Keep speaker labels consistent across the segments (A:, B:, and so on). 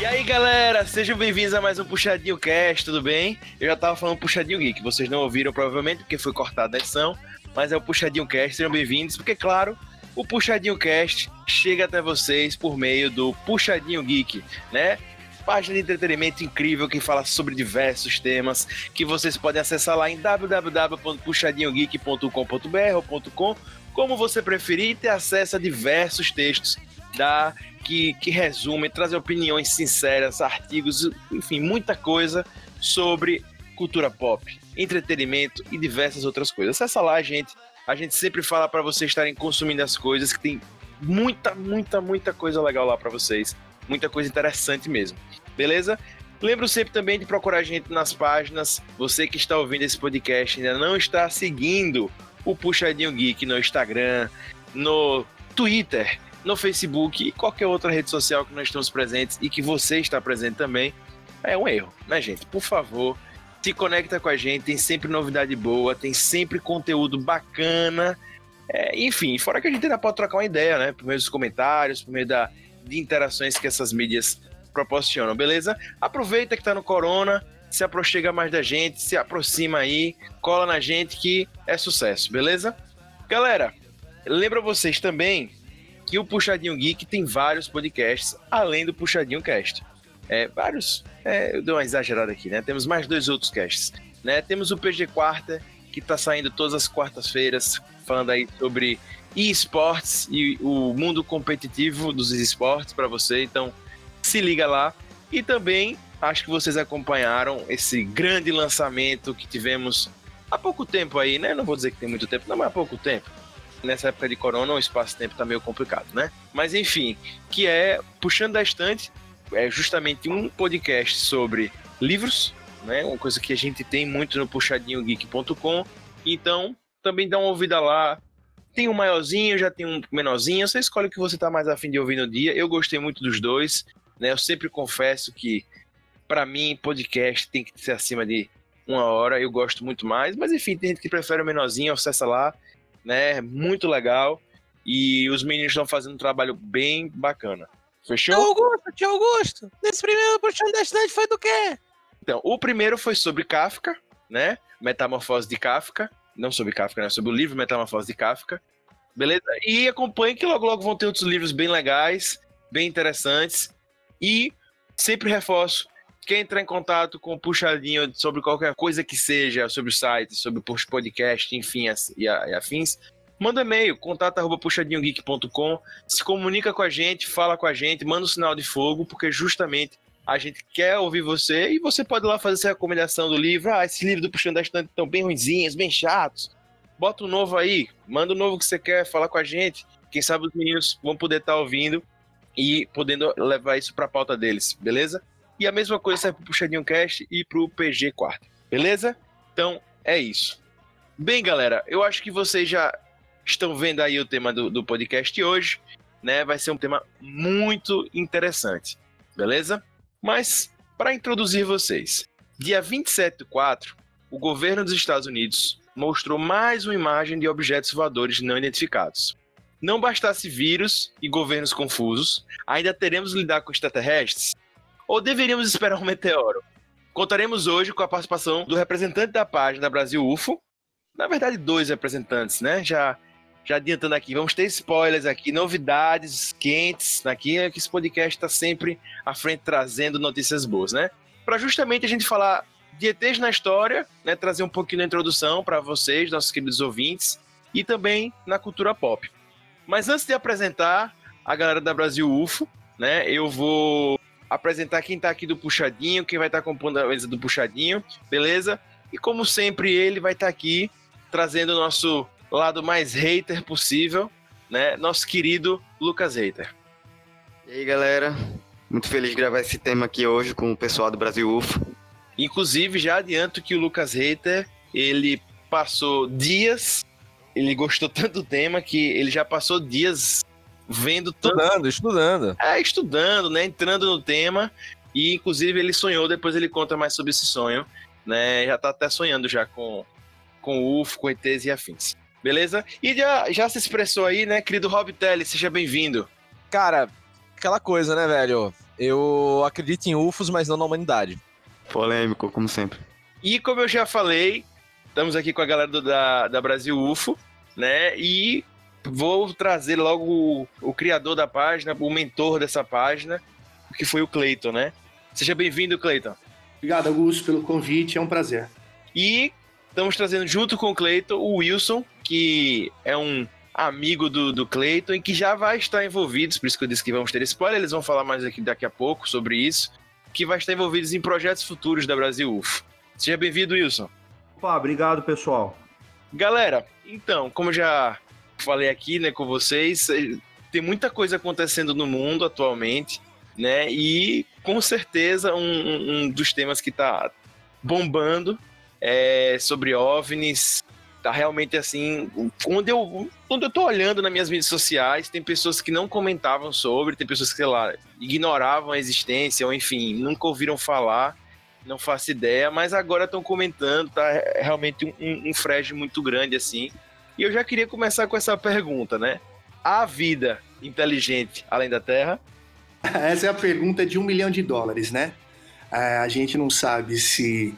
A: E aí, galera, sejam bem-vindos a mais um Puxadinho Cast, tudo bem? Eu já tava falando Puxadinho Geek, vocês não ouviram provavelmente porque foi cortado a edição, mas é o Puxadinho Cast, sejam bem-vindos, porque, claro, o Puxadinho Cast chega até vocês por meio do Puxadinho Geek, né? Página de entretenimento incrível que fala sobre diversos temas que vocês podem acessar lá em www.puxadinhogeek.com.br ou .com, como você preferir, e ter acesso a diversos textos da que, que resume, traz opiniões sinceras, artigos, enfim, muita coisa sobre cultura pop, entretenimento e diversas outras coisas. Acessa lá, gente. A gente sempre fala para vocês estarem consumindo as coisas, que tem muita, muita, muita coisa legal lá para vocês. Muita coisa interessante mesmo. Beleza? Lembro sempre também de procurar a gente nas páginas. Você que está ouvindo esse podcast ainda não está seguindo o Puxadinho Geek no Instagram, no Twitter, no Facebook e qualquer outra rede social que nós estamos presentes e que você está presente também, é um erro, né, gente? Por favor, se conecta com a gente, tem sempre novidade boa, tem sempre conteúdo bacana. É, enfim, fora que a gente ainda pode trocar uma ideia, né? Por meio dos comentários, por meio da, de interações que essas mídias proporcionam, beleza? Aproveita que tá no Corona, se aproxima mais da gente, se aproxima aí, cola na gente que é sucesso, beleza? Galera, lembra vocês também que o Puxadinho Geek tem vários podcasts, além do Puxadinho Cast. É, vários. É, eu dei uma exagerada aqui, né? Temos mais dois outros casts. Né? Temos o PG Quarta, que está saindo todas as quartas-feiras, falando aí sobre esportes e o mundo competitivo dos esportes para você. Então, se liga lá. E também acho que vocês acompanharam esse grande lançamento que tivemos há pouco tempo aí, né? Não vou dizer que tem muito tempo, não, mas há pouco tempo nessa época de corona o espaço-tempo tá meio complicado, né? Mas enfim, que é Puxando da Estante, é justamente um podcast sobre livros, né? Uma coisa que a gente tem muito no puxadinhogeek.com. Então, também dá uma ouvida lá. Tem um maiorzinho, já tem um menorzinho. Você escolhe o que você tá mais afim de ouvir no dia. Eu gostei muito dos dois, né? Eu sempre confesso que para mim podcast tem que ser acima de uma hora. Eu gosto muito mais, mas enfim, tem gente que prefere o menorzinho, acessa lá né? Muito legal. E os meninos estão fazendo um trabalho bem bacana. Fechou?
B: Tio Augusto, tio Augusto, nesse primeiro puxão da estante foi do quê?
A: Então, o primeiro foi sobre Kafka, né? Metamorfose de Kafka. Não sobre Kafka, né? Sobre o livro Metamorfose de Kafka. Beleza? E acompanhe que logo logo vão ter outros livros bem legais, bem interessantes. E sempre reforço, quer entrar em contato com o Puxadinho sobre qualquer coisa que seja, sobre o site, sobre o podcast, enfim, e, afins, manda e-mail, contato.puxadinhogeek.com, se comunica com a gente, fala com a gente, manda um sinal de fogo, porque justamente a gente quer ouvir você e você pode lá fazer essa recomendação do livro. Ah, esse livro do Puxando da Estante estão bem ruinzinhos, bem chatos. Bota um novo aí, manda o um novo que você quer, fala com a gente. Quem sabe os meninos vão poder estar tá ouvindo e podendo levar isso para a pauta deles, beleza? E a mesma coisa serve pro Puxadinho Cast e pro PG Quarto. Beleza? Então, é isso. Bem, galera, eu acho que vocês já estão vendo aí o tema do, do podcast hoje, né? Vai ser um tema muito interessante, beleza? Mas, para introduzir vocês, dia 27 do 4, o governo dos Estados Unidos mostrou mais uma imagem de objetos voadores não identificados. Não bastasse vírus e governos confusos, ainda teremos lidar com extraterrestres? Ou deveríamos esperar um meteoro? Contaremos hoje com a participação do representante da página Brasil UFO. Na verdade, dois representantes, né? Já, já adiantando aqui, vamos ter spoilers aqui, novidades quentes aqui, é que esse podcast está sempre à frente trazendo notícias boas, né? Para justamente a gente falar de ETs na história, né? Trazer um pouquinho da introdução para vocês, nossos queridos ouvintes, e também na cultura pop. Mas antes de apresentar a galera da Brasil UFO, né? Eu vou apresentar quem tá aqui do Puxadinho, quem vai estar tá compondo a mesa do Puxadinho, beleza? E como sempre, ele vai estar tá aqui trazendo o nosso lado mais hater possível, né? Nosso querido Lucas Hater.
C: E aí, galera? Muito feliz de gravar esse tema aqui hoje com o pessoal do Brasil UFO.
A: Inclusive, já adianto que o Lucas Hater, ele passou dias, ele gostou tanto do tema que ele já passou dias vendo
B: Estudando, tanto... estudando.
A: É, estudando, né? Entrando no tema. E inclusive ele sonhou, depois ele conta mais sobre esse sonho, né? Já tá até sonhando já com, com o UFO, com ETs e afins. Beleza? E já, já se expressou aí, né, querido Rob Telly, seja bem-vindo.
B: Cara, aquela coisa, né, velho?
D: Eu acredito em UFOs, mas não na humanidade.
C: Polêmico, como sempre.
A: E como eu já falei, estamos aqui com a galera do, da, da Brasil UFO, né? E vou trazer logo o, o, criador da página, o mentor dessa página, que foi o Cleiton, né? Seja bem-vindo, Cleiton.
E: Obrigado, Augusto, pelo convite, é um prazer.
A: E estamos trazendo junto com o Cleiton o Wilson, que é um amigo do, do Cleiton e que já vai estar envolvido, por isso que eu disse que vamos ter spoiler, eles vão falar mais aqui daqui a pouco sobre isso, que vai estar envolvidos em projetos futuros da Brasil UFO. Seja bem-vindo, Wilson.
F: Opa, obrigado, pessoal.
A: Galera, então, como já falei aqui né, com vocês, eh, tem muita coisa acontecendo no mundo atualmente, né? E com certeza um, um dos temas que está bombando é sobre OVNIs. Tá realmente assim. Quando eu, quando eu tô olhando nas minhas mídias sociais, tem pessoas que não comentavam sobre, tem pessoas que, sei lá, ignoravam a existência, ou enfim, nunca ouviram falar, não faço ideia, mas agora estão comentando, tá realmente um, um, um muito grande assim. E eu já queria começar com essa pergunta, né? Há vida inteligente além da Terra?
E: Essa é a pergunta de um milhão de dólares, né? É, a gente não sabe se.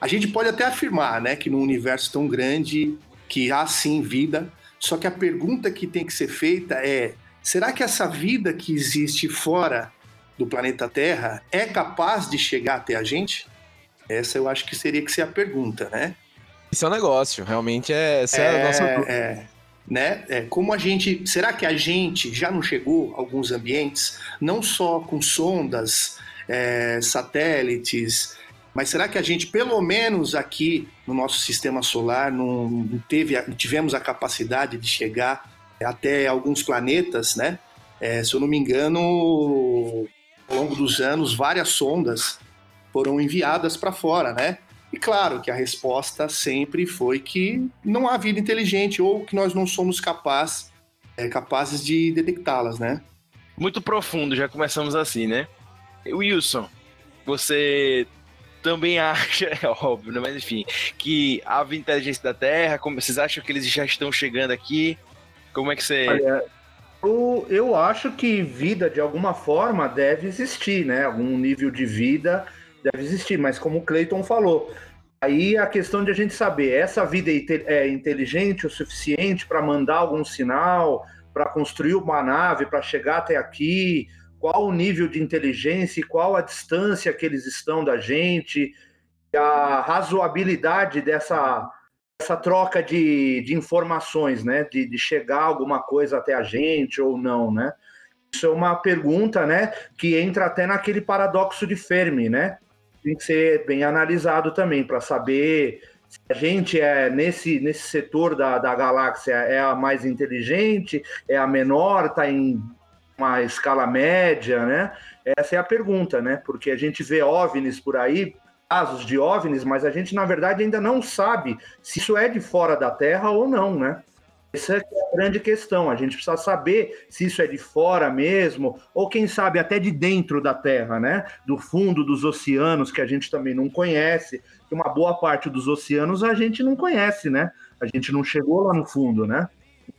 E: A gente pode até afirmar, né, que num universo tão grande que há sim vida. Só que a pergunta que tem que ser feita é: será que essa vida que existe fora do planeta Terra é capaz de chegar até a gente? Essa eu acho que seria que ser a pergunta, né?
D: Isso é um negócio, realmente é. Essa é, é a nossa.
E: É, né? É, como a gente. Será que a gente já não chegou a alguns ambientes, não só com sondas, é, satélites, mas será que a gente, pelo menos aqui no nosso sistema solar, não teve, tivemos a capacidade de chegar até alguns planetas, né? É, se eu não me engano, ao longo dos anos, várias sondas foram enviadas para fora, né? E claro que a resposta sempre foi que não há vida inteligente ou que nós não somos capaz, é, capazes de detectá-las, né?
A: Muito profundo, já começamos assim, né? Wilson, você também acha, é óbvio, né? mas enfim, que a vida inteligência da Terra, como vocês acham que eles já estão chegando aqui? Como é que você.
F: Olha, eu, eu acho que vida, de alguma forma, deve existir, né? Algum nível de vida deve existir, mas como o Clayton falou, aí a questão de a gente saber, essa vida é inteligente o suficiente para mandar algum sinal, para construir uma nave, para chegar até aqui, qual o nível de inteligência e qual a distância que eles estão da gente, a razoabilidade dessa, dessa troca de, de informações, né? De, de chegar alguma coisa até a gente ou não, né? Isso é uma pergunta, né? Que entra até naquele paradoxo de Fermi, né? Tem que ser bem analisado também para saber se a gente é nesse, nesse setor da, da galáxia é a mais inteligente, é a menor, está em uma escala média, né? Essa é a pergunta, né? Porque a gente vê OVNIs por aí, casos de OVNIs, mas a gente, na verdade, ainda não sabe se isso é de fora da Terra ou não, né? Essa é a grande questão. A gente precisa saber se isso é de fora mesmo, ou quem sabe até de dentro da Terra, né? Do fundo dos oceanos, que a gente também não conhece. Que uma boa parte dos oceanos a gente não conhece, né? A gente não chegou lá no fundo, né?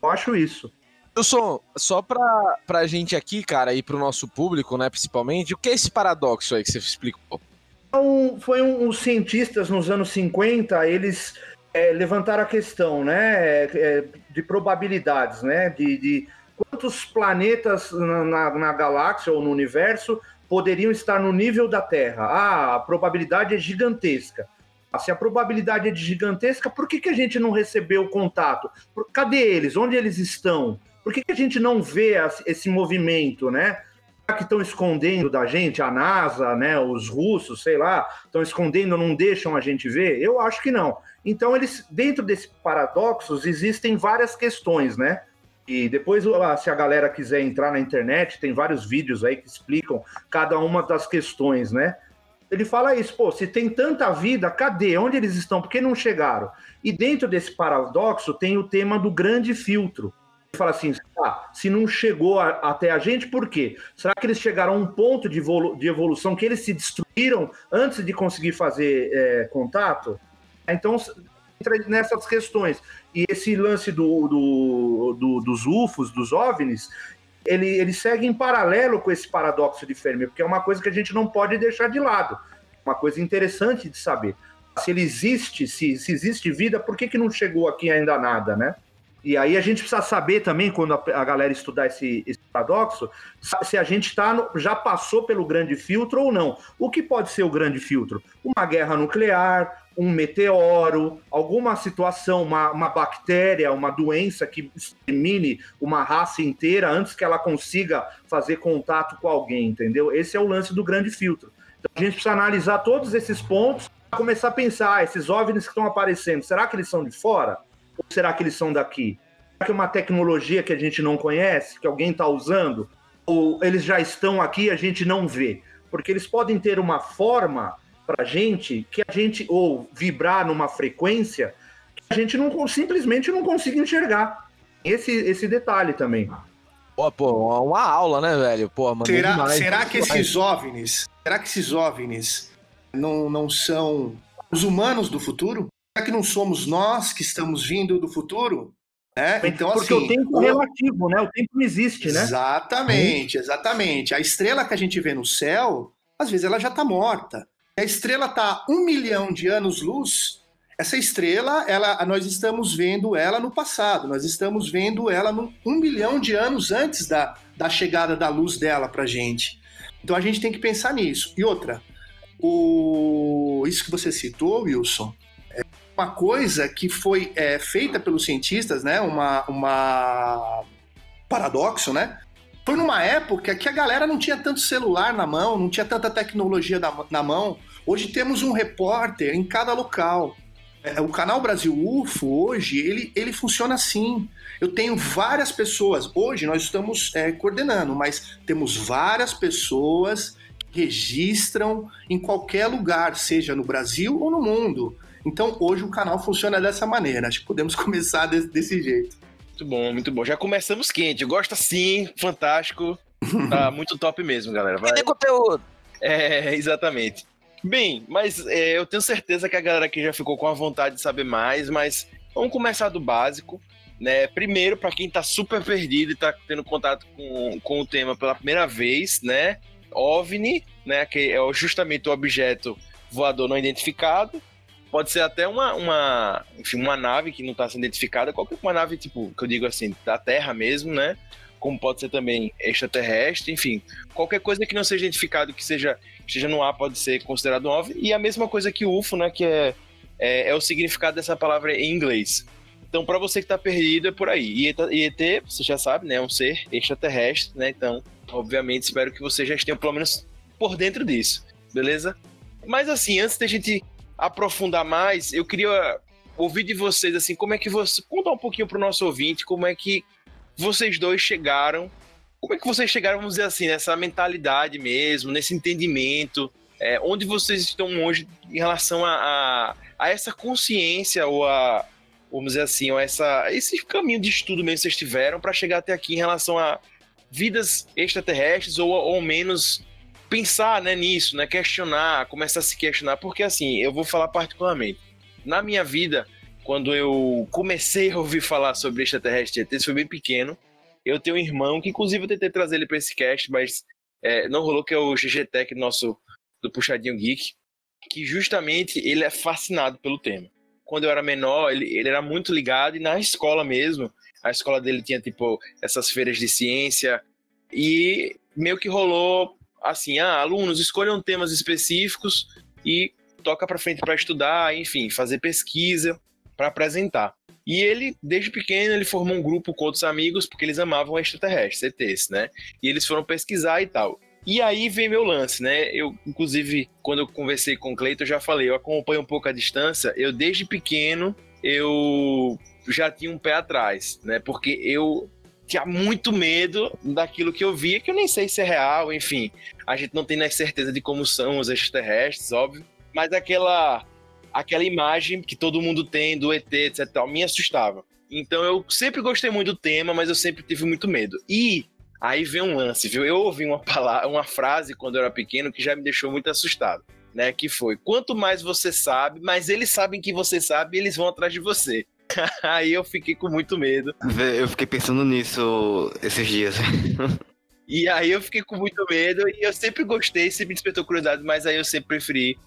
F: Eu acho isso.
D: Wilson, só pra, pra gente aqui, cara, e pro nosso público, né, principalmente, o que é esse paradoxo aí que você explicou?
F: Então, foi um, os cientistas nos anos 50, eles é, levantaram a questão né, é, é, de probabilidades, né, de, de quantos planetas na, na, na, galáxia ou no universo poderiam estar no nível da Terra. Ah, a probabilidade é gigantesca. Ah, se a probabilidade é gigantesca, por que, que a gente não recebeu contato? Cadê eles? Onde eles estão? Por que, que a gente não vê esse movimento, né? que estão escondendo da gente, a NASA, né, os russos, sei lá, estão escondendo, não deixam a gente ver? Eu acho que não. Então, eles, dentro desses paradoxos, existem várias questões, né? E depois, se a galera quiser entrar na internet, tem vários vídeos aí que explicam cada uma das questões, né? Ele fala isso, pô, se tem tanta vida, cadê? Onde eles estão? Por que não chegaram? E dentro desse paradoxo tem o tema do grande filtro fala assim, ah, se não chegou a, até a gente, por quê? Será que eles chegaram a um ponto de, evolu de evolução que eles se destruíram antes de conseguir fazer é, contato? Então, entra nessas questões. E esse lance do, do, do, dos UFOs, dos OVNIs, ele, ele segue em paralelo com esse paradoxo de Fermi, porque é uma coisa que a gente não pode deixar de lado. Uma coisa interessante de saber. Se ele existe, se, se existe vida, por que, que não chegou aqui ainda nada, né? E aí a gente precisa saber também, quando a, a galera estudar esse, esse, paradoxo, se a gente tá no, já passou pelo grande filtro ou não. O que pode ser o grande filtro? Uma guerra nuclear, um meteoro, alguma situação, uma, uma bactéria, uma doença que extermine uma raça inteira antes que ela consiga fazer contato com alguém, entendeu? Esse é o lance do grande filtro. Então a gente precisa analisar todos esses pontos, começar a pensar, ah, esses OVNIs que estão aparecendo, será que eles são de fora? Ou será que eles são daqui? Será que é uma tecnologia que a gente não conhece, que alguém está usando? Ou eles já estão aqui e a gente não vê? Porque eles podem ter uma forma para a gente que a gente, ou vibrar numa frequência que a gente não simplesmente não consiga enxergar. Esse, esse detalhe também.
D: Pô, pô, uma aula, né, velho? Pô,
E: será, demais, será que esses OVNIs, será que esses OVNIs não, não são os humanos do futuro? Será que não somos nós que estamos vindo do futuro?
F: É, então, Porque assim, o tempo é relativo, né? O tempo não existe, né?
E: Exatamente, exatamente. A estrela que a gente vê no céu, às vezes ela já está morta. A estrela está um milhão de anos-luz. Essa estrela, ela, nós estamos vendo ela no passado. Nós estamos vendo ela no, um milhão de anos antes da, da chegada da luz dela para gente. Então a gente tem que pensar nisso. E outra, o, isso que você citou, Wilson, uma coisa que foi é, feita pelos cientistas, né? Uma, uma paradoxo, né? Foi numa época que a galera não tinha tanto celular na mão, não tinha tanta tecnologia na mão. Hoje temos um repórter em cada local. É, o canal Brasil UFO, hoje, ele, ele funciona assim. Eu tenho várias pessoas, hoje nós estamos é, coordenando, mas temos várias pessoas que registram em qualquer lugar, seja no Brasil ou no mundo. Então hoje o canal funciona dessa maneira. Acho que podemos começar desse, desse jeito.
A: Muito bom, muito bom. Já começamos quente. Gosta sim, fantástico. Tá muito top mesmo, galera. Vai.
B: Tem conteúdo.
A: É, exatamente. Bem, mas é, eu tenho certeza que a galera aqui já ficou com a vontade de saber mais, mas vamos começar do básico. Né? Primeiro, para quem está super perdido e está tendo contato com, com o tema pela primeira vez, né? OVNI, né? Que é justamente o objeto voador não identificado pode ser até uma, uma, enfim, uma nave que não está sendo identificada, qualquer uma nave, tipo, que eu digo assim, da Terra mesmo, né? Como pode ser também extraterrestre, enfim, qualquer coisa que não seja identificado, que seja, que seja no ar, pode ser considerado um OVNI. E a mesma coisa que o UFO, né? Que é, é, é o significado dessa palavra em inglês. Então, para você que está perdido, é por aí. E ET, você já sabe, né? É um ser extraterrestre, né? Então, obviamente, espero que você já esteja pelo menos por dentro disso, beleza? Mas assim, antes da gente aprofundar mais, eu queria ouvir de vocês, assim, como é que você. Contar um pouquinho pro nosso ouvinte, como é que vocês dois chegaram. Como é que vocês chegaram, vamos dizer assim, nessa mentalidade mesmo, nesse entendimento? É, onde vocês estão hoje em relação a, a, a, essa consciência ou a, vamos dizer assim, ou essa, esse caminho de estudo mesmo que vocês tiveram para chegar até aqui em relação a vidas extraterrestres ou ao menos pensar né, nisso, né, questionar, começar a se questionar, porque assim, eu vou falar particularmente. Na minha vida, quando eu comecei a ouvir falar sobre extraterrestre foi bem pequeno. Eu tenho um irmão que, inclusive, eu tentei trazer ele para esse cast, mas é, não rolou, que é o GG Tech nosso do Puxadinho Geek, que justamente ele é fascinado pelo tema. Quando eu era menor, ele, ele era muito ligado, e na escola mesmo, a escola dele tinha, tipo, essas feiras de ciência, e meio que rolou assim, ah, alunos escolham temas específicos e toca para frente para estudar, enfim, fazer pesquisa para apresentar. E ele, desde pequeno, ele formou um grupo com outros amigos porque eles amavam extraterrestres, ETs, né? E eles foram pesquisar e tal. E aí vem meu lance, né? Eu, inclusive, quando eu conversei com o Cleiton, eu já falei, eu acompanho um pouco a distância. Eu, desde pequeno, eu já tinha um pé atrás, né? Porque eu tinha muito medo daquilo que eu via, que eu nem sei se é real, enfim. A gente não tem nem certeza de como são os extraterrestres, óbvio. Mas aquela, aquela imagem que todo mundo tem do ET, etc. me assustava. Então eu sempre gostei muito do tema, mas eu sempre tive muito medo. E aí vem um lance, viu? Eu ouvi uma, palavra, uma frase quando eu era pequeno que já me deixou muito assustado. Né, que foi: quanto mais você sabe, mais eles sabem que você sabe, eles vão atrás de você. Aí eu fiquei com muito medo.
C: Eu fiquei pensando nisso esses dias.
A: E aí eu fiquei com muito medo e eu sempre gostei, sempre despertou curiosidade, mas aí eu sempre preferi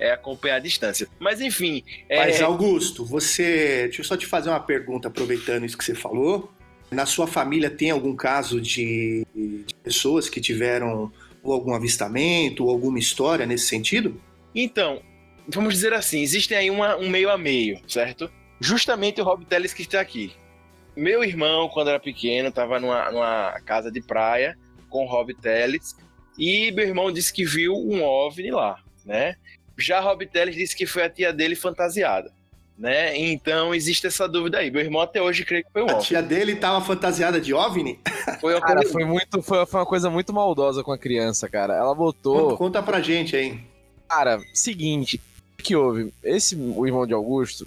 A: é, acompanhar a distância. Mas enfim, é,
E: Mas, Augusto, você. Deixa eu só te fazer uma pergunta, aproveitando isso que você falou. Na sua família tem algum caso de, de pessoas que tiveram ou algum avistamento ou alguma história nesse sentido?
A: Então, vamos dizer assim, existem aí uma- um meio a meio, certo? Justamente o Rob Teles que está aqui. Meu irmão, quando era pequeno, estava numa, numa casa de praia com o Rob Teles e meu irmão disse que viu um OVNI lá, né? Já Rob Teles disse que foi a tia dele fantasiada, né? Então existe essa dúvida aí. Meu irmão até hoje crê que foi um
E: A
A: OVNI.
E: tia dele tava fantasiada de OVNI?
A: Foi uma
D: Cara,
A: coisa-
D: foi muito. Foi, foi uma coisa muito maldosa com a criança, cara. Ela botou.
E: Conta, conta pra gente aí.
D: Cara, seguinte, o que houve? Esse, o irmão de Augusto,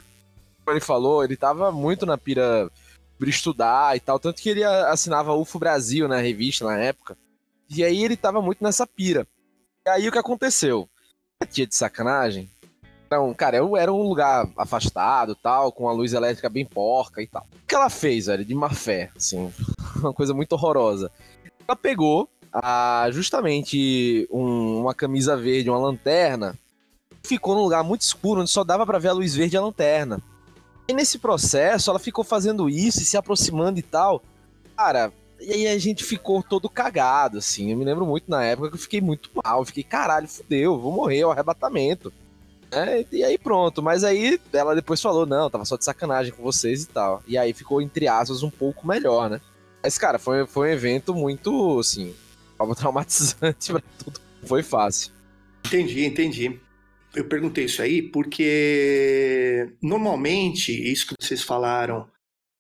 D: ele falou, ele tava muito na pira por estudar e tal, tanto que ele assinava UFO Brasil na revista na época. E aí ele tava muito nessa pira. E aí o que aconteceu? Tia de sacanagem. Então, cara, eu era um lugar afastado, tal, com a luz elétrica bem porca e tal. O que ela fez, velho, de má fé, assim, uma coisa muito horrorosa. Ela pegou a, justamente um- uma camisa verde, uma lanterna, ficou num lugar muito escuro, onde só dava pra ver a luz verde e a lanterna. E nesse processo, ela ficou fazendo isso e se aproximando e tal. Cara, e aí a gente ficou todo cagado, assim. Eu me lembro muito na época que eu fiquei muito mal. Eu fiquei, caralho, fudeu, vou morrer, é o arrebatamento. É, e aí pronto, mas aí ela depois falou, não, tava só de sacanagem com vocês e tal. E aí ficou, entre aspas, um pouco melhor, né? Mas, cara, foi, foi um evento muito, assim, traumatizante pra tudo. Foi fácil.
E: Entendi, entendi. Eu perguntei isso aí porque normalmente isso que vocês falaram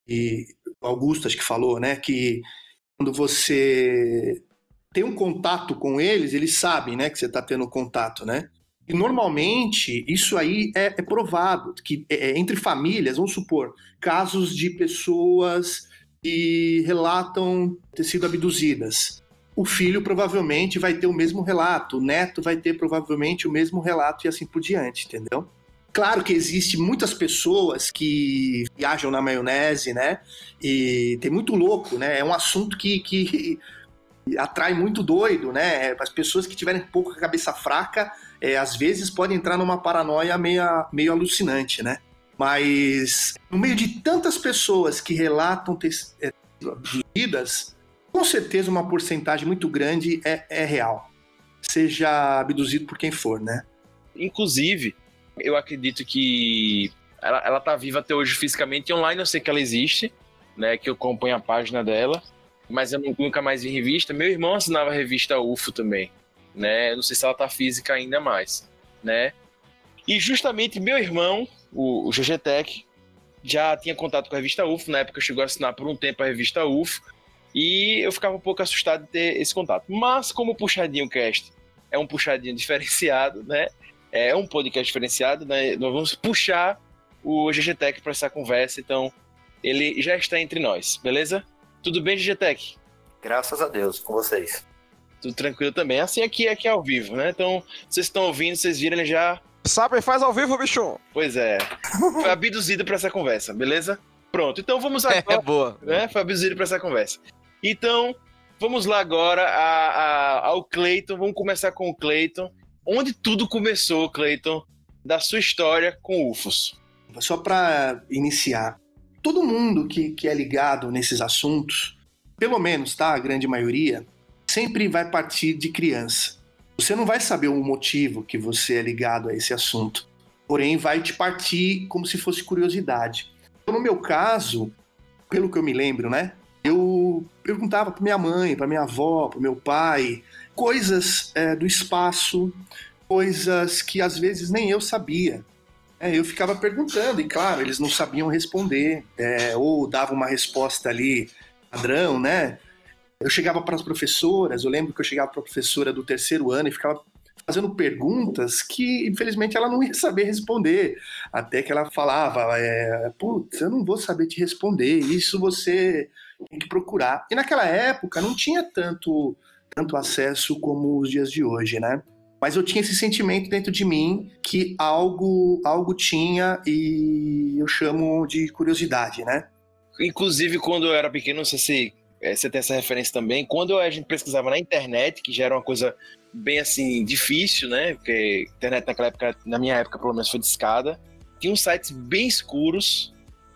E: e Augusto acho que falou, né, que quando você tem um contato com eles, eles sabem, né, que você está tendo contato, né? E normalmente isso aí é, é provado que é, é, entre famílias, vamos supor, casos de pessoas que relatam ter sido abduzidas o filho provavelmente vai ter o mesmo relato, o neto vai ter provavelmente o mesmo relato e assim por diante, entendeu? Claro que existe muitas pessoas que viajam na maionese, né? E tem muito louco, né? É um assunto que, que atrai muito doido, né? As pessoas que tiverem pouco a cabeça fraca, é, às vezes podem entrar numa paranoia meio, meio alucinante, né? Mas no meio de tantas pessoas que relatam ter é, sido abduzidas, com certeza uma porcentagem muito grande é, é real. Seja abduzido por quem for, né?
A: Inclusive, eu acredito que ela, ela tá viva até hoje fisicamente. Online eu sei que ela existe, né? Que eu acompanho a página dela. Mas eu nu- nunca mais vi revista. Meu irmão assinava a revista UFO também, né? Não sei se ela tá física ainda mais, né? E justamente meu irmão, o, o GG Tech, já tinha contato com a revista UFO. Na época chegou a assinar por um tempo a revista UFO. E eu ficava um pouco assustado de ter esse contato. Mas como o Puxadinho Cast é um puxadinho diferenciado, né? É um podcast diferenciado, né? Nós vamos puxar o GG Tech para essa conversa, então ele já está entre nós, beleza? Tudo bem, GG Tech?
G: Graças a Deus, com vocês.
A: Tudo tranquilo também. Assim aqui aqui é ao vivo, né? Então, vocês estão ouvindo, vocês viram ele já.
D: Sabe, faz ao vivo, bicho!
A: Pois é. Foi abduzido para essa conversa, beleza? Pronto, então vamos
D: É,
A: agora.
D: boa.
A: né? Foi abduzido para essa conversa. Então, vamos lá agora a- a- ao Cleiton. Vamos começar com o Cleiton. Onde tudo começou, Cleiton, da sua história com UFOs?
E: Só para iniciar, todo mundo que, que é ligado nesses assuntos, pelo menos, tá? A grande maioria, sempre vai partir de criança. Você não vai saber o motivo que você é ligado a esse assunto, porém vai te partir como se fosse curiosidade. Então, no meu caso, pelo que eu me lembro, né? Eu perguntava para minha mãe, para minha avó, para meu pai, coisas é, do espaço, coisas que às vezes nem eu sabia. É, eu ficava perguntando, e claro, eles não sabiam responder, é, ou davam uma resposta ali padrão, né? Eu chegava para as professoras, eu lembro que eu chegava para a professora do terceiro ano e ficava fazendo perguntas que, infelizmente, ela não ia saber responder. Até que ela falava, é, putz, eu não vou saber te responder, isso você tem que procurar. E naquela época não tinha tanto, tanto acesso como os dias de hoje, né? Mas eu tinha esse sentimento dentro de mim que algo, algo tinha e eu chamo de curiosidade, né?
A: Inclusive, quando eu era pequeno, não sei se é, você tem essa referência também, quando a gente pesquisava na internet, que já era uma coisa bem assim, difícil, né? Porque a internet naquela época, na minha época, pelo menos, foi de escada. Tinha uns sites bem escuros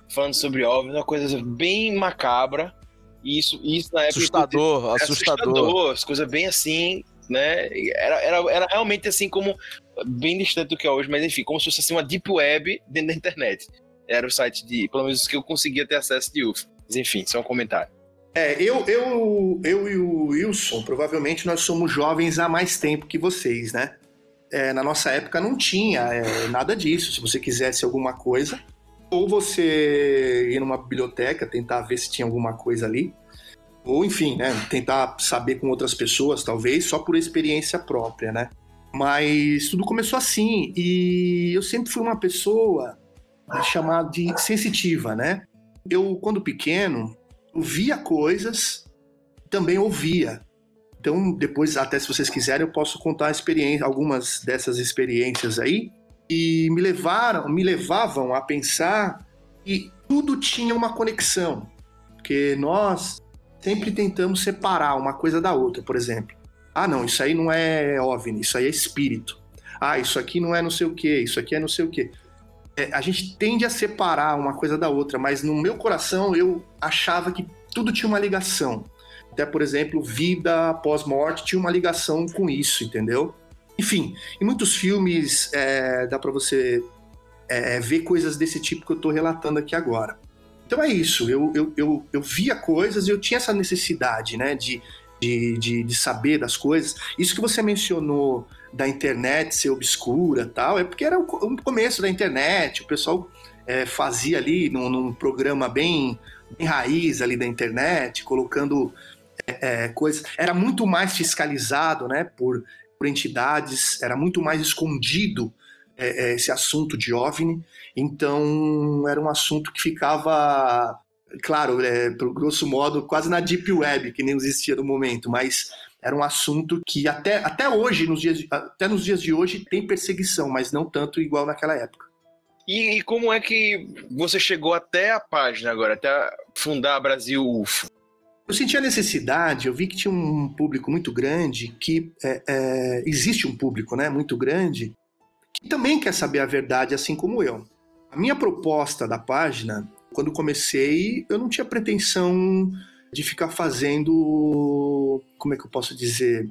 A: falando sobre OVNIs, uma coisa bem macabra. E isso, isso na época.
D: Assustador,
A: era
D: assustador.
A: assustador. As coisas bem assim, né? Era, era, era realmente assim como. Bem distante do que é hoje, mas enfim, como se fosse assim, uma deep web dentro da internet. Era o site de. Pelo menos que eu conseguia ter acesso de UFO. Mas enfim, só um comentário.
E: É, eu, eu, eu e o Wilson, provavelmente nós somos jovens há mais tempo que vocês, né? É, na nossa época não tinha é, nada disso. Se você quisesse alguma coisa, ou você ir numa biblioteca, tentar ver se tinha alguma coisa ali, ou enfim, né, tentar saber com outras pessoas, talvez, só por experiência própria, né? Mas tudo começou assim, e eu sempre fui uma pessoa chamada de sensitiva, né? Eu, quando pequeno, via coisas, também ouvia. Então, depois, até se vocês quiserem, eu posso contar experiência, algumas dessas experiências aí, e me levaram, me levavam a pensar que tudo tinha uma conexão, porque nós sempre tentamos separar uma coisa da outra, por exemplo. Ah, não, isso aí não é OVNI, isso aí é espírito. Ah, isso aqui não é não sei o que, isso aqui é não sei o que. É, a gente tende a separar uma coisa da outra, mas no meu coração eu achava que tudo tinha uma ligação. Até, por exemplo, vida após morte tinha uma ligação com isso, entendeu? Enfim, em muitos filmes é, dá para você é, ver coisas desse tipo que eu estou relatando aqui agora. Então é isso, eu, eu, eu, eu, via coisas e eu tinha essa necessidade né, de, de, de, de, saber das coisas. Isso que você mencionou da internet ser obscura tal, é porque era o, começo da internet, o pessoal é, fazia ali num, num programa bem, bem, raiz ali da internet, colocando é, é, coisas. Era muito mais fiscalizado né, por por entidades, era muito mais escondido é, é, esse assunto de OVNI, então era um assunto que ficava, claro, é, por grosso modo, quase na Deep Web, que nem existia no momento, mas era um assunto que até, até hoje, nos dias, até nos dias de hoje, tem perseguição, mas não tanto igual naquela época.
A: E, e, como é que você chegou até a página agora, até fundar Brasil UFO?
E: Eu senti a necessidade, eu vi que tinha um público muito grande, que é, é, existe um público né, muito grande, que também quer saber a verdade, assim como eu. A minha proposta da página, quando comecei, eu não tinha pretensão de ficar fazendo. Como é que eu posso dizer?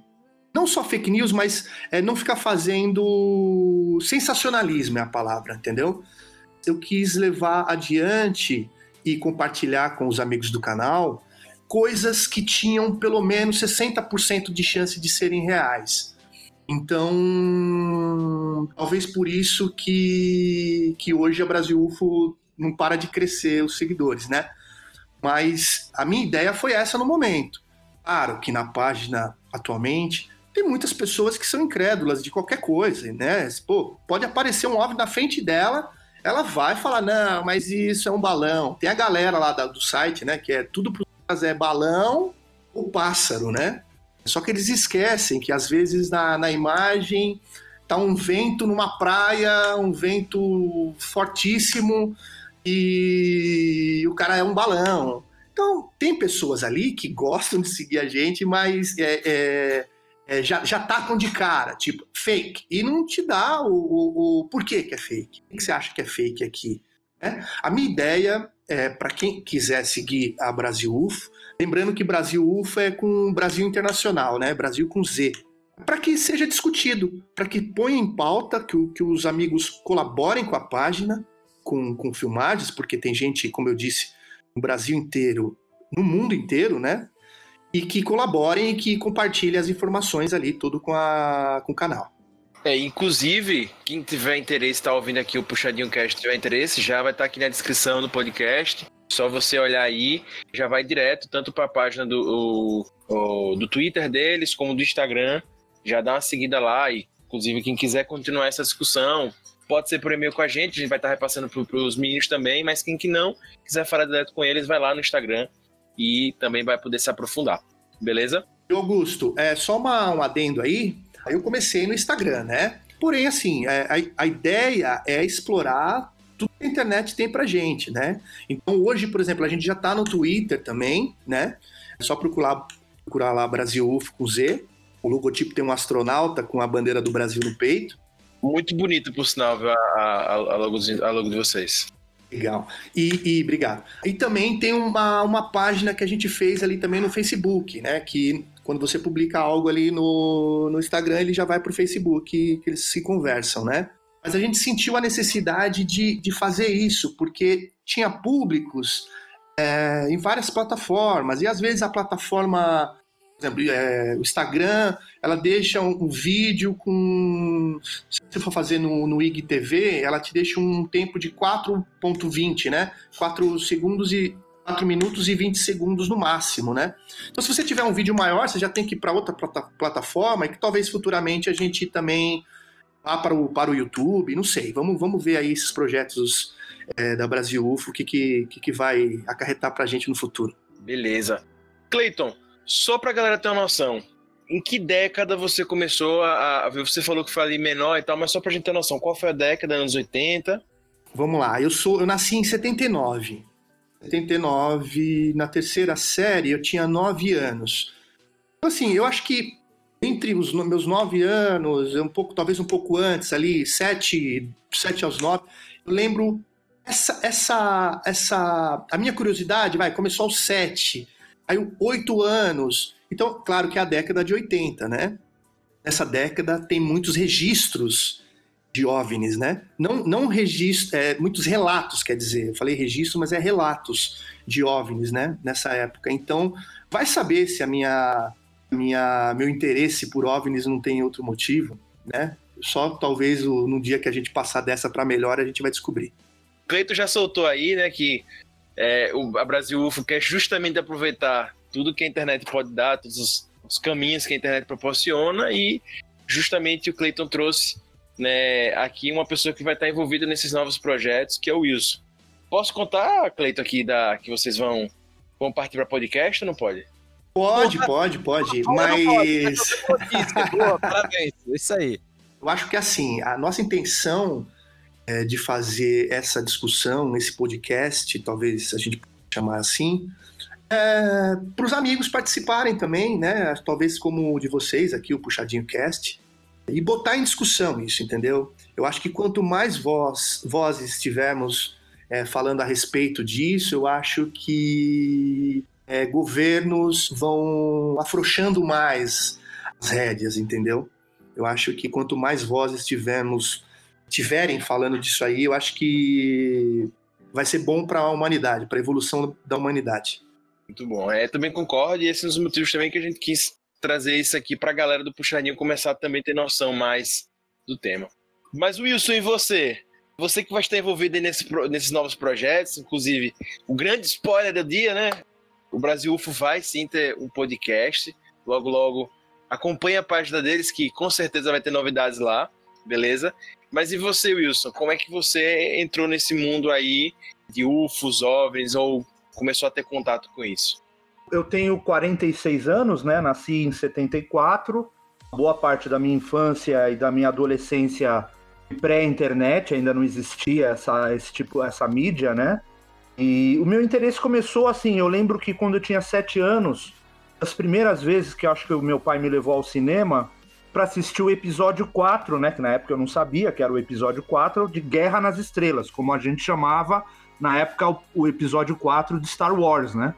E: Não só fake news, mas é, não ficar fazendo. Sensacionalismo é a palavra, entendeu? Eu quis levar adiante e compartilhar com os amigos do canal coisas que tinham pelo menos 60% de chance de serem reais. Então, talvez por isso que, que hoje a Brasil UFO não para de crescer os seguidores, né? Mas a minha ideia foi essa no momento. Claro que na página atualmente tem muitas pessoas que são incrédulas de qualquer coisa, né? Pô, pode aparecer um OVNI na frente dela, ela vai falar, não, mas isso é um balão. Tem a galera lá do site, né, que é tudo pro é balão ou pássaro, né? Só que eles esquecem que às vezes na, na imagem tá um vento numa praia, um vento fortíssimo e o cara é um balão. Então, tem pessoas ali que gostam de seguir a gente, mas é, é, é, já, já tacam de cara, tipo, fake. E não te dá o, o, o porquê que é fake. O que você acha que é fake aqui? É? A minha ideia é, para quem quiser seguir a Brasil UFO, lembrando que Brasil UFO é com Brasil Internacional, né? Brasil com Z. Para que seja discutido, para que ponha em pauta, que, que os amigos colaborem com a página, com, com filmagens, porque tem gente, como eu disse, no Brasil inteiro, no mundo inteiro, né? E que colaborem e que compartilhem as informações ali, tudo com, a, com o canal.
A: É, inclusive, quem tiver interesse, tá ouvindo aqui o Puxadinho Cast, tiver interesse, já vai estar tá aqui na descrição do podcast. Só você olhar aí, já vai direto, tanto para a página do, o, o, do Twitter deles, como do Instagram. Já dá uma seguida lá. E, inclusive, quem quiser continuar essa discussão, pode ser por e-mail com a gente, a gente vai estar tá repassando para os meninos também, mas quem que não quiser falar direto com eles, vai lá no Instagram e também vai poder se aprofundar. Beleza?
E: Augusto, é só uma, um adendo aí. Aí eu comecei no Instagram, né? Porém, assim, é, a, a ideia é explorar tudo que a internet tem pra gente, né? Então hoje, por exemplo, a gente já tá no Twitter também, né? É só procurar, procurar lá Brasil UFO com Z. O logotipo tem um astronauta com a bandeira do Brasil no peito.
A: Muito bonito, por sinal, a, a, a, logo, a logo de vocês.
E: Legal. E, e, obrigado. E também tem uma, uma página que a gente fez ali também no Facebook, né? Que quando você publica algo ali no, no Instagram, ele já vai para o Facebook que eles se conversam, né? Mas a gente sentiu a necessidade de, de fazer isso, porque tinha públicos é, em várias plataformas, e às vezes a plataforma, por exemplo, é, o Instagram, ela deixa um, um, vídeo com. Se você for fazer no, no IGTV, ela te deixa um tempo de 4,20, né? 4 segundos e 4 minutos e 20 segundos no máximo, né? Então, se você tiver um vídeo maior, você já tem que ir para outra plataforma e que talvez futuramente a gente também vá para o, para o YouTube, não sei. Vamos, vamos ver aí esses projetos é, da Brasil UFO, o que, que, que, vai acarretar para a gente no futuro.
A: Beleza. Cleiton, só para a galera ter uma noção, em que década você começou a, a. Você falou que foi ali menor e tal, mas só para a gente ter noção, qual foi a década, anos 80?
E: Vamos lá, eu sou, eu nasci em 79. 79, na terceira série, eu tinha 9 anos. Então, assim, eu acho que entre os meus 9 anos, um pouco, talvez um pouco antes, ali, 7, 7 aos 9, eu lembro essa, essa, essa. A minha curiosidade, vai, começou aos 7, aí 8 anos. Então, claro que é a década de 80, né? Nessa década tem muitos registros de OVNIs, né? Não, não registro, é, muitos relatos, quer dizer, eu falei registro, mas é relatos de OVNIs, né? Nessa época. Então, vai saber se a minha, minha meu interesse por OVNIs não tem outro motivo, né? Só talvez o, no dia que a gente passar dessa para melhor a gente vai descobrir.
A: Cleito já soltou aí, né, que é, o, a Brasil UFO quer justamente aproveitar tudo que a internet pode dar, todos os, os caminhos que a internet proporciona e justamente o Cleiton trouxe né, aqui uma pessoa que vai estar envolvida nesses novos projetos, que é o Wilson. Posso contar, Cleito, aqui da que vocês vão, vão partir para podcast ou não pode?
E: Pode, pode, pode, mas.
D: Boa, parabéns, isso aí.
E: Eu acho que assim, a nossa intenção é, de fazer essa discussão, esse podcast, talvez a gente possa chamar assim, é, para os amigos participarem também, né? Talvez como o de vocês aqui, o Puxadinho Cast e botar em discussão isso, entendeu? Eu acho que quanto mais voz, vozes tivermos é, falando a respeito disso, eu acho que é, governos vão afrouxando mais as rédeas, entendeu? Eu acho que quanto mais vozes tivermos, tiverem falando disso aí, eu acho que vai ser bom para a humanidade, para a evolução da humanidade.
A: Muito bom. É, também concordo, e esses são os motivos também que a gente quis trazer isso aqui para a galera do Puxadinho começar a também ter noção mais do tema. Mas Wilson, e você? Você que vai estar envolvido nesse, nesses novos projetos, inclusive o grande spoiler do dia, né? O Brasil UFO vai sim ter um podcast. Logo, logo acompanhe a página deles, que com certeza vai ter novidades lá, beleza? Mas e você, Wilson? Como é que você entrou nesse mundo aí de UFOs, OVNIs, ou começou a ter contato com isso?
F: Eu tenho 46 anos, né? Nasci em 74. Boa parte da minha infância e da minha adolescência pré-internet, ainda não existia essa, esse tipo, essa mídia, né? E o meu interesse começou assim, eu lembro que quando eu tinha sete anos, as primeiras vezes que acho que o meu pai me levou ao cinema para assistir o episódio 4, né, que na época eu não sabia que era o episódio 4 de Guerra nas Estrelas, como a gente chamava na época o, o episódio 4 de Star Wars, né?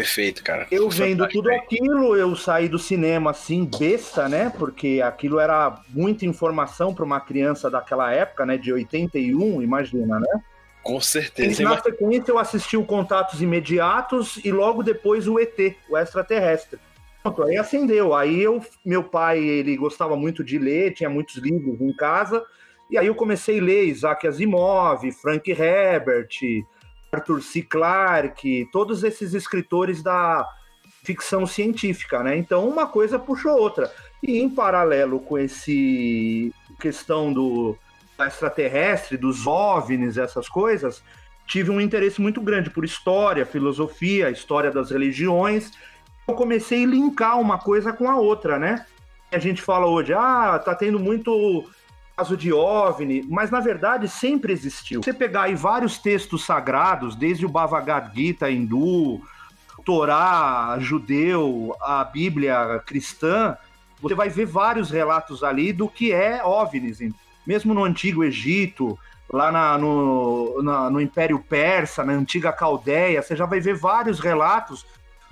A: Perfeito, cara.
F: Eu vendo tudo aquilo, eu saí do cinema assim, besta, né? Porque aquilo era muita informação para uma criança daquela época, né? De 81, imagina, né?
A: Com certeza.
F: E na sequência eu assisti o Contatos Imediatos e logo depois o ET, o extraterrestre. Pronto, aí acendeu. Aí eu, meu pai, ele gostava muito de ler, tinha muitos livros em casa. E aí eu comecei a ler Isaac Asimov, Frank Herbert, Arthur C. Clarke, todos esses escritores da ficção científica, né? Então uma coisa puxou outra. E em paralelo com esse questão do extraterrestre, dos OVNIs, essas coisas, tive um interesse muito grande por história, filosofia, história das religiões. Eu comecei a linkar uma coisa com a outra, né? A gente fala hoje, ah, tá tendo muito caso de OVNI, mas na verdade sempre existiu. Você pegar aí vários textos sagrados, desde o Bhagavad Gita hindu, Torá judeu, a Bíblia cristã, você vai ver vários relatos ali do que é OVNIs. Mesmo no Antigo Egito, lá na, no, na, no Império Persa, na antiga Caldeia, você já vai ver vários relatos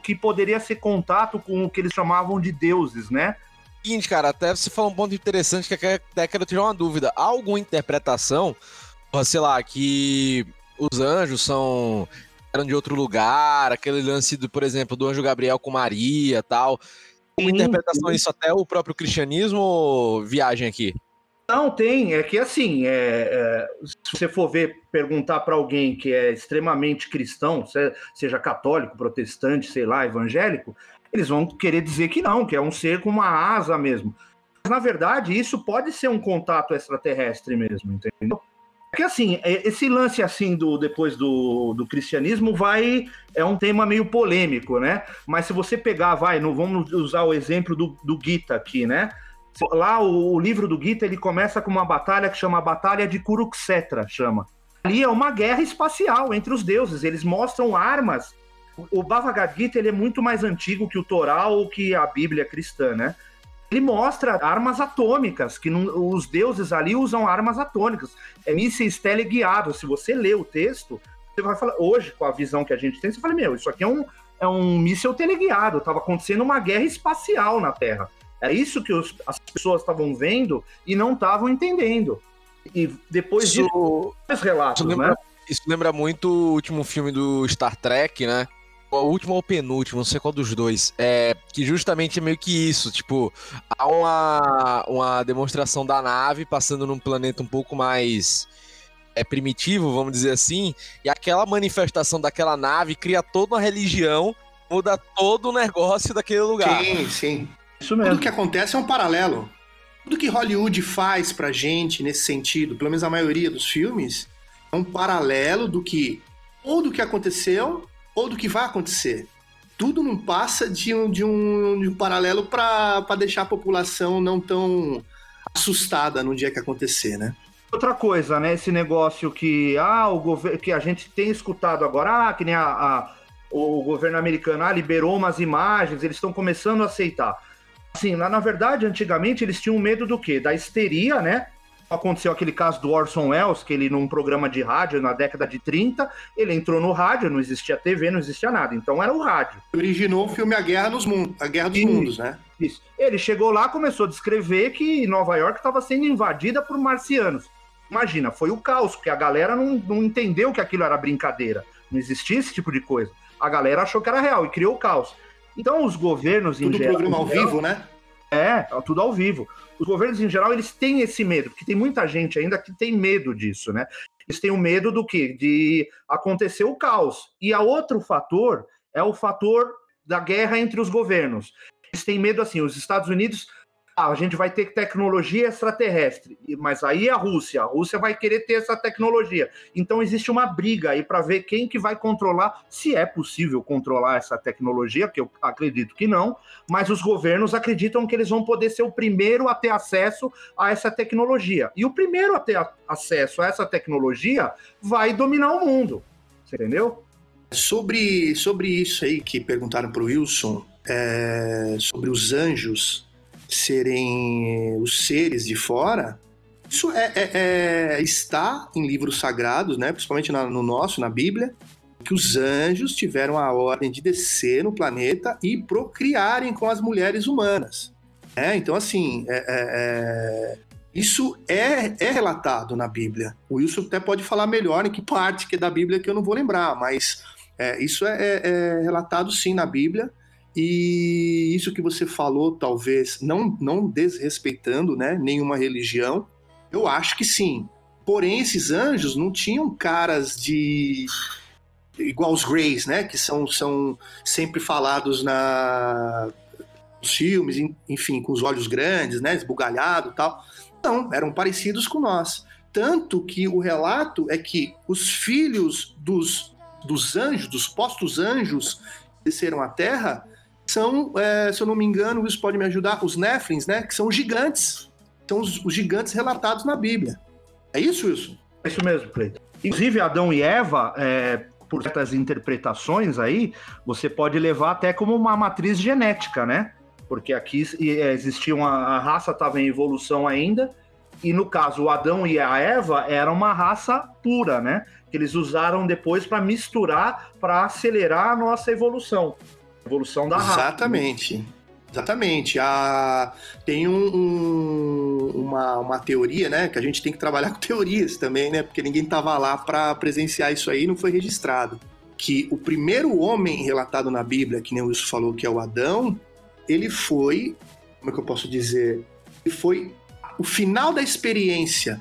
F: que poderia ser contato com o que eles chamavam de deuses, né?
D: Seguinte, cara, até você falou um ponto interessante que até quero tirar uma dúvida. Há alguma interpretação, sei lá, que os anjos são eram de outro lugar, aquele lance do, por exemplo, do anjo Gabriel com Maria, tal. Uma interpretação isso até o próprio cristianismo ou viagem aqui?
F: Não, tem. É que assim, é, é, se você for ver, perguntar para alguém que é extremamente cristão, seja católico, protestante, sei lá, evangélico, eles vão querer dizer que não, que é um ser com uma asa mesmo. Mas, na verdade, isso pode ser um contato extraterrestre mesmo, entendeu? Porque assim, é, esse lance assim do depois do, do cristianismo vai é um tema meio polêmico, né? Mas se você pegar, vai, não vamos usar o exemplo do, do Gita aqui, né? Lá o, o, livro do Gita ele começa com uma batalha que chama Batalha de Kuruksetra, chama. Ali é uma guerra espacial entre os deuses. Eles mostram armas. O Bhagavad Gita ele é muito mais antigo que o Torá ou que a Bíblia cristã, né? Ele mostra armas atômicas, que não, os deuses ali usam armas atômicas, é mísseis teleguiados. Se você lê o texto, você vai falar, hoje, com a visão que a gente tem, você fala, meu, isso aqui é um, é um míssil teleguiado, estava acontecendo uma guerra espacial na Terra. É isso que os, as pessoas estavam vendo e não estavam entendendo. E depois
D: isso,
F: disso, os relatos,
D: isso lembra,
F: né?
D: Isso lembra muito o último filme do Star Trek, né? O último ou o penúltimo, não sei qual dos dois. É que justamente é meio que isso, tipo, há uma, uma demonstração da nave passando num planeta um pouco mais é primitivo, vamos dizer assim, e aquela manifestação daquela nave cria toda uma religião, muda todo o negócio daquele lugar.
E: Sim, sim. Isso mesmo. Tudo que acontece é um paralelo. Tudo que Hollywood faz pra gente nesse sentido, pelo menos a maioria dos filmes, é um paralelo do que ou do que aconteceu ou do que vai acontecer. Tudo não passa de um, de um, de um paralelo para deixar a população não tão assustada no dia que acontecer, né?
F: Outra coisa, né? Esse negócio que ah, o governo que a gente tem escutado agora, ah, que nem a, a o governo americano ah, liberou umas imagens, eles estão começando a aceitar. Assim, na verdade, antigamente eles tinham medo do quê? Da histeria, né? Aconteceu aquele caso do Orson Welles, que ele num programa de rádio na década de 30, ele entrou no rádio, não existia TV, não existia nada, então era o rádio.
E: Originou o filme A Guerra nos Mundos, A Guerra dos Mundos, né?
F: Isso. Ele chegou lá, começou a descrever que Nova York estava sendo invadida por marcianos. Imagina, foi o caos, porque a galera não, não entendeu que aquilo era brincadeira. Não existia esse tipo de coisa. A galera achou que era real e criou o caos. Então, os governos
E: tudo
F: em geral.
E: Programa ao vivo, né?
F: É, tudo ao vivo. Os governos em geral, eles têm esse medo, porque tem muita gente ainda que tem medo disso, né? Eles têm o medo do quê? De acontecer o caos. E a outro fator é o fator da guerra entre os governos. Eles têm medo assim, os Estados Unidos a gente vai ter tecnologia extraterrestre, mas aí a Rússia, a Rússia vai querer ter essa tecnologia. Então existe uma briga aí para ver quem que vai controlar, se é possível controlar essa tecnologia, que eu acredito que não, mas os governos acreditam que eles vão poder ser o primeiro a ter acesso a essa tecnologia. E o primeiro a ter acesso a essa tecnologia vai dominar o mundo. Você entendeu?
E: Sobre, sobre isso aí que perguntaram para o Wilson, é, sobre os anjos, serem os seres de fora, isso é, é, é está em livros sagrados, né? principalmente na, no nosso, na Bíblia, que os anjos tiveram a ordem de descer no planeta e procriarem com as mulheres humanas. É, então, assim, é, é, é, isso é, relatado na Bíblia. O Wilson até pode falar melhor em que parte que é da Bíblia que eu não vou lembrar, mas isso é, relatado sim na Bíblia. E isso que você falou, talvez, não, não desrespeitando né, nenhuma religião, eu acho que sim. Porém, esses anjos não tinham caras de. igual os Greys, né? Que são, são sempre falados na nos filmes, enfim, com os olhos grandes, né? Esbugalhado tal. Não, eram parecidos com nós. Tanto que o relato é que os filhos dos, dos anjos, dos postos anjos desceram à terra, são, é, se eu não me engano, isso pode me ajudar, os Néflins, né? Que são gigantes. São os, os gigantes relatados na Bíblia. É isso, Wilson?
F: É isso mesmo, Cleiton. Inclusive, Adão e Eva, é, por certas interpretações aí, você pode levar até como uma matriz genética, né? Porque aqui é, existia uma a raça estava em evolução ainda, e no caso o Adão e a Eva era uma raça pura, né? Que eles usaram depois para misturar, para acelerar a nossa evolução, evolução da raça.
E: Exatamente. Exatamente. A... Tem um, um, uma, uma teoria, né? Que a gente tem que trabalhar com teorias também, né? Porque ninguém estava lá para presenciar isso aí não foi registrado. Que o primeiro homem relatado na Bíblia, que nem o Wilson falou, que é o Adão, ele foi. Como é que eu posso dizer? Ele foi o final da experiência,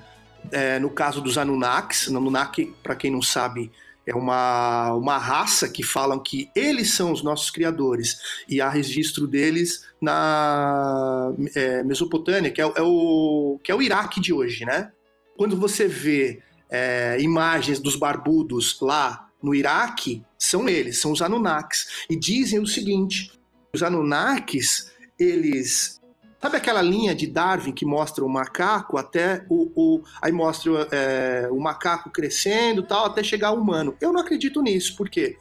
E: é, no caso dos Anunnakis. Anunnaki, para quem não sabe, é uma, uma raça que falam que eles são os nossos criadores e há registro deles na é, Mesopotâmia, que é, é, o, que é o Iraque de hoje, né? Quando você vê é, imagens dos barbudos lá no Iraque, são eles, são os Anunnakis. E dizem o seguinte: os Anunnakis, eles Sabe aquela linha de Darwin que mostra o macaco até o. o aí mostra é, o macaco crescendo tal, até chegar ao humano. Eu não acredito nisso, por quê?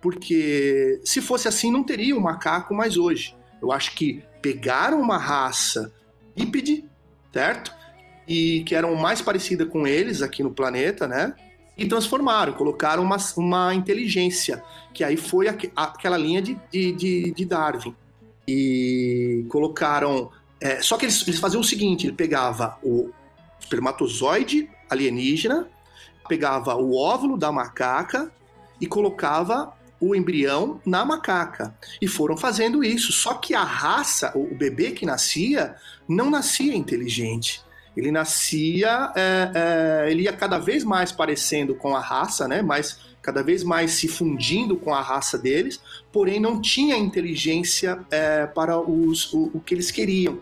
E: Porque se fosse assim, não teria o macaco mais hoje. Eu acho que pegaram uma raça bípede, certo? E que eram mais parecida com eles aqui no planeta, né? E transformaram, colocaram uma, uma inteligência, que aí foi aquela linha de, de, de Darwin e colocaram. É, só que eles, eles faziam o seguinte: ele pegava o espermatozoide alienígena, pegava o óvulo da macaca e colocava o embrião na macaca. E foram fazendo isso. Só que a raça, o bebê que nascia, não nascia inteligente. Ele nascia, é, é, ele ia cada vez mais parecendo com a raça, né? Mais cada vez mais se fundindo com a raça deles, porém não tinha inteligência é, para os, o, o, que eles queriam.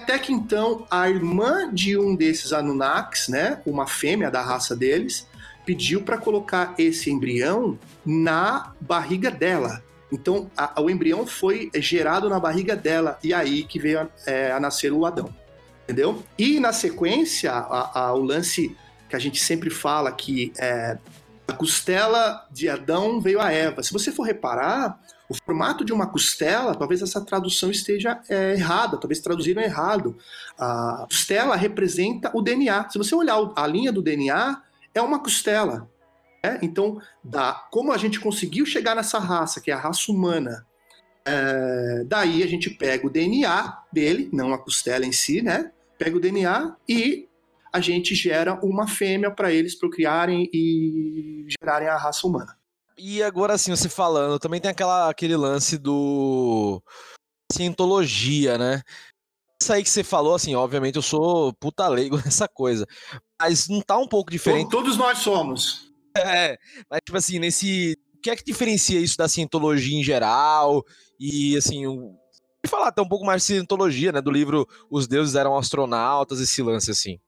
E: Até que então a irmã de um desses Anunnakis, né, uma fêmea da raça deles, pediu para colocar esse embrião na barriga dela. Então a, o embrião foi gerado na barriga dela e aí que veio a, é, a nascer o Adão, entendeu? E na sequência a, o lance que a gente sempre fala que é, a costela de Adão veio a Eva. Se você for reparar, o formato de uma costela, talvez essa tradução esteja é, errada, talvez traduziram errado. A costela representa o DNA. Se você olhar a linha do DNA, é uma costela. Né? Então, dá, como a gente conseguiu chegar nessa raça, que é a raça humana, é, daí a gente pega o DNA dele, não a costela em si, né? Pega o DNA e a gente gera uma fêmea para eles procriarem e gerarem a raça humana.
D: E agora, assim, você falando, também tem aquela, aquele lance do. cientologia, né? Isso aí que você falou, assim, obviamente eu sou puta leigo nessa coisa. Mas não tá um pouco diferente.
E: Todos nós somos.
D: É, mas tipo assim, nesse. O que é que diferencia isso da cientologia em geral? E assim, um... falar até um pouco mais de cientologia, né? Do livro Os Deuses Eram Astronautas, esse lance assim.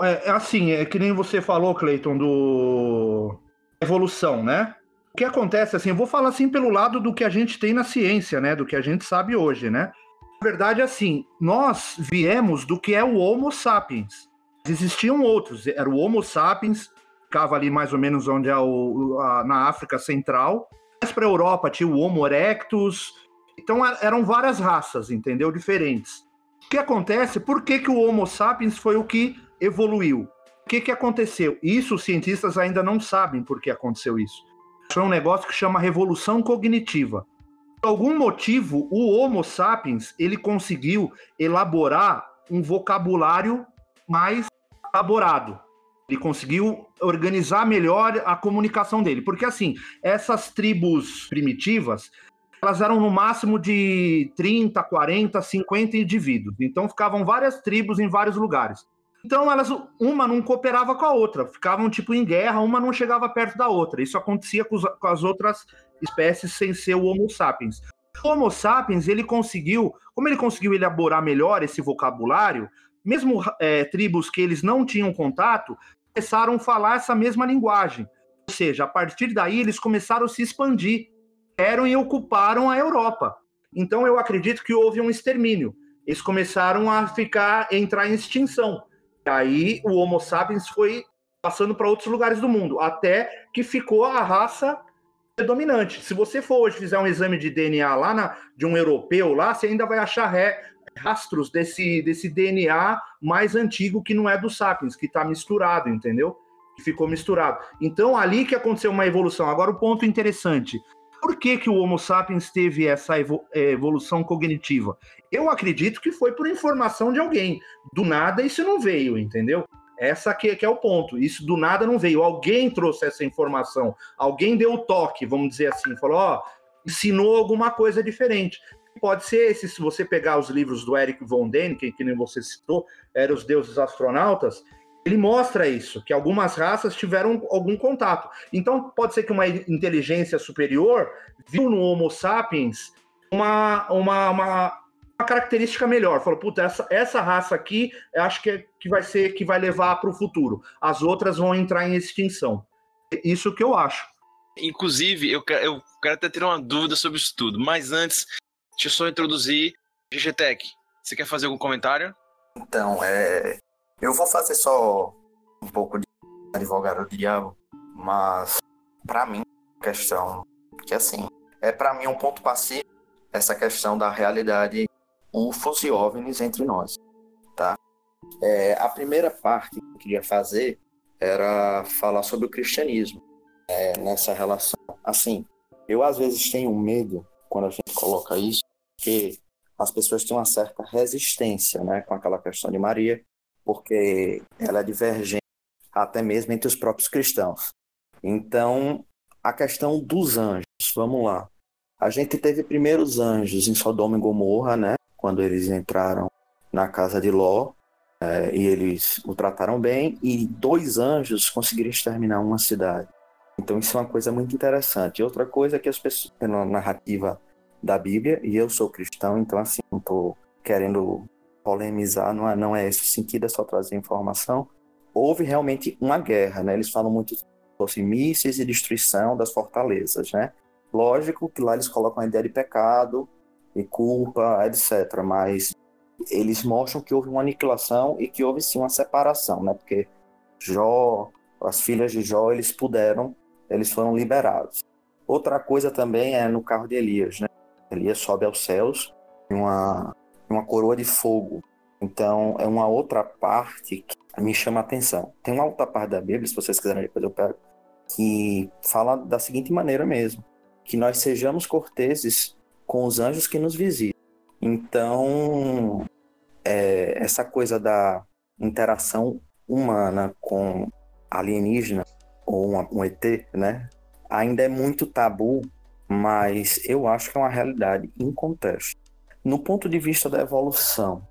F: É, é assim, é que nem você falou, Cleiton, do evolução, né? O que acontece, assim, eu vou falar assim pelo lado do que a gente tem na ciência, né? Do que a gente sabe hoje, né? Na verdade, assim, nós viemos do que é o Homo sapiens. Existiam outros, era o Homo sapiens, ficava ali mais ou menos onde é o, a, na África Central. Mais para a Europa tinha o Homo erectus. Então eram várias raças, entendeu? Diferentes. O que acontece? Por que, que o Homo sapiens foi o que evoluiu. O que, que aconteceu? Isso os cientistas ainda não sabem por que aconteceu isso. Isso é um negócio que chama revolução cognitiva. Por algum motivo, o Homo sapiens ele conseguiu elaborar um vocabulário mais elaborado. Ele conseguiu organizar melhor a comunicação dele. Porque, assim, essas tribos primitivas, elas eram no máximo de 30, 40, 50 indivíduos. Então, ficavam várias tribos em vários lugares. Então elas uma não cooperava com a outra, ficavam tipo em guerra, uma não chegava perto da outra. Isso acontecia com, os, com as outras espécies sem ser o Homo sapiens. O Homo sapiens ele conseguiu, como ele conseguiu elaborar melhor esse vocabulário, mesmo é, tribos que eles não tinham contato começaram a falar essa mesma linguagem. Ou seja, a partir daí eles começaram a se expandir, eram e ocuparam a Europa. Então eu acredito que houve um extermínio. Eles começaram a ficar, entrar em extinção. E aí o Homo sapiens foi passando para outros lugares do mundo, até que ficou a raça predominante. Se você for hoje fizer um exame de DNA lá na, de um europeu lá, você ainda vai achar ré, rastros desse, desse DNA mais antigo que não é do sapiens, que está misturado, entendeu? Que ficou misturado. Então, ali que aconteceu uma evolução. Agora, o ponto interessante. Por que, que o Homo sapiens teve essa eh, evolução cognitiva? Eu acredito que foi por informação de alguém. Do nada isso não veio, entendeu? Essa que, que é o ponto. Isso do nada não veio. Alguém trouxe essa informação. Alguém deu o toque, vamos dizer assim. Falou, ó, ensinou alguma coisa diferente. Pode ser esse, se você pegar os livros do Eric von Däniken, que nem você citou, eram os deuses astronautas, ele mostra isso, que algumas raças tiveram algum contato. Então, pode ser que uma inteligência superior viu no Homo sapiens uma, uma, uma, uma característica melhor. Falou, puta, essa, essa raça aqui, eu acho que, é, que vai ser que vai levar para o futuro. As outras vão entrar em extinção. Isso que eu acho.
A: Inclusive, eu quero, eu quero até ter uma dúvida sobre isso tudo, mas antes, deixa eu só introduzir GGTech. Você quer fazer algum comentário?
G: Então, é, eu vou fazer só um pouco de advogado do diabo, mas para mim, questão que assim, é para mim um ponto passivo essa questão da realidade UFOs e OVNIs entre nós, tá? É, a primeira parte que eu queria fazer era falar sobre o cristianismo é, nessa relação. Assim, eu às vezes tenho medo quando a gente coloca isso, que as pessoas têm uma certa resistência, né, com aquela questão de Maria, porque ela é divergente até mesmo entre os próprios cristãos. Então, a questão dos anjos, vamos lá. A gente teve primeiros anjos em Sodoma e Gomorra, né? Quando eles entraram na casa de Ló, é, e eles o trataram bem, e dois anjos conseguiram exterminar uma cidade. Então isso é uma coisa muito interessante. Outra coisa é que as pessoas, pela narrativa da Bíblia, e eu sou cristão, então assim, não estou querendo polemizar, não é, não é esse o sentido, é só trazer informação. Houve realmente uma guerra, né? Eles falam muito sobre mísseis e destruição das fortalezas, né? Lógico que lá eles colocam a ideia de pecado e culpa, etc. Mas eles mostram que houve uma aniquilação e que houve sim uma separação, né? Porque Jó, as filhas de Jó, eles puderam, eles foram liberados. Outra coisa também é no carro de Elias, né? Elias sobe aos céus uma uma coroa de fogo. Então, é uma outra parte que me chama a atenção. Tem uma outra parte da Bíblia, se vocês quiserem depois eu pego, que fala da seguinte maneira mesmo: que nós sejamos corteses com os anjos que nos visitam. Então, é, essa coisa da interação humana com alienígena ou uma, um ET, né, ainda é muito tabu, mas eu acho que é uma realidade em contexto. No ponto de vista da evolução,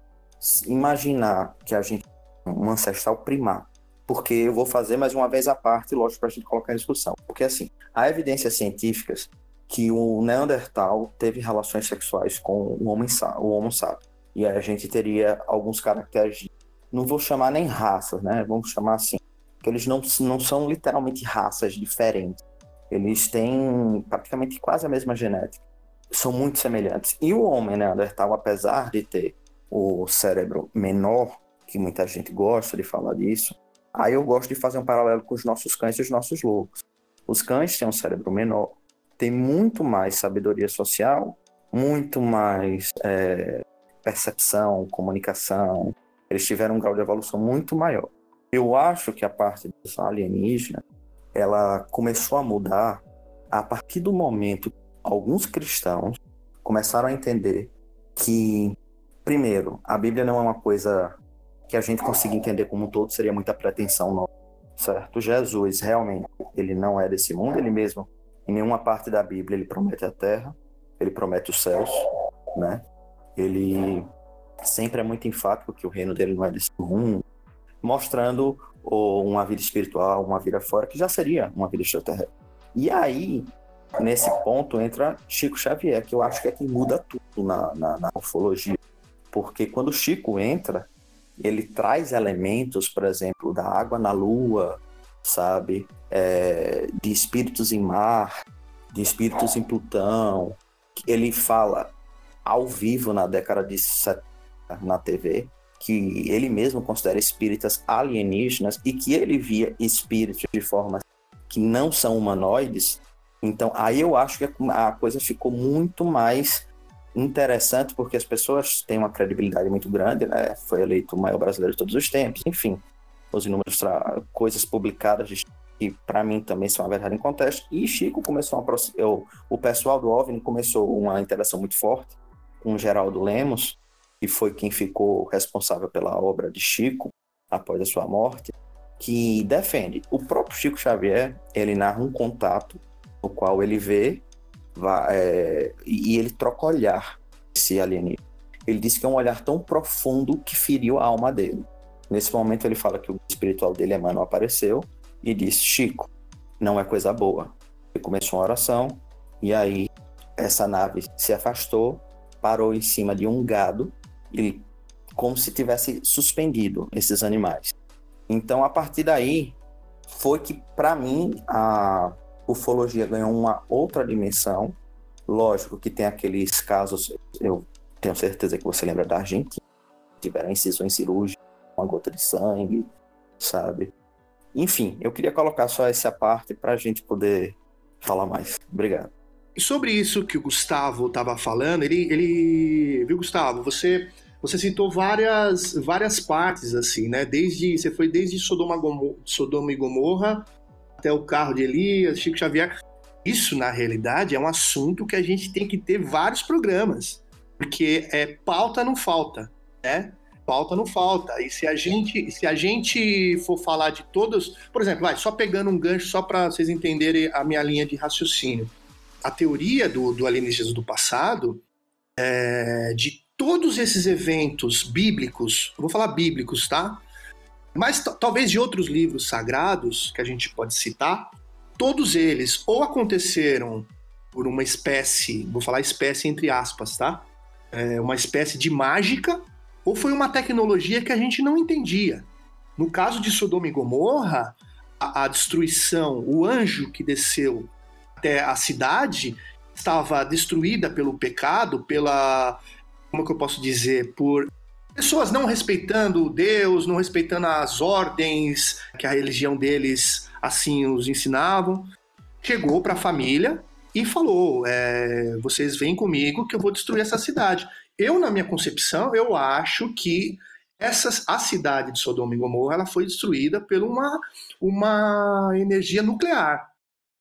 G: imaginar que a gente um ancestral primar, porque eu vou fazer mais uma vez a parte, lógico, para a gente colocar em discussão. Porque assim, há evidências científicas que o Neandertal teve relações sexuais com o Homo, o homo sapiens. E aí a gente teria alguns caracteres, não vou chamar nem raças, né? Vamos chamar assim, que eles não, não são literalmente raças diferentes. Eles têm praticamente quase a mesma genética são muito semelhantes. E o homem neandertal, apesar de ter o cérebro menor, que muita gente gosta de falar disso, aí eu gosto de fazer um paralelo com os nossos cães e os nossos lobos. Os cães têm um cérebro menor, têm muito mais sabedoria social, muito mais é, percepção, comunicação. Eles tiveram um grau de evolução muito maior. Eu acho que a parte alienígena ela começou a mudar a partir do momento alguns cristãos começaram a entender que, primeiro, a Bíblia não é uma coisa que a gente consiga entender como um todo, seria muita pretensão nossa, certo? Jesus realmente, ele não é desse mundo, ele mesmo, em nenhuma parte da Bíblia, ele promete a terra, ele promete os céus, né? Ele sempre é muito enfático que o reino dele não é desse mundo, mostrando uma vida espiritual, uma vida fora, que já seria uma vida extraterrestre. E aí, nesse ponto entra Chico Xavier, que eu acho que é quem muda tudo na, na, na ufologia. Porque quando Chico entra, ele traz elementos, por exemplo, da água na lua, sabe? É, de espíritos em mar, de espíritos em Plutão. Ele fala ao vivo na década de 70 na TV, que ele mesmo considera espíritas alienígenas e que ele via espíritos de formas que não são humanoides, então aí eu acho que a coisa ficou muito mais interessante porque as pessoas têm uma credibilidade muito grande, né? Foi eleito o maior brasileiro de todos os tempos, enfim, os inúmeros coisas publicadas que para mim também são uma verdade em contexto. E Chico começou a eu, o pessoal do OVNI começou uma interação muito forte com Geraldo Lemos, que foi quem ficou responsável pela obra de Chico após a sua morte, que defende. O próprio Chico Xavier, ele narra um contato no qual ele vê vai, é, e ele troca olhar esse alienígena. Ele diz que é um olhar tão profundo que feriu a alma dele. Nesse momento ele fala que o espiritual dele, Emmanuel, apareceu e disse, Chico, não é coisa boa. Ele começou uma oração e aí essa nave se afastou, parou em cima de um gado e como se tivesse suspendido esses animais. Então, a partir daí, foi que, para mim, a ufologia ganhou uma outra dimensão. Lógico que tem aqueles casos, eu tenho certeza que você lembra da Argentina, tiveram incisões cirúrgicas, uma gota de sangue, sabe? Enfim, eu queria colocar só essa parte para a gente poder falar mais. Obrigado.
E: E sobre isso que o Gustavo estava falando, ele, ele, viu, Gustavo, você você citou várias, várias partes, assim, né? Desde, você foi desde Sodoma, Sodoma e Gomorra até o carro de Elias, Chico Xavier. Isso, na realidade, é um assunto que a gente tem que ter vários programas, porque é pauta não falta, né? Pauta não falta. E se a gente, se a gente for falar de todos, por exemplo, vai, só pegando um gancho só para vocês entenderem a minha linha de raciocínio. A teoria do, do do passado, é, de todos esses eventos bíblicos, vou falar bíblicos, tá? Mas talvez de outros livros sagrados que a gente pode citar, todos eles ou aconteceram por uma espécie, vou falar espécie entre aspas, tá? É uma espécie de mágica, ou foi uma tecnologia que a gente não entendia. No caso de Sodoma e Gomorra, a, a destruição, o anjo que desceu até a cidade estava destruída pelo pecado, pela como que eu posso dizer, por pessoas não respeitando Deus, não respeitando as ordens que a religião deles assim os ensinavam, chegou para a família e falou: é, vocês vêm comigo que eu vou destruir essa cidade. Eu, na minha concepção, eu acho que essa, a cidade de Sodoma e Gomorra ela foi destruída por uma, uma energia nuclear.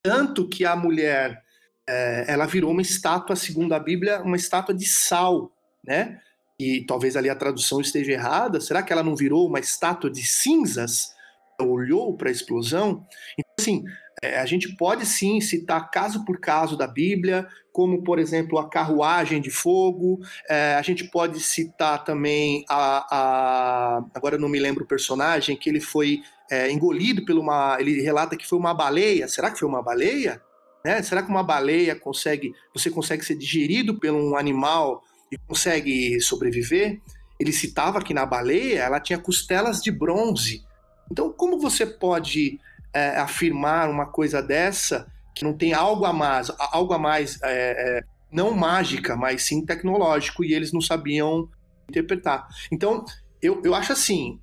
E: Tanto que a mulher é, ela virou uma estátua, segundo a Bíblia, uma estátua de sal né? E talvez ali a tradução esteja errada. Será que ela não virou uma estátua de cinzas? Olhou para a explosão? Então, assim, é, a gente pode sim citar caso por caso da Bíblia, como, por exemplo, a carruagem de fogo. É, a gente pode citar também a, a, Agora eu não me lembro o personagem, que ele foi é, engolido por uma. Ele relata que foi uma baleia. Será que foi uma baleia? Né? Será que uma baleia consegue. Você consegue ser digerido por um animal e consegue sobreviver, ele citava que na baleia ela tinha costelas de bronze. Então, como você pode é, afirmar uma coisa dessa que não tem algo a mais, algo a mais é, é, não mágica, mas sim tecnológico, e eles não sabiam interpretar. Então, eu, eu acho assim,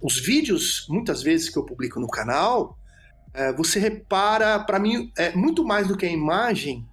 E: os vídeos, muitas vezes que eu publico no canal, é, você repara, para mim, é muito mais do que a imagem,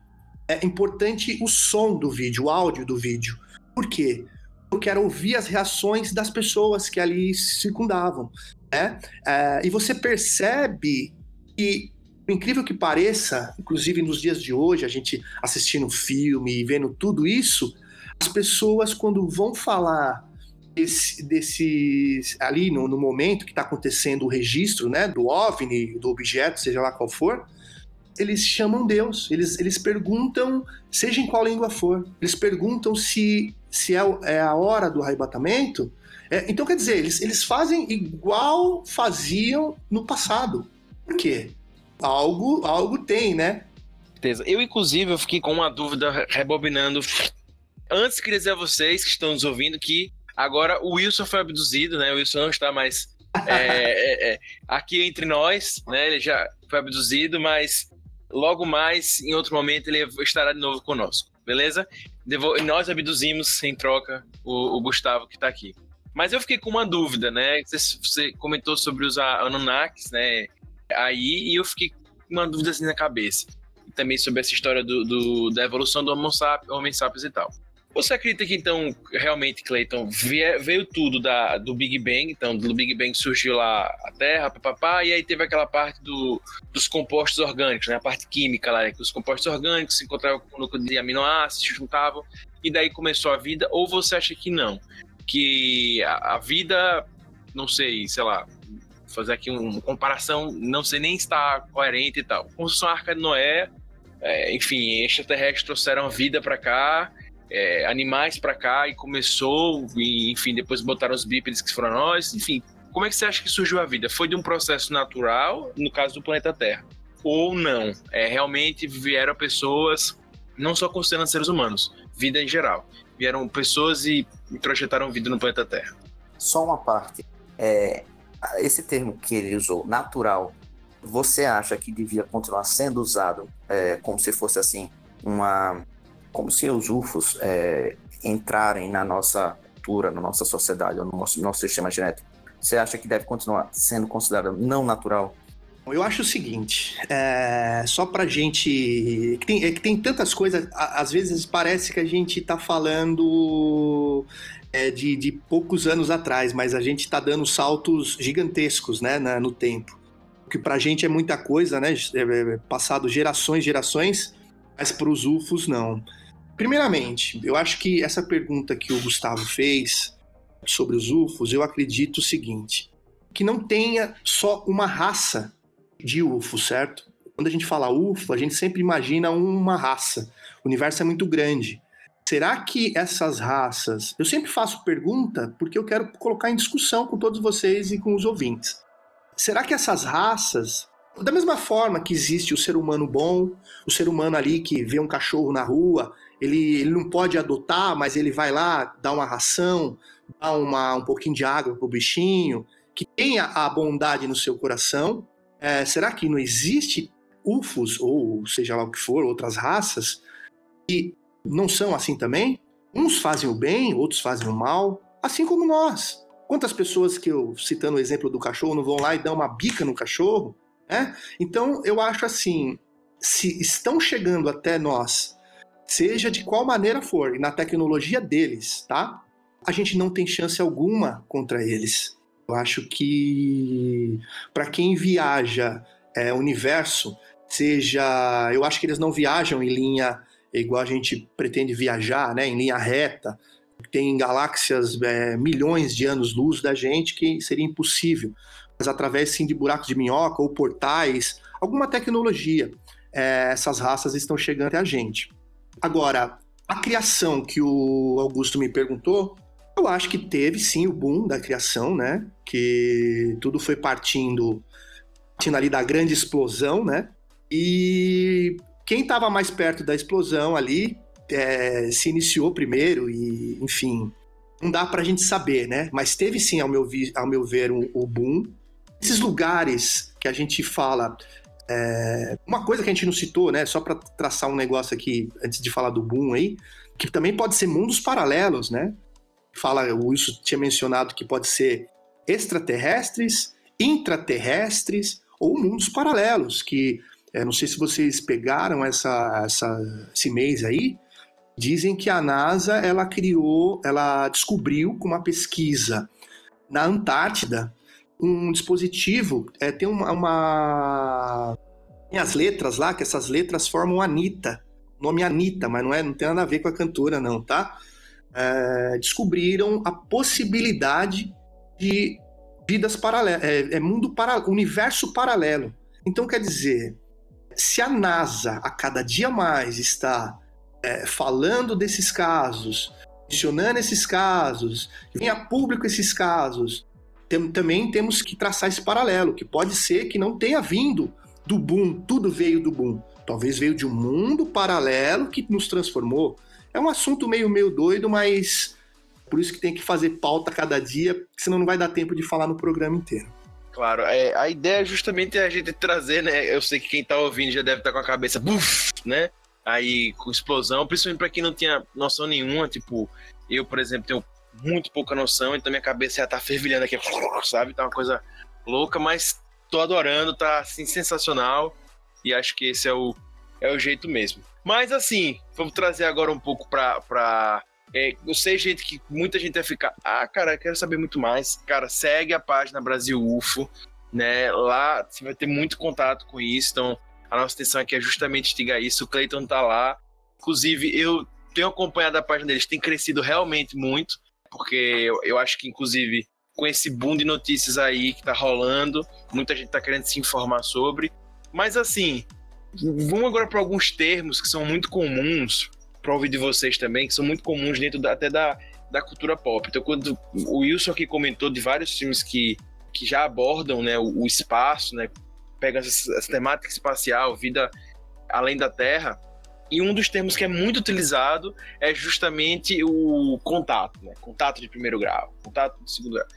E: é importante o som do vídeo, o áudio do vídeo. Por quê? Eu quero ouvir as reações das pessoas que ali circundavam. Né? É, e você percebe que, incrível que pareça, inclusive nos dias de hoje, a gente assistindo filme e vendo tudo isso, as pessoas, quando vão falar desse, desse ali no, no momento que está acontecendo o registro né, do OVNI, do objeto, seja lá qual for, eles chamam Deus, eles, eles perguntam, seja em qual língua for, eles perguntam se, se é, é a hora do arrebatamento. É, então, quer dizer, eles, eles fazem igual faziam no passado. Por quê? Algo, algo tem, né?
A: Eu, inclusive, eu fiquei com uma dúvida rebobinando. Antes, queria dizer a vocês que estão nos ouvindo que agora o Wilson foi abduzido, né? O Wilson não está mais é, é, é, aqui entre nós, né? Ele já foi abduzido, mas logo mais, em outro momento, ele estará de novo conosco. beleza? Devo- nós abduzimos em troca o, o Gustavo que tá aqui. Mas eu fiquei com uma dúvida, né? Você, você comentou sobre os Anunnakis, né? Aí, e eu fiquei com uma dúvida assim na cabeça. Também sobre essa história do, do- da evolução do Homo sapiens, Homem sapiens e tal. Você acredita que então, realmente, Clayton, veio tudo da, do Big Bang? Então, do Big Bang surgiu lá a Terra, papapá, e aí teve aquela parte do, dos compostos orgânicos, né? A parte química lá, que os compostos orgânicos se encontravam com o núcleo de aminoácidos, se juntavam, e daí começou a vida? Ou você acha que não? Que a, a vida, não sei, sei lá, fazer aqui uma comparação, não sei nem está coerente e tal. Construção Arca de Noé, é, enfim, extraterrestres trouxeram vida para cá, é, animais para cá e começou, e, enfim, depois botaram os bípedes que foram nós, enfim. Como é que você acha que surgiu a vida? Foi de um processo natural, no caso do planeta Terra? Ou não? É, realmente vieram pessoas, não só considerando seres humanos, vida em geral. Vieram pessoas e introjetaram vida no planeta Terra.
G: Só uma parte. É, esse termo que ele usou, natural, você acha que devia continuar sendo usado é, como se fosse assim uma como se os UFOs é, entrarem na nossa cultura, na nossa sociedade, no nosso, nosso sistema genético? Você acha que deve continuar sendo considerado não natural?
E: Eu acho o seguinte, é, só pra gente. que Tem, é que tem tantas coisas, a- às vezes parece que a gente tá falando é, de, de poucos anos atrás, mas a gente tá dando saltos gigantescos né, na- no tempo. O que pra gente é muita coisa, né? é, é, passado gerações, gerações, mas pros UFOs não. Primeiramente, eu acho que essa pergunta que o Gustavo fez sobre os UFOs, eu acredito o seguinte: que não tenha só uma raça de UFO, certo? Quando a gente fala UFO, a gente sempre imagina uma raça. O universo é muito grande. Será que essas raças. Eu sempre faço pergunta porque eu quero colocar em discussão com todos vocês e com os ouvintes. Será que essas raças. Da mesma forma que existe o ser humano bom, o ser humano ali que vê um cachorro na rua, ele, ele não pode adotar, mas ele vai lá, dá uma ração, dá uma, um pouquinho de água pro bichinho, que tenha a bondade no seu coração, é, será que não existe UFOs, ou seja lá o que for, outras raças, que não são assim também? Uns fazem o bem, outros fazem o mal, assim como nós. Quantas pessoas que eu, citando o exemplo do cachorro, não vão lá e dão uma bica no cachorro? Né? Então, eu acho assim, se estão chegando até nós, seja de qual maneira for, e na tecnologia deles, tá? A gente não tem chance alguma contra eles. Eu acho que para quem viaja é, universo, seja. Eu acho que eles não viajam em linha igual a gente pretende viajar, né, em linha reta. Tem galáxias é, milhões de anos-luz da gente que seria impossível. Mas através sim de buracos de minhoca ou portais, alguma tecnologia, é, essas raças estão chegando até a gente. Agora, a criação que o Augusto me perguntou, eu acho que teve sim o boom da criação, né? Que tudo foi partindo, partindo ali da grande explosão, né? E quem estava mais perto da explosão ali é, se iniciou primeiro e, enfim, não dá pra gente saber, né? Mas teve sim, ao meu, vi, ao meu ver, o, o boom. Esses lugares que a gente fala. É, uma coisa que a gente não citou, né? Só para traçar um negócio aqui antes de falar do boom aí, que também pode ser mundos paralelos, né? Fala, o Wilson tinha mencionado que pode ser extraterrestres, intraterrestres ou mundos paralelos, que é, não sei se vocês pegaram essa, essa, esse mês aí, dizem que a NASA ela criou, ela descobriu com uma pesquisa na Antártida um dispositivo, é, tem uma, uma tem as letras lá, que essas letras formam Anitta, nome Anitta, mas não é, não tem nada a ver com a cantora não, tá? É, descobriram a possibilidade de vidas paralelas, é, é mundo para, universo paralelo. Então quer dizer, se a NASA a cada dia mais está é, falando desses casos, mencionando esses casos, vem a público esses casos, tem, também temos que traçar esse paralelo, que pode ser que não tenha vindo do boom, tudo veio do boom. Talvez veio de um mundo paralelo que nos transformou. É um assunto meio, meio doido, mas por isso que tem que fazer pauta cada dia, senão não vai dar tempo de falar no programa inteiro.
A: Claro, é, a ideia é justamente a gente trazer, né? Eu sei que quem tá ouvindo já deve estar com a cabeça, buf, né? aí com explosão, principalmente para quem não tinha noção nenhuma, tipo, eu, por exemplo, tenho muito pouca noção, então minha cabeça já tá fervilhando aqui, sabe? Tá uma coisa louca, mas tô adorando, tá assim sensacional e acho que esse é o, é o jeito mesmo. Mas assim, vamos trazer agora um pouco pra. pra é, eu sei, gente, que muita gente vai ficar. Ah, cara, quero saber muito mais. Cara, segue a página Brasil UFO, né? Lá você vai ter muito contato com isso. Então, a nossa intenção aqui é justamente instigar isso. O Cleiton tá lá. Inclusive, eu tenho acompanhado a página deles, tem crescido realmente muito, porque eu, eu acho que, inclusive, com esse boom de notícias aí que tá rolando, muita gente tá querendo se informar sobre. Mas assim, vamos agora para alguns termos que são muito comuns, para ouvir de vocês também, que são muito comuns dentro da, até da, da cultura pop. Então, quando o Wilson aqui comentou de vários filmes que, que já abordam né, o, o espaço, né, pegam essa, essa temática espacial, vida além da Terra, e um dos termos que é muito utilizado é justamente o contato, né? Contato de primeiro grau, contato de segundo grau.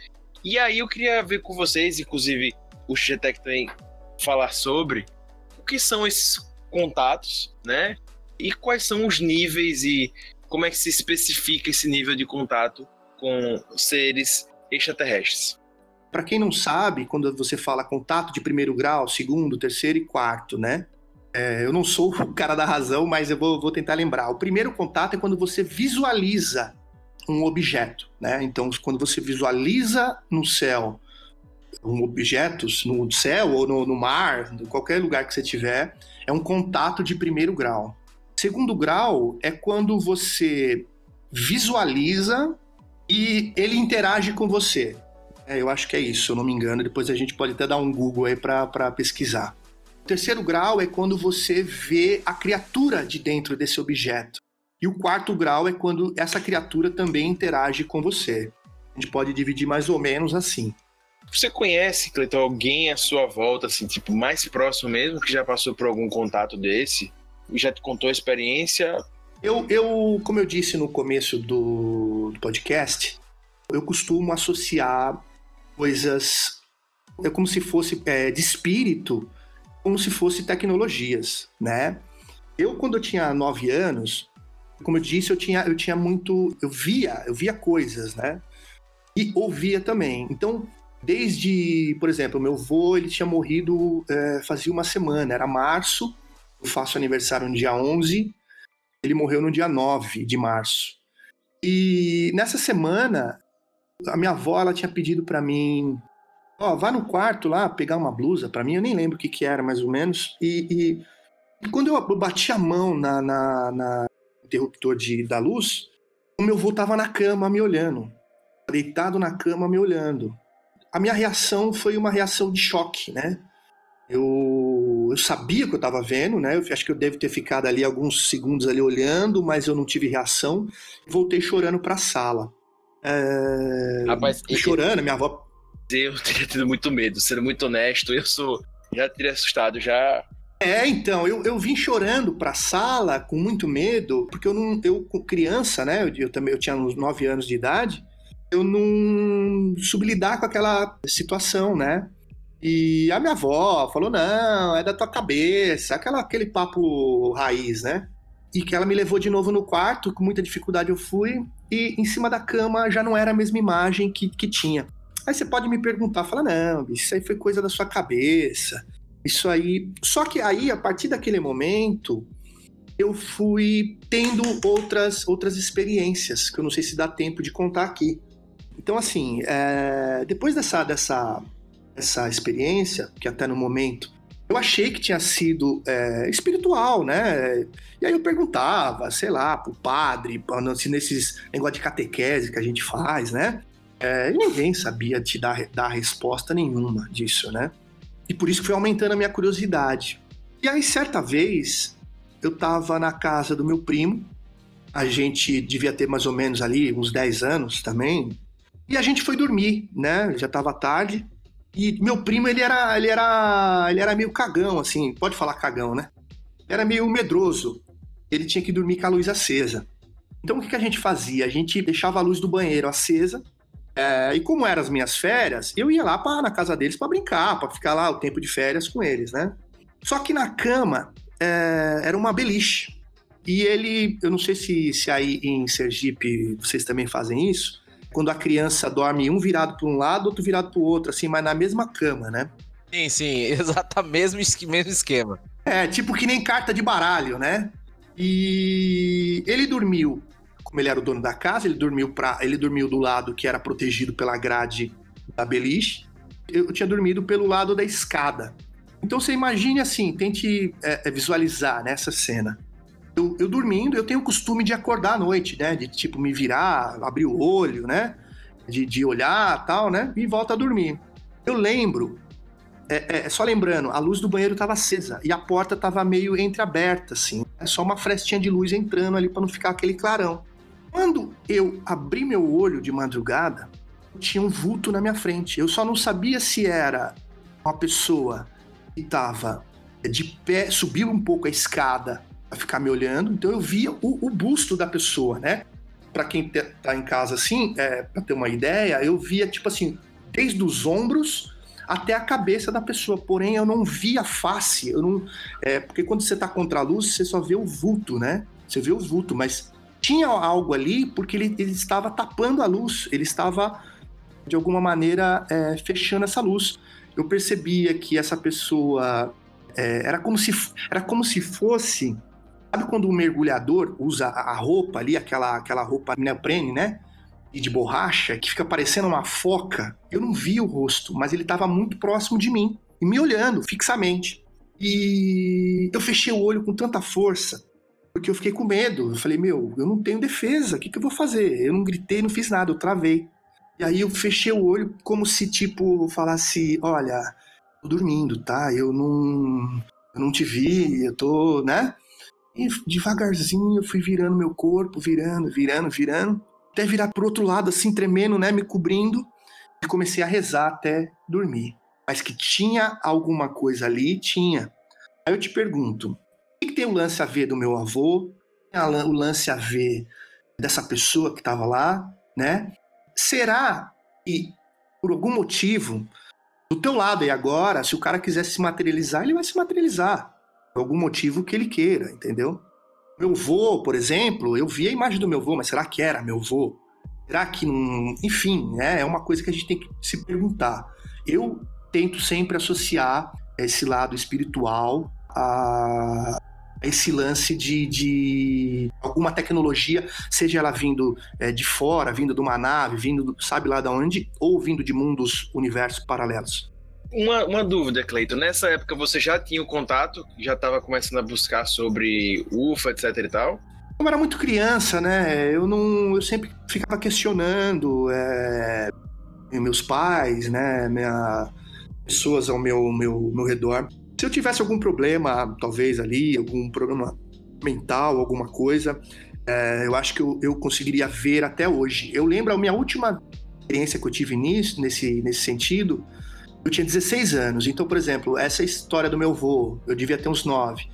A: E aí eu queria ver com vocês, inclusive o XGTEC também falar sobre o que são esses contatos, né? E quais são os níveis e como é que se especifica esse nível de contato com seres extraterrestres.
E: Para quem não sabe, quando você fala contato de primeiro grau, segundo, terceiro e quarto, né? É, eu não sou o cara da razão, mas eu vou, vou, tentar lembrar. O primeiro contato é quando você visualiza um objeto, né? Então, quando você visualiza no céu um objeto, no céu ou no, no mar, em qualquer lugar que você tiver, é um contato de primeiro grau. Segundo grau é quando você visualiza e ele interage com você. É, eu acho que é isso, se eu não me engano. Depois a gente pode até dar um Google aí para pesquisar. O terceiro grau é quando você vê a criatura de dentro desse objeto. E o quarto grau é quando essa criatura também interage com você. A gente pode dividir mais ou menos assim.
A: Você conhece, Cleiton, alguém à sua volta, assim, tipo, mais próximo mesmo, que já passou por algum contato desse? E já te contou a experiência?
E: Eu, eu como eu disse no começo do, do podcast, eu costumo associar coisas é como se fosse é, de espírito como se fosse tecnologias, né? Eu, quando eu tinha nove anos, como eu disse, eu tinha, eu tinha muito. Eu via, eu via coisas, né? E ouvia também. Então, desde, por exemplo, meu avô, ele tinha morrido é, fazia uma semana, era março, eu faço aniversário no dia 11, ele morreu no dia 9 de março. E nessa semana, a minha avó, ela tinha pedido para mim Ó, vá no quarto lá pegar uma blusa para mim, eu nem lembro o que que era mais ou menos. E, e, quando eu bati a mão na, na, na interruptor de, da luz, o meu avô tava na cama me olhando, deitado na cama me olhando. A minha reação foi uma reação de choque, né? Eu, eu sabia o que eu estava vendo, né? Eu acho que eu devo ter ficado ali alguns segundos ali olhando, mas eu não tive reação. Voltei chorando para a sala. É... Rapaz, chorando, minha avó
A: eu teria tido muito medo, sendo muito honesto, eu sou. Já teria assustado, já.
E: É, então, eu, eu vim chorando pra sala com muito medo, porque eu não. Eu, criança, né? Eu, eu também eu tinha uns 9 anos de idade, eu não soube lidar com aquela situação, né? E a minha avó falou: não, é da tua cabeça, aquela, aquele papo raiz, né? E que ela me levou de novo no quarto, com muita dificuldade eu fui, e em cima da cama já não era a mesma imagem que, que tinha. Aí você pode me perguntar, fala, não, isso aí foi coisa da sua cabeça. Isso aí. Só que aí, a partir daquele momento, eu fui tendo outras, outras experiências, que eu não sei se dá tempo de contar aqui. Então, assim, é... depois dessa, dessa, dessa experiência, que até no momento eu achei que tinha sido é, espiritual, né? E aí eu perguntava, sei lá, pro padre, assim, nesses negócio de catequese que a gente faz, né? É, ninguém sabia te dar, dar resposta nenhuma disso, né? E por isso foi aumentando a minha curiosidade. E aí, certa vez, eu tava na casa do meu primo, a gente devia ter mais ou menos ali uns 10 anos também, e a gente foi dormir, né? Já tava tarde. E meu primo, ele era, ele era, ele era meio cagão, assim, pode falar cagão, né? Era meio medroso. Ele tinha que dormir com a luz acesa. Então o que, que a gente fazia? A gente deixava a luz do banheiro acesa é, e como eram as minhas férias, eu ia lá pra, na casa deles para brincar, para ficar lá o tempo de férias com eles, né? Só que na cama é, era uma beliche. E ele, eu não sei se, se aí em Sergipe vocês também fazem isso, quando a criança dorme um virado para um lado, outro virado para o outro, assim, mas na mesma cama, né?
D: Sim, sim, exatamente, mesmo, mesmo esquema.
E: É, tipo que nem carta de baralho, né? E ele dormiu, como ele era o dono da casa, ele dormiu para, ele dormiu do lado que era protegido pela grade da beliche. Eu tinha dormido pelo lado da escada. Então você imagine assim, tente é, é, visualizar nessa cena. Eu, eu dormindo, eu tenho o costume de acordar à noite, né? De tipo me virar, abrir o olho, né? De, de olhar tal, né? E volta a dormir. Eu lembro é, é, só lembrando, a luz do banheiro estava acesa e a porta estava meio entreaberta, assim. É só uma frestinha de luz entrando ali para não ficar aquele clarão. Quando eu abri meu olho de madrugada, tinha um vulto na minha frente. Eu só não sabia se era uma pessoa que estava de pé, subiu um pouco a escada para ficar me olhando. Então eu via o, o busto da pessoa, né? Para quem tá em casa assim, é, para ter uma ideia, eu via tipo assim, desde os ombros até a cabeça da pessoa. Porém, eu não via a face. Eu não, é, porque quando você tá contra a luz, você só vê o vulto, né? Você vê o vulto, mas tinha algo ali porque ele, ele estava tapando a luz. Ele estava, de alguma maneira, é, fechando essa luz. Eu percebia que essa pessoa é, era como se era como se fosse sabe quando o mergulhador usa a roupa ali aquela aquela roupa neoprene né e de borracha que fica parecendo uma foca. Eu não vi o rosto, mas ele estava muito próximo de mim e me olhando fixamente. E eu fechei o olho com tanta força porque eu fiquei com medo. Eu falei, meu, eu não tenho defesa, o que, que eu vou fazer? Eu não gritei, não fiz nada, eu travei. E aí eu fechei o olho como se, tipo, falasse, olha, tô dormindo, tá? Eu não, eu não te vi, eu tô, né? E devagarzinho eu fui virando meu corpo, virando, virando, virando até virar pro outro lado, assim, tremendo, né? Me cobrindo. E comecei a rezar até dormir. Mas que tinha alguma coisa ali, tinha. Aí eu te pergunto: tem o lance a ver do meu avô? O lance a ver dessa pessoa que estava lá, né? Será que, por algum motivo, do teu lado e agora, se o cara quiser se materializar, ele vai se materializar. Por algum motivo que ele queira, entendeu? Meu vô, por exemplo, eu vi a imagem do meu vô, mas será que era meu vô? Será que não. Enfim, né, é uma coisa que a gente tem que se perguntar. Eu tento sempre associar esse lado espiritual a esse lance de, de alguma tecnologia, seja ela vindo é, de fora, vindo de uma nave, vindo do- sabe lá de onde, ou vindo de mundos, universos paralelos.
A: Uma, uma dúvida, Cleiton. Nessa época você já tinha o contato, já estava começando a buscar sobre UFA, etc e tal?
E: Como era muito criança, né? Eu não, eu sempre ficava questionando é, meus pais, né? Minha, pessoas ao meu, meu, meu redor. Se eu tivesse algum problema, talvez ali, algum problema mental, alguma coisa, é, eu acho que eu, eu conseguiria ver até hoje. Eu lembro a minha última experiência que eu tive nisso, nesse, nesse sentido. Eu tinha 16 anos, então, por exemplo, essa história do meu avô, eu devia ter uns 9.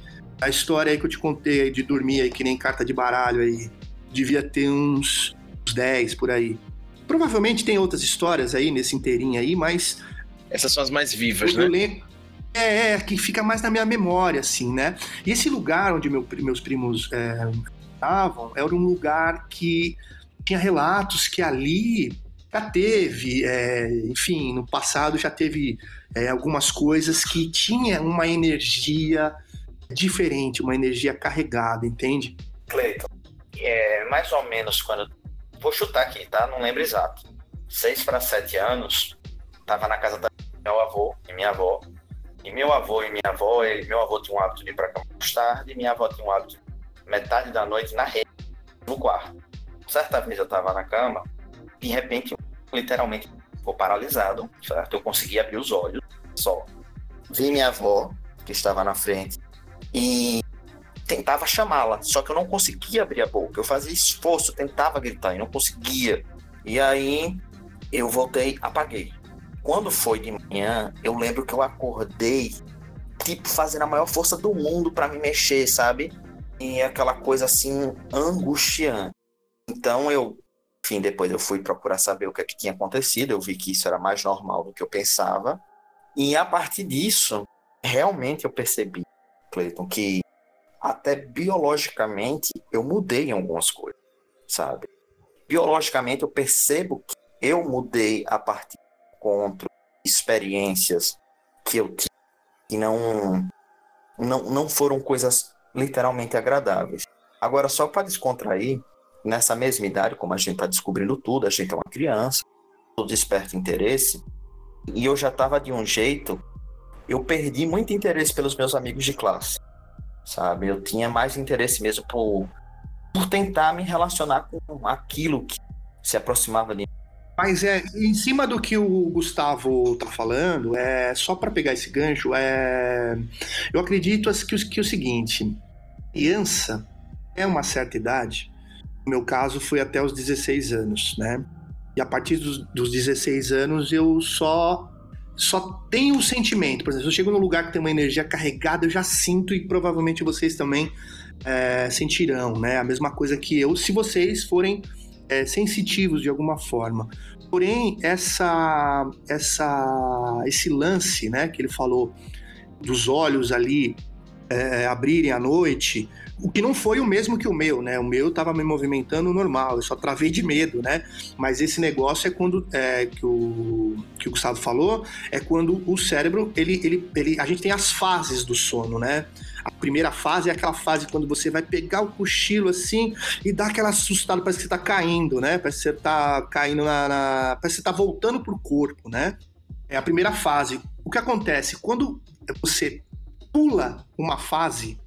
E: A história aí que eu te contei de dormir aí, que nem carta de baralho aí, devia ter uns, uns 10 por aí. Provavelmente tem outras histórias aí nesse inteirinho aí, mas
A: Essas são as mais vivas,
E: eu
A: né?
E: lembro. É, é, que fica mais na minha memória, assim, né? E esse lugar onde meu- meus primos é, estavam era um lugar que tinha relatos que ali já teve, é, enfim, no passado já teve é, algumas coisas que tinha uma energia diferente, uma energia carregada, entende?
G: Cleiton, é mais ou menos quando. Vou chutar aqui, tá? Não lembro exato. Seis para sete anos, tava na casa da meu avô e minha avó. E meu avô e minha avó, ele, meu avô tinha um hábito de ir pra cama mais tarde, minha avó tinha um hábito de metade da noite na rede, no quarto. Certa vez eu tava na cama, de repente, literalmente, ficou paralisado, certo? Eu consegui abrir os olhos só. Vi minha avó, que estava na frente, e tentava chamá-la, só que eu não conseguia abrir a boca. Eu fazia esforço, tentava gritar e não conseguia. E aí eu voltei, apaguei. Quando foi de manhã, eu lembro que eu acordei, tipo, fazendo a maior força do mundo para me mexer, sabe? E aquela coisa assim, angustiante. Então eu, enfim, depois eu fui procurar saber o que, é que tinha acontecido. Eu vi que isso era mais normal do que eu pensava. E a partir disso, realmente eu percebi, Cleiton, que até biologicamente eu mudei em algumas coisas, sabe? Biologicamente eu percebo que eu mudei a partir encontros, experiências que eu tive que não, não, não foram coisas literalmente agradáveis. Agora, só para descontrair, nessa mesma idade, como a gente está descobrindo tudo, a gente é uma criança, tudo desperta interesse, e eu já estava de um jeito, eu perdi muito interesse pelos meus amigos de classe, sabe? Eu tinha mais interesse mesmo por, por tentar me relacionar com aquilo que se aproximava de mim.
E: Mas é em cima do que o Gustavo tá falando, é só para pegar esse gancho, é eu acredito que, que o seguinte, criança é uma certa idade. No meu caso foi até os 16 anos, né? E a partir dos, dos 16 anos eu só só tenho o sentimento. Por exemplo, se eu chego num lugar que tem uma energia carregada, eu já sinto e provavelmente vocês também é, sentirão, né? A mesma coisa que eu, se vocês forem é, sensitivos de alguma forma. Porém, essa, essa, esse lance, né, que ele falou dos olhos ali é, abrirem à noite, o que não foi o mesmo que o meu, né? O meu tava me movimentando normal, eu só travei de medo, né? Mas esse negócio é quando é, que, o, que o Gustavo falou, é quando o cérebro, ele, ele, ele, a gente tem as fases do sono, né? A primeira fase é aquela fase quando você vai pegar o cochilo assim e dá aquela assustada, parece que você tá caindo, né? Parece que você tá caindo na. na... Parece que você tá voltando pro corpo, né? É a primeira fase. O que acontece? Quando você pula uma fase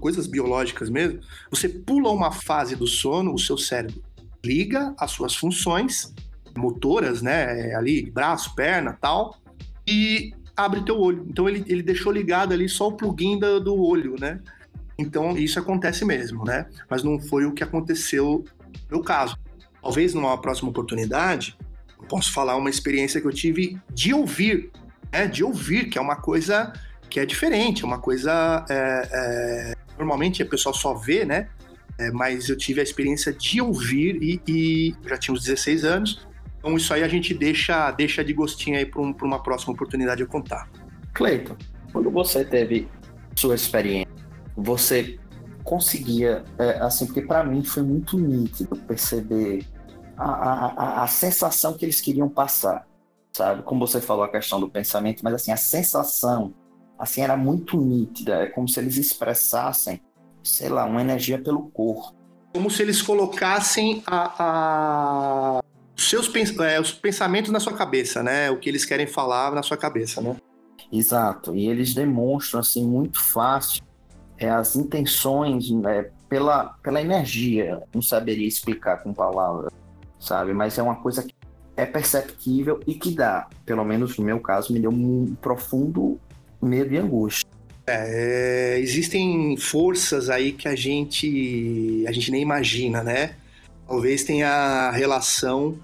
E: coisas biológicas mesmo, você pula uma fase do sono, o seu cérebro liga as suas funções motoras, né, ali, braço, perna, tal, e abre teu olho. Então ele, ele deixou ligado ali só o plugin do, do olho, né? Então isso acontece mesmo, né? Mas não foi o que aconteceu no meu caso. Talvez numa próxima oportunidade, eu posso falar uma experiência que eu tive de ouvir, né? De ouvir, que é uma coisa que é diferente, é uma coisa. É, é, normalmente a pessoa só vê, né? É, mas eu tive a experiência de ouvir e, e, já tinha uns 16 anos. Então isso aí a gente deixa, deixa de gostinho aí para um, uma próxima oportunidade de contar.
G: Cleiton, quando você teve sua experiência, você conseguia, é, assim, porque para mim foi muito nítido perceber a, a, a, sensação que eles queriam passar, sabe? Como você falou a questão do pensamento, mas assim, a sensação assim, era muito nítida. É como se eles expressassem, sei lá, uma energia pelo corpo.
E: Como se eles colocassem a, a... Os seus é, os pensamentos na sua cabeça, né? O que eles querem falar na sua cabeça, né?
G: Exato. E eles demonstram, assim, muito fácil é, as intenções né, pela, pela energia. Não saberia explicar com palavras, sabe? Mas é uma coisa que é perceptível e que dá, pelo menos no meu caso, me deu um profundo medo e angústia.
E: É, existem forças aí que a gente a gente nem imagina, né? Talvez tenha a relação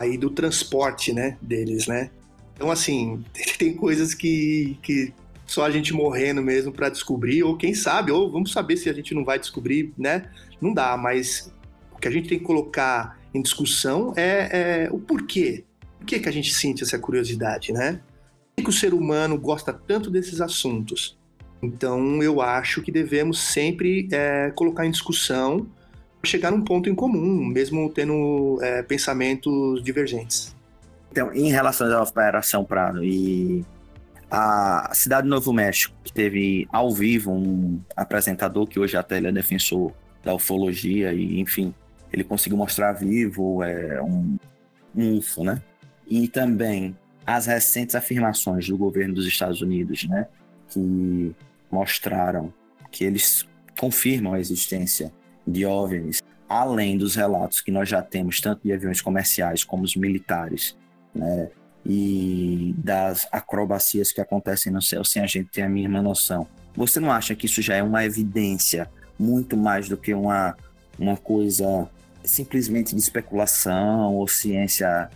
E: aí do transporte, né, deles, né? Então assim, tem coisas que, que só a gente morrendo mesmo para descobrir, ou quem sabe, ou vamos saber se a gente não vai descobrir, né? Não dá, mas o que a gente tem que colocar em discussão é, é o porquê. Por que, que a gente sente essa curiosidade, né? que o ser humano gosta tanto desses assuntos? Então, eu acho que devemos sempre é, colocar em discussão chegar num ponto em comum, mesmo tendo é, pensamentos divergentes.
G: Então, em relação à Operação Prado e a cidade de Novo México, que teve ao vivo um apresentador que hoje até ele é defensor da ufologia e, enfim, ele conseguiu mostrar vivo é, um, um UFO, né? E também as recentes afirmações do governo dos Estados Unidos, né, que mostraram que eles confirmam a existência de OVNIs, além dos relatos que nós já temos, tanto de aviões comerciais como os militares, né, e das acrobacias que acontecem no céu sem a gente ter a mínima noção. Você não acha que isso já é uma evidência muito mais do que uma, uma coisa simplesmente de especulação ou ciência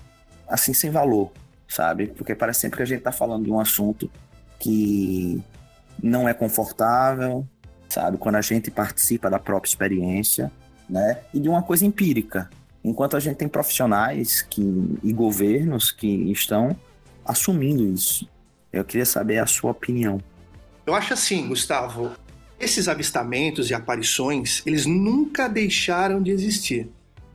G: assim sem valor? sabe? Porque parece sempre que a gente está falando de um assunto que não é confortável, sabe? Quando a gente participa da própria experiência, né? E de uma coisa empírica. Enquanto a gente tem profissionais que, e governos que estão assumindo isso. Eu queria saber a sua opinião.
E: Eu acho assim, Gustavo, Esses avistamentos e aparições, eles nunca deixaram de existir.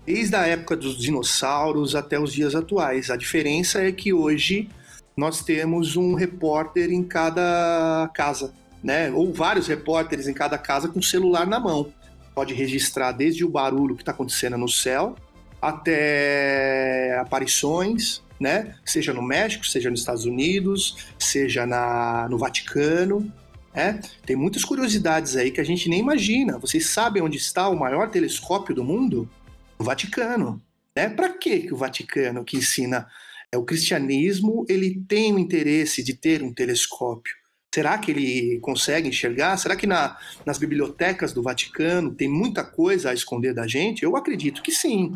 E: Desde a época dos dinossauros até os dias atuais. A diferença é que hoje nós temos um repórter em cada casa, né? Ou vários repórteres em cada casa com celular na mão. Pode registrar desde o barulho que está acontecendo no céu até aparições, né? Seja no México, seja nos Estados Unidos, seja na, no Vaticano. né? Tem muitas curiosidades aí que a gente nem imagina. Vocês sabem onde está o maior telescópio do mundo? O Vaticano. Né? Para que o Vaticano que ensina é, o cristianismo ele tem o interesse de ter um telescópio? Será que ele consegue enxergar? Será que na, nas bibliotecas do Vaticano tem muita coisa a esconder da gente? Eu acredito que sim.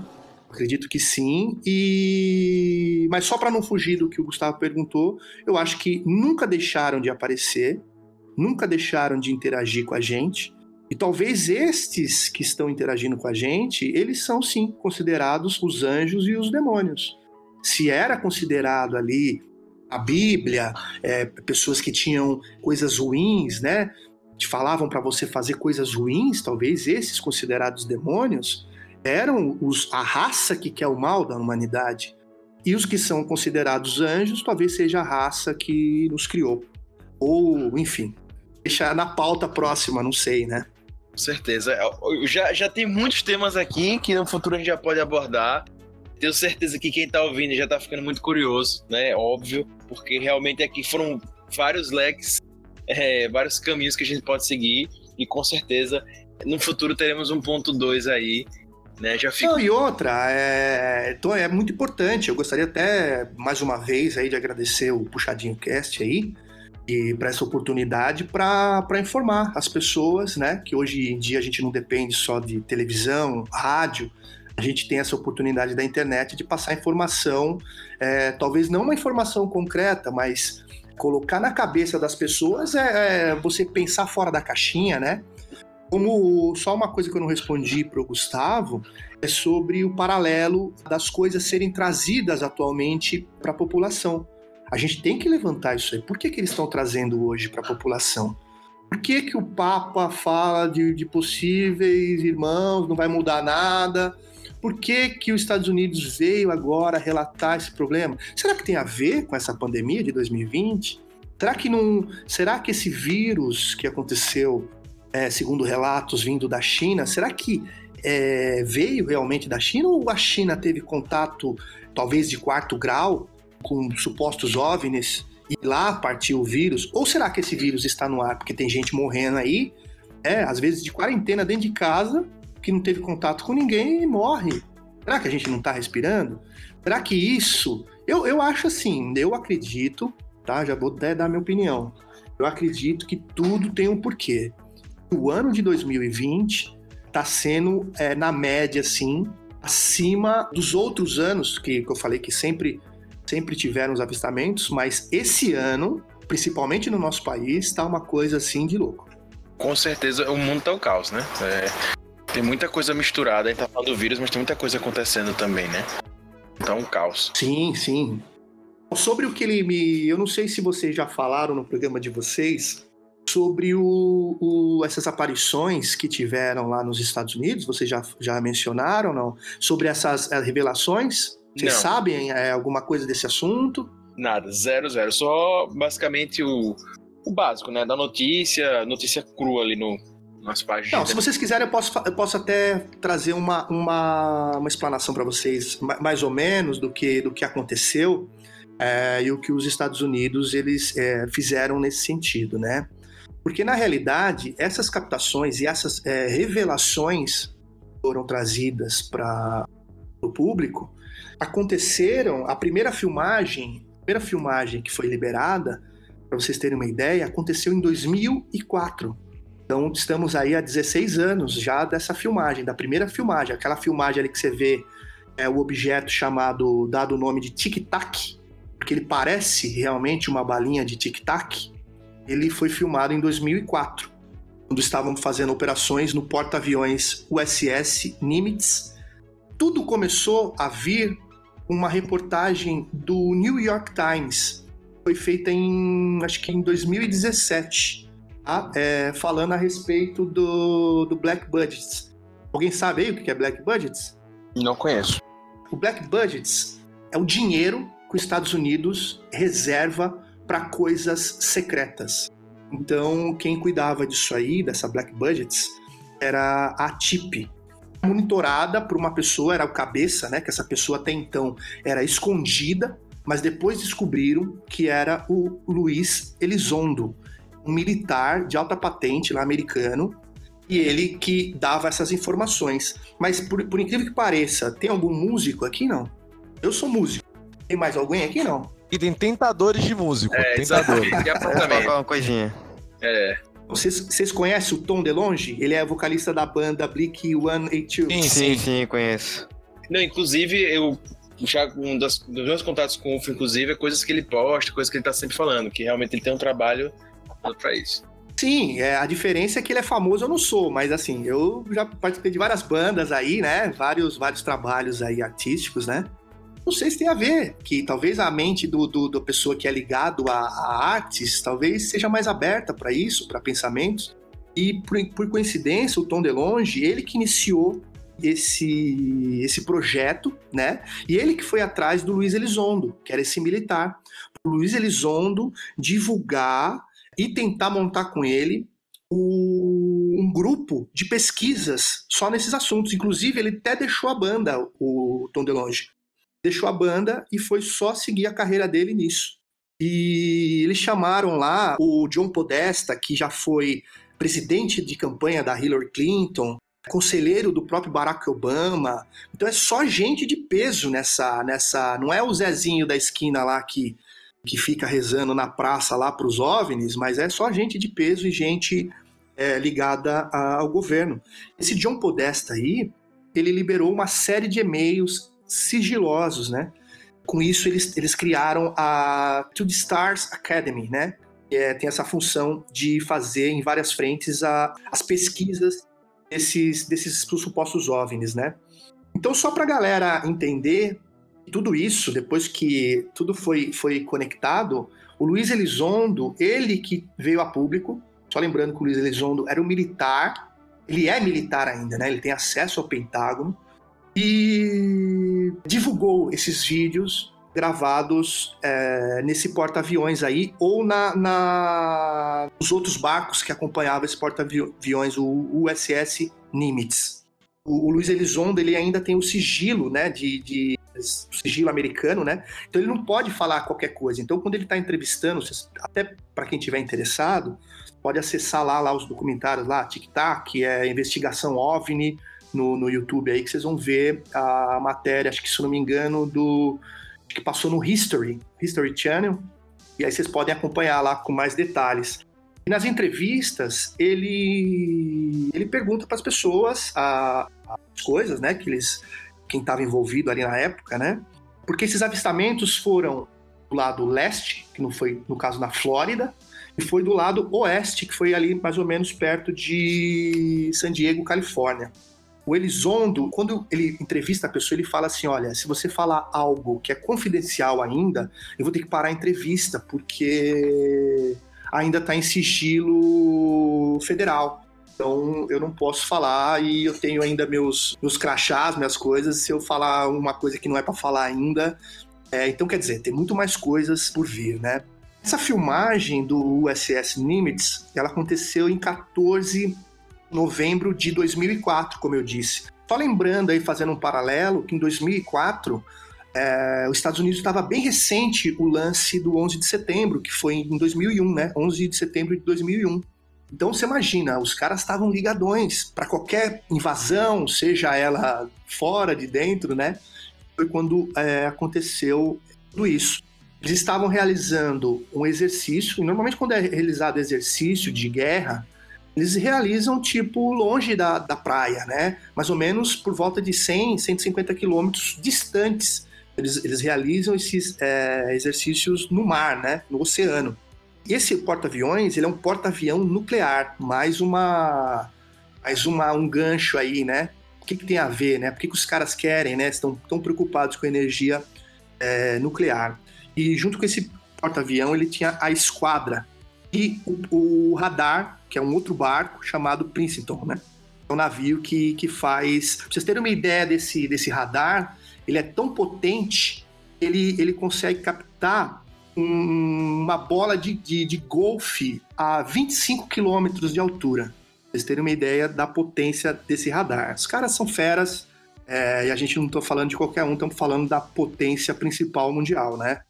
E: Acredito que sim. E mas só para não fugir do que o Gustavo perguntou, eu acho que nunca deixaram de aparecer, nunca deixaram de interagir com a gente. E talvez estes que estão interagindo com a gente, eles são sim considerados os anjos e os demônios. Se era considerado ali a Bíblia, é, pessoas que tinham coisas ruins, né? Te falavam para você fazer coisas ruins, talvez esses considerados demônios, eram os, a raça que quer o mal da humanidade. E os que são considerados anjos, talvez seja a raça que nos criou. Ou, enfim, deixar na pauta próxima, não sei, né?
A: Com certeza. Já, já tem muitos temas aqui que no futuro a gente já pode abordar. Tenho certeza que quem tá ouvindo já tá ficando muito curioso, né? Óbvio, porque realmente aqui foram vários leques, é, vários caminhos que a gente pode seguir. E com certeza no futuro teremos um ponto 2 aí né? Já fico...
E: Não, e outra, é, então é muito importante. Eu gostaria até, mais uma vez, aí, de agradecer o Puxadinho Cast aí, e para essa oportunidade para informar as pessoas, né? Que hoje em dia a gente não depende só de televisão, rádio, a gente tem essa oportunidade da internet de passar informação, é, talvez não uma informação concreta, mas colocar na cabeça das pessoas é, é você pensar fora da caixinha, né? Como só uma coisa que eu não respondi para o Gustavo é sobre o paralelo das coisas serem trazidas atualmente para a população. A gente tem que levantar isso aí. Por que, que eles estão trazendo hoje para a população? Por que, que o Papa fala de, de, possíveis irmãos, não vai mudar nada? Por que, que os Estados Unidos veio agora relatar esse problema? Será que tem a ver com essa pandemia de 2020? Será que não? Será que esse vírus que aconteceu é, segundo relatos vindo da China, será que é, veio realmente da China ou a China teve contato, talvez de quarto grau, com supostos OVNIs e lá partiu o vírus? Ou será que esse vírus está no ar porque tem gente morrendo aí, é, às vezes de quarentena dentro de casa, que não teve contato com ninguém e morre? Será que a gente não está respirando? Será que isso. Eu, eu acho assim, eu acredito, tá? Já vou até dar minha opinião. Eu acredito que tudo tem um porquê o ano de 2020 está sendo, é, na média, assim, acima dos outros anos que, que eu falei que sempre, sempre tiveram os avistamentos, mas esse ano, principalmente no nosso país, está uma coisa assim de louco.
A: Com certeza, o mundo tá um caos, né? É, tem muita coisa misturada, a gente tá falando do vírus, mas tem muita coisa acontecendo também, né? Tá um caos.
E: Sim, sim. Sobre o que ele me. Eu não sei se vocês já falaram no programa de vocês, sobre o, o, essas aparições que tiveram lá nos Estados Unidos, vocês já, já mencionaram, não? Sobre essas eh, revelações? Vocês não. sabem é, alguma coisa desse assunto?
A: Nada, zero, zero. Só basicamente o, o básico, né? Da notícia, notícia crua ali no, nas páginas.
E: Não, se vocês quiserem, eu posso, eu posso até trazer uma, uma, uma explanação para vocês, mais ou menos, do que, do que aconteceu é, e o que os Estados Unidos eles é, fizeram nesse sentido, né? Porque, na realidade, essas captações e essas é, revelações foram trazidas para o público aconteceram. A primeira filmagem, a primeira filmagem que foi liberada, para vocês terem uma ideia, aconteceu em 2004. Então, estamos aí há 16 anos já dessa filmagem, da primeira filmagem. Aquela filmagem ali que você vê é o objeto chamado, dado o nome de tic-tac, porque ele parece realmente uma balinha de tic-tac ele foi filmado em 2004, quando estavam fazendo operações no porta-aviões USS Nimitz. Tudo começou a vir uma reportagem do New York Times. Foi feita em, acho que em 2017. Tá? é, falando a respeito do, do Black Budgets. Alguém sabe aí o que é Black Budgets?
A: Não conheço.
E: O Black Budgets é o dinheiro que os Estados Unidos reserva para coisas secretas. Então, quem cuidava disso aí, dessa Black Budgets, era a TIP. Monitorada por uma pessoa, era o cabeça, né? Que essa pessoa até então era escondida, mas depois descobriram que era o Luiz Elizondo, um militar de alta patente lá americano, e ele que dava essas informações. Mas por, por incrível que pareça, tem algum músico aqui? Não. Eu sou músico. Tem mais alguém aqui? Não.
D: E tem tentadores de músico.
A: É,
D: tentadores.
A: E
C: colocar uma coisinha.
A: É.
E: Vocês, vocês conhecem o Tom DeLonge? Ele é vocalista da banda Blink 182.
D: Sim,
C: Sim,
D: sim.
C: sim, conheço.
A: Não, inclusive, eu já um das, dos meus contatos com o UFO, inclusive, é coisas que ele posta, coisas que ele tá sempre falando, que realmente ele tem um trabalho isso.
E: Sim, é, a diferença é que ele é famoso, eu não sou, mas assim, eu já participei de várias bandas aí, né? Vários, vários trabalhos aí artísticos, né? Não sei se tem a ver, que talvez a mente do, do, da pessoa que é ligado a, a artes talvez seja mais aberta para isso, para pensamentos. E por, por coincidência, o Tom DeLonge, ele que iniciou esse, esse projeto, né? E ele que foi atrás do Luiz Elizondo, que era esse militar. O Luiz Elizondo divulgar e tentar montar com ele um grupo de pesquisas só nesses assuntos. Inclusive, ele até deixou a banda, o Tom DeLonge. Deixou a banda e foi só seguir a carreira dele nisso. E eles chamaram lá o John Podesta, que já foi presidente de campanha da Hillary Clinton, conselheiro do próprio Barack Obama. Então é só gente de peso nessa. nessa não é o Zezinho da esquina lá que, que fica rezando na praça lá para os OVNIs, mas é só gente de peso e gente é, ligada a- ao governo. Esse John Podesta aí, ele liberou uma série de e-mails sigilosos, né? Com isso, eles, eles criaram a To The Stars Academy, né? Que é, tem essa função de fazer em várias frentes a- as pesquisas desses, desses supostos OVNIs, né? Então, só para a galera entender tudo isso, depois que tudo foi, foi conectado, o Luiz Elizondo, ele que veio a público, só lembrando que o Luiz Elizondo era um militar, ele é militar ainda, né? Ele tem acesso ao Pentágono e divulgou esses vídeos gravados é, nesse porta-aviões aí ou na, na- nos outros barcos que acompanhavam esse porta-aviões, o USS Nimitz. O, Luiz Elizondo ele ainda tem o sigilo, né, de, de sigilo americano, né? Então ele não pode falar qualquer coisa. Então quando ele está entrevistando, até para quem tiver interessado, pode acessar lá, lá os documentários lá, Tic Tac, é investigação OVNI no, no YouTube aí que vocês vão ver a matéria, acho que se não me engano, do que passou no History, History Channel, e aí vocês podem acompanhar lá com mais detalhes. E nas entrevistas, ele ele pergunta para as pessoas as coisas, né, que eles quem estava envolvido ali na época, né? Porque esses avistamentos foram do lado leste, que não foi no caso na Flórida, e foi do lado oeste, que foi ali mais ou menos perto de San Diego, Califórnia. O Elizondo, quando ele entrevista a pessoa, ele fala assim: olha, se você falar algo que é confidencial ainda, eu vou ter que parar a entrevista, porque ainda está em sigilo federal. Então eu não posso falar e eu tenho ainda meus, meus crachás, minhas coisas. Se eu falar uma coisa que não é para falar ainda. é, então quer dizer, tem muito mais coisas por vir, né? Essa filmagem do USS Nimitz, ela aconteceu em 14 de novembro de 2004, como eu disse. Só lembrando aí, fazendo um paralelo, que em 2004, é, os Estados Unidos estava bem recente o lance do 11 de setembro, que foi em 2001, né? 11 de setembro de 2001. Então você imagina, os caras estavam ligadões para qualquer invasão, seja ela fora de dentro, né? Foi quando é, aconteceu tudo isso. Eles estavam realizando um exercício, e normalmente quando é realizado exercício de guerra, eles realizam tipo longe da, da praia, né? Mais ou menos por volta de 100, 150 quilômetros distantes. Eles, eles realizam esses é, exercícios no mar, né? No oceano. E esse porta-aviões, ele é um porta-avião nuclear, mais uma, mais uma um gancho aí, né? O que, que tem a ver, né? Por que, que os caras querem, né? Estão tão preocupados com energia é, nuclear. E junto com esse porta-avião, ele tinha a esquadra. e o, o radar, que é um outro barco chamado Princeton, né? É um navio que, que faz. Pra vocês terem uma ideia desse, desse radar, ele é tão potente, ele, ele consegue captar um- uma bola de, de, de golfe a 25 quilômetros de altura. Pra vocês terem uma ideia da potência desse radar. Os caras são feras, é, e a gente não está falando de qualquer um, estamos falando da potência principal mundial, né?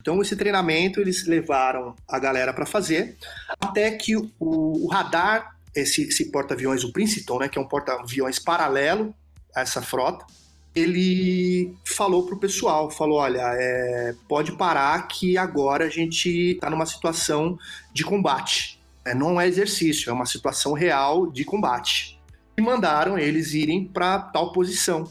E: Então, esse treinamento eles levaram a galera para fazer, até que o, o radar, esse, esse porta-aviões, o Princeton, né, que é um porta-aviões paralelo a essa frota, ele falou pro pessoal, falou, olha, é, pode parar que agora a gente está numa situação de combate. É, não é exercício, é uma situação real de combate. E mandaram eles irem para tal posição.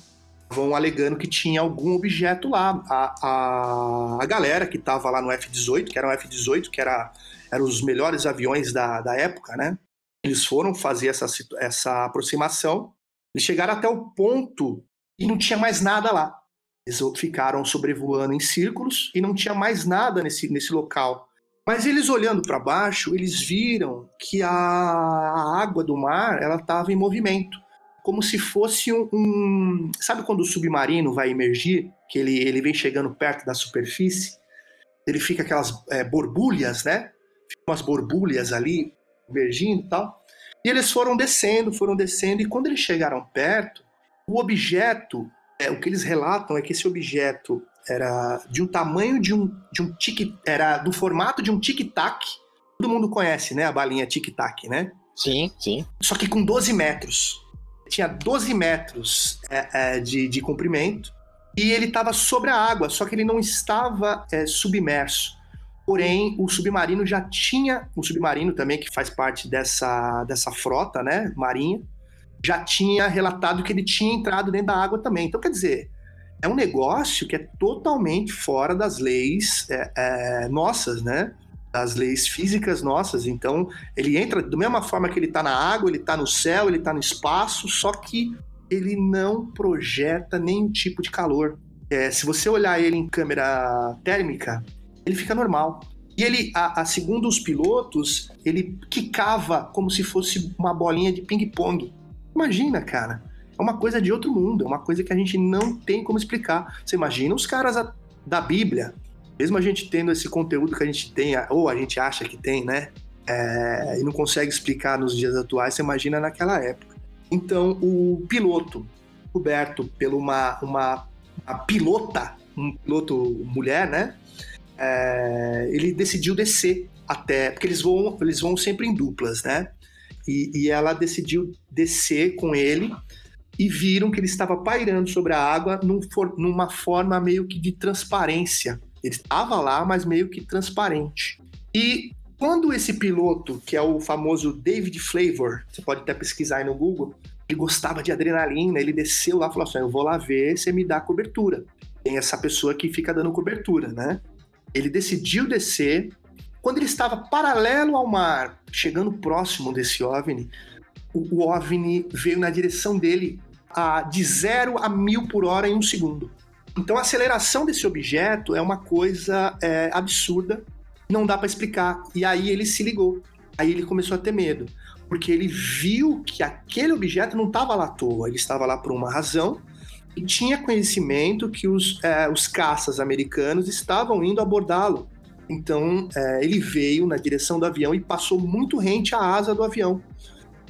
E: Vão alegando que tinha algum objeto lá. A, a, a galera que estava lá no F-18, que era o F-18, que era, eram os melhores aviões da, da época, né? Eles foram fazer essa, essa aproximação. Eles chegaram até o ponto e não tinha mais nada lá. Eles ficaram sobrevoando em círculos e não tinha mais nada nesse, nesse local. Mas eles olhando para baixo, eles viram que a, água do mar ela estava em movimento, como se fosse um, um- sabe quando o submarino vai emergir, que ele, ele vem chegando perto da superfície, ele fica aquelas é, borbulhas, né? Ficam umas borbulhas ali emergindo e tal. E eles foram descendo, foram descendo e quando eles chegaram perto, o objeto, é, o que eles relatam é que esse objeto era de um tamanho de um, de um tic, era do formato de um tic-tac. Todo mundo conhece, né? A balinha tic-tac, né?
A: Sim, sim.
E: Só que com 12 metros. Tinha 12 metros é, é, de, de comprimento e ele estava sobre a água, só que ele não estava é, submerso. Porém, o submarino já tinha, o submarino também que faz parte dessa, dessa frota, né, marinha, já tinha relatado que ele tinha entrado dentro da água também. Então, quer dizer, é um negócio que é totalmente fora das leis é, é, nossas, né? Das leis físicas nossas. Então, ele entra da mesma forma que ele está na água, ele está no céu, ele está no espaço, só que ele não projeta nenhum tipo de calor. É, se você olhar ele em câmera térmica, ele fica normal. E ele, a, a- segundo os pilotos, ele quicava como se fosse uma bolinha de ping-pong. Imagina, cara. É uma coisa de outro mundo, é uma coisa que a gente não tem como explicar. Você imagina os caras da Bíblia, mesmo a gente tendo esse conteúdo que a gente tem, ou a gente acha que tem, né? É, e não consegue explicar nos dias atuais, você imagina naquela época. Então, o piloto, coberto por uma, uma, uma pilota, um piloto mulher, né? É, ele decidiu descer até, porque eles vão, eles vão sempre em duplas, né? E, e ela decidiu descer com ele e viram que ele estava pairando sobre a água num for- numa forma meio que de transparência. Ele estava lá, mas meio que transparente. E quando esse piloto, que é o famoso David Flavor, você pode até pesquisar aí no Google, ele gostava de adrenalina, ele desceu lá e falou assim: Eu vou lá ver, você me dá cobertura. Tem essa pessoa que fica dando cobertura, né? Ele decidiu descer. Quando ele estava paralelo ao mar, chegando próximo desse OVNI, o, o OVNI veio na direção dele a, de zero a mil por hora em um segundo. Então a aceleração desse objeto é uma coisa é, absurda, não dá para explicar. E aí ele se ligou. Aí ele começou a ter medo, porque ele viu que aquele objeto não estava lá à toa, ele estava lá por uma razão e tinha conhecimento que os, é, os caças americanos estavam indo abordá-lo. Então é, ele veio na direção do avião e passou muito rente à asa do avião.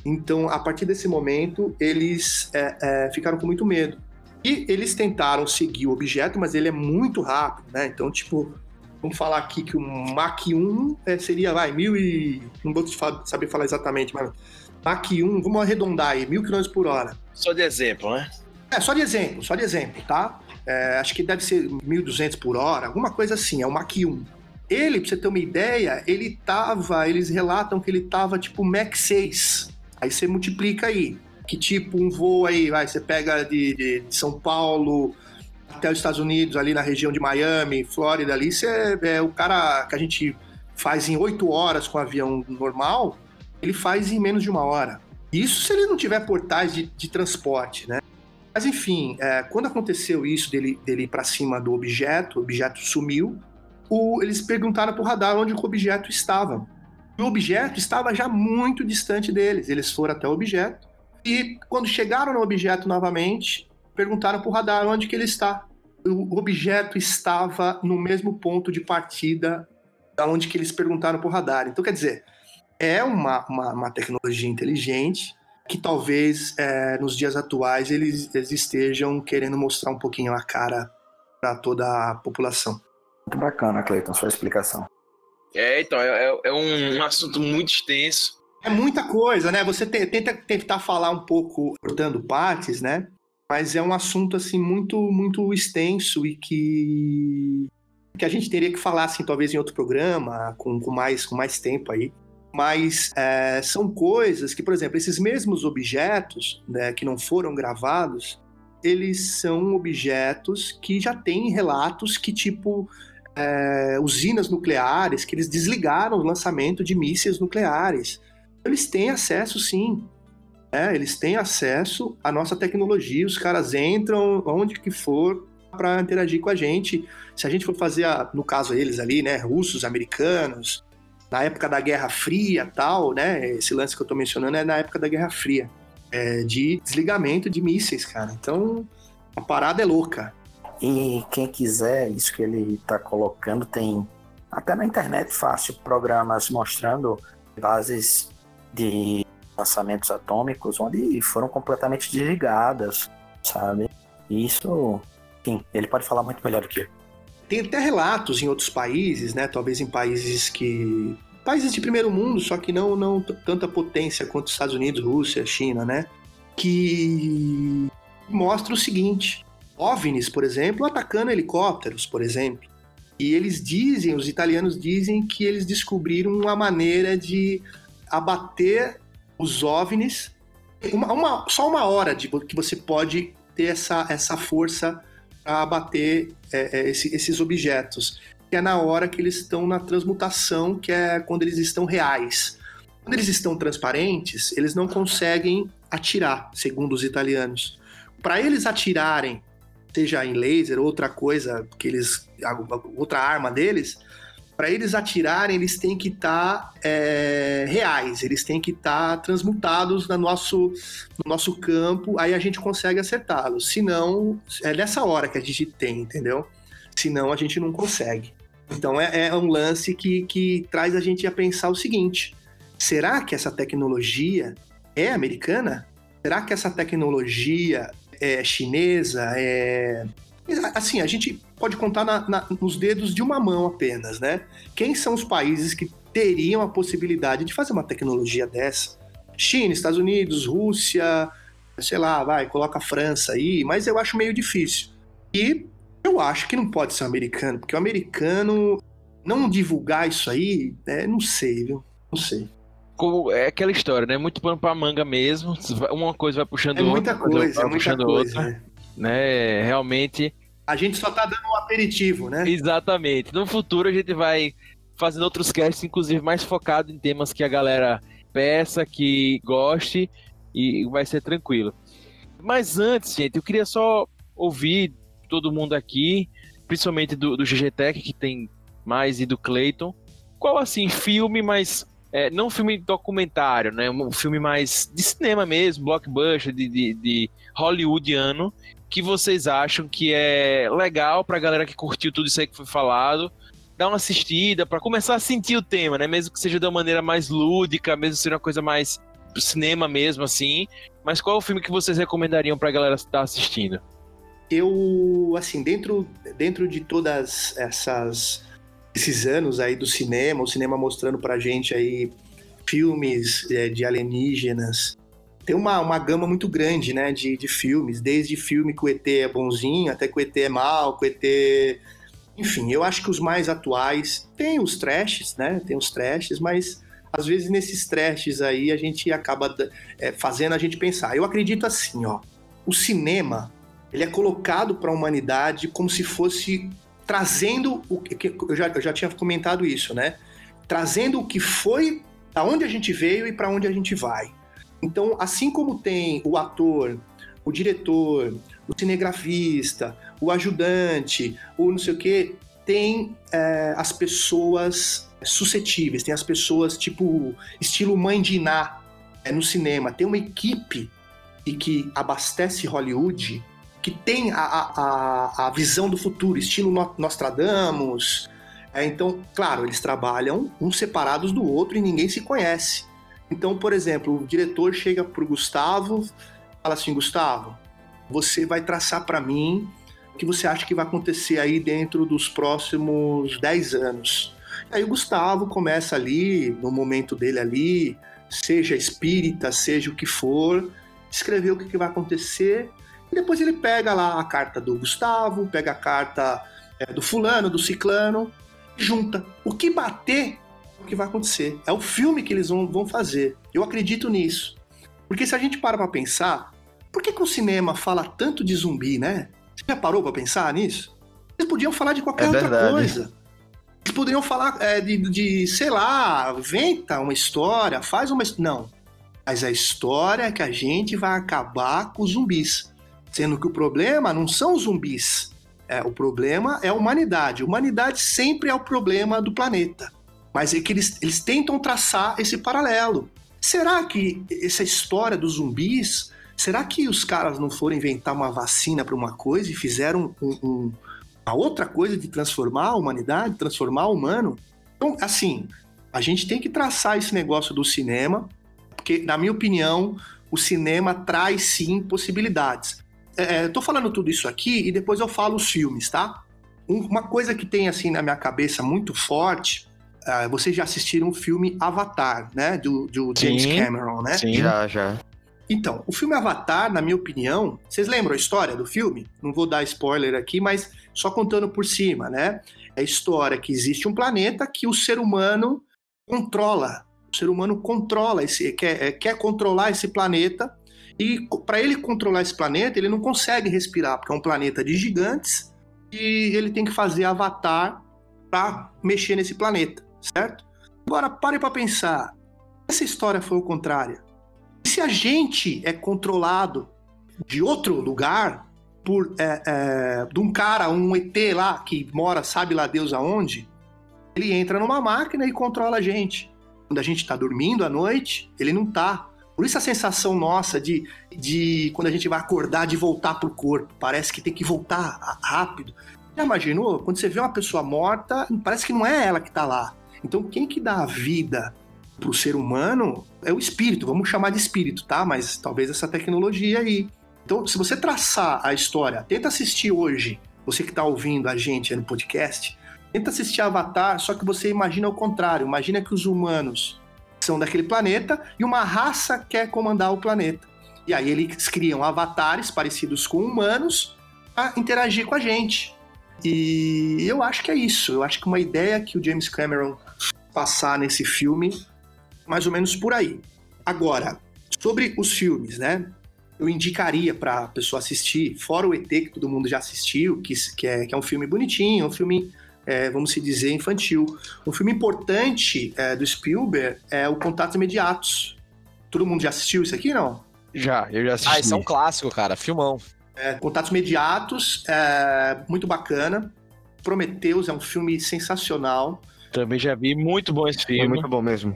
E: Então, a partir desse momento, eles é, é, ficaram com muito medo. E eles tentaram seguir o objeto, mas ele é muito rápido, né? Então, tipo, vamos falar aqui que o Mach 1 é, seria, vai, mil e... Não vou saber falar exatamente, mas Mach 1, vamos arredondar aí, mil quilômetros por hora.
A: Só de exemplo, né?
E: É, só de exemplo, só de exemplo, tá? É, acho que deve ser 1.200 por hora, alguma coisa assim, é o Mach 1. Ele, pra você ter uma ideia, ele tava, eles relatam que ele tava tipo Mach 6. Aí você multiplica aí. Que tipo um voo aí, vai, você pega de, de- de São Paulo até os Estados Unidos, ali na região de Miami, Flórida, ali, você é o cara que a gente faz em 8 horas com avião normal, ele faz em menos de uma hora. Isso se ele não tiver portais de, de transporte, né? Mas enfim, é, quando aconteceu isso dele, dele ir para cima do objeto, o objeto sumiu, o- eles perguntaram pro radar onde o objeto estava. O objeto estava já muito distante deles. Eles foram até o objeto e, quando chegaram no objeto novamente, perguntaram para o radar onde que ele está. O objeto estava no mesmo ponto de partida da onde que eles perguntaram para o radar. Então, quer dizer, é uma, uma, uma tecnologia inteligente que talvez é, nos dias atuais eles, eles estejam querendo mostrar um pouquinho a cara para toda a população.
G: Muito bacana, Cleiton, sua explicação.
A: É, então, é, é um, um assunto muito extenso.
E: É muita coisa, né? Você te, tenta tentar falar um pouco cortando partes, né? Mas é um assunto assim muito muito extenso e que que a gente teria que falar assim talvez em outro programa com, com mais com mais tempo aí. Mas é, são coisas que, por exemplo, esses mesmos objetos né, que não foram gravados, eles são objetos que já têm relatos que tipo é, usinas nucleares que eles desligaram o lançamento de mísseis nucleares. Eles têm acesso, sim. É, eles têm acesso à nossa tecnologia. Os caras entram onde que for para interagir com a gente. Se a gente for fazer, a, no caso eles ali, né, russos, americanos, na época da Guerra Fria, tal, né? Esse lance que eu estou mencionando é na época da Guerra Fria, é, de desligamento de mísseis, cara. Então, a parada é louca.
G: E quem quiser, isso que ele está colocando, tem até na internet fácil programas mostrando bases de lançamentos atômicos onde foram completamente desligadas, sabe? Isso, enfim, ele pode falar muito melhor do que eu.
E: Tem até relatos em outros países, né? Talvez em países que países de primeiro mundo, só que não não tanta potência quanto os Estados Unidos, Rússia, China, né? Que mostra o seguinte: OVNIs, por exemplo, atacando helicópteros, por exemplo. E eles dizem, os italianos dizem que eles descobriram uma maneira de abater os OVNIs. Uma, uma, só uma hora de que você pode ter essa, essa força para abater é, é, esse, esses objetos. Que é na hora que eles estão na transmutação, que é quando eles estão reais. Quando eles estão transparentes, eles não conseguem atirar, segundo os italianos. Para eles atirarem seja em laser ou outra coisa que eles outra arma deles para eles atirarem eles têm que estar tá, é, reais eles têm que estar tá transmutados no nosso no nosso campo aí a gente consegue acertá-los senão é nessa hora que a gente tem entendeu? Senão a gente não consegue. Então é, é um lance que, que traz a gente a pensar o seguinte será que essa tecnologia é americana? Será que essa tecnologia é chinesa, é. Assim, a gente pode contar na, na, nos dedos de uma mão apenas, né? Quem são os países que teriam a possibilidade de fazer uma tecnologia dessa? China, Estados Unidos, Rússia, sei lá, vai, coloca a França aí, mas eu acho meio difícil. E eu acho que não pode ser o americano, porque o americano não divulgar isso aí, é, não sei, viu? Não sei
D: é aquela história, né? Muito pano pra manga mesmo. Uma coisa vai puxando
E: é muita outra, coisa, vai é muita coisa, outra.
D: Né? Realmente.
E: A gente só tá dando um aperitivo, né?
D: Exatamente. No futuro a gente vai fazendo outros casts, inclusive mais focado em temas que a galera peça, que goste e vai ser tranquilo. Mas antes, gente, eu queria só ouvir todo mundo aqui, principalmente do, do GG Tech, que tem mais, e do Clayton. Qual, assim, filme mais é, não um filme documentário, né? Um filme mais de cinema mesmo, blockbuster, de, de, de hollywoodiano, que vocês acham que é legal pra galera que curtiu tudo isso aí que foi falado, dar uma assistida, para começar a sentir o tema, né? Mesmo que seja de uma maneira mais lúdica, mesmo seja uma coisa mais cinema mesmo, assim. Mas qual é o filme que vocês recomendariam pra galera estar assistindo?
E: Eu, assim, dentro, dentro de todas essas esses anos aí do cinema, o cinema mostrando pra gente aí filmes é, de alienígenas. Tem uma, uma gama muito grande, né, de, de filmes, desde filme que o ET é bonzinho, até que o ET é mal, que o ET... Enfim, eu acho que os mais atuais, tem os trashes, né, tem os trashes, mas às vezes nesses trashes aí a gente acaba é, fazendo a gente pensar. Eu acredito assim, ó, o cinema, ele é colocado para a humanidade como se fosse trazendo o que eu já, eu já tinha comentado isso, né? Trazendo o que foi, da onde a gente veio e para onde a gente vai. Então, assim como tem o ator, o diretor, o cinegrafista, o ajudante, o não sei o quê, tem é, as pessoas suscetíveis, tem as pessoas tipo estilo mãe de Iná é, no cinema, tem uma equipe e que abastece Hollywood que tem a, a, a visão do futuro, estilo Nostradamus. É, então, claro, eles trabalham uns separados do outro e ninguém se conhece. Então, por exemplo, o diretor chega pro Gustavo, fala assim: Gustavo, você vai traçar para mim o que você acha que vai acontecer aí dentro dos próximos 10 anos. Aí o Gustavo começa ali, no momento dele ali, seja espírita, seja o que for, escrever o que, vai acontecer. E depois ele pega lá a carta do Gustavo, pega a carta é, do fulano, do ciclano, junta. O que bater, o que vai acontecer. É o filme que eles vão, vão fazer. Eu acredito nisso. Porque se a gente para pra pensar, por que, que o cinema fala tanto de zumbi, né? Você já parou pra pensar nisso? Eles podiam falar de qualquer
C: é
E: outra
C: verdade.
E: coisa. Eles poderiam falar é, de, de, sei lá, inventa uma história, faz uma. Não. Mas a história é que a gente vai acabar com os zumbis. Sendo que o problema não são os zumbis. É, o problema é a humanidade. A humanidade sempre é o problema do planeta. Mas é que eles, eles tentam traçar esse paralelo. Será que essa história dos zumbis Será que os caras não foram inventar uma vacina para uma coisa e fizeram um, um, uma outra coisa de transformar a humanidade, transformar o humano? Então, assim, a gente tem que traçar esse negócio do cinema, porque, na minha opinião, o cinema traz sim possibilidades. É, eu tô falando tudo isso aqui e depois eu falo os filmes, tá? Uma coisa que tem assim na minha cabeça muito forte, uh, vocês já assistiram o filme Avatar, né? Do, do James
D: Sim.
E: Cameron, né?
D: Sim.
C: Já, já.
E: Então, o filme Avatar, na minha opinião, vocês lembram a história do filme? Não vou dar spoiler aqui, mas só contando por cima, né? É a história que existe um planeta que o ser humano controla. O ser humano controla esse, quer, é, quer controlar esse planeta. E para ele controlar esse planeta, ele não consegue respirar, porque é um planeta de gigantes e ele tem que fazer avatar para mexer nesse planeta, certo? Agora, pare para pensar. Essa história foi o contrário se a gente é controlado de outro lugar por é, é, de um cara, um ET lá que mora, sabe lá Deus aonde, ele entra numa máquina e controla a gente. Quando a gente está dormindo à noite, ele não tá. Por isso a sensação nossa de, de quando a gente vai acordar, de voltar pro corpo. Parece que tem que voltar rápido. Já imaginou? Quando você vê uma pessoa morta, parece que não é ela que tá lá. Então quem que dá a vida para o ser humano é o espírito, vamos chamar de espírito, tá? Mas talvez essa tecnologia aí. Então, se você traçar a história, tenta assistir hoje, você que está ouvindo a gente no podcast, tenta assistir Avatar, só que você imagina o contrário. Imagina que os humanos são daquele planeta e uma raça quer comandar o planeta. E aí eles criam avatares parecidos com humanos para interagir com a gente. E eu acho que é isso. Eu acho que uma ideia que o James Cameron passar nesse filme mais ou menos por aí. Agora, sobre os filmes, né? Eu indicaria para a pessoa assistir, fora o ET, que todo mundo já assistiu, que, que, é, que é um filme bonitinho, um filme, é, vamos se dizer, infantil. Um filme importante é, do Spielberg é o Contatos Imediatos. Todo mundo já assistiu isso aqui, não?
D: Já, eu já assisti. Ah, isso é um clássico, cara. Filmão.
E: É, Contatos Imediatos, é muito bacana. Prometheus é um filme sensacional.
A: Também já vi, muito bom esse filme.
C: É muito bom mesmo.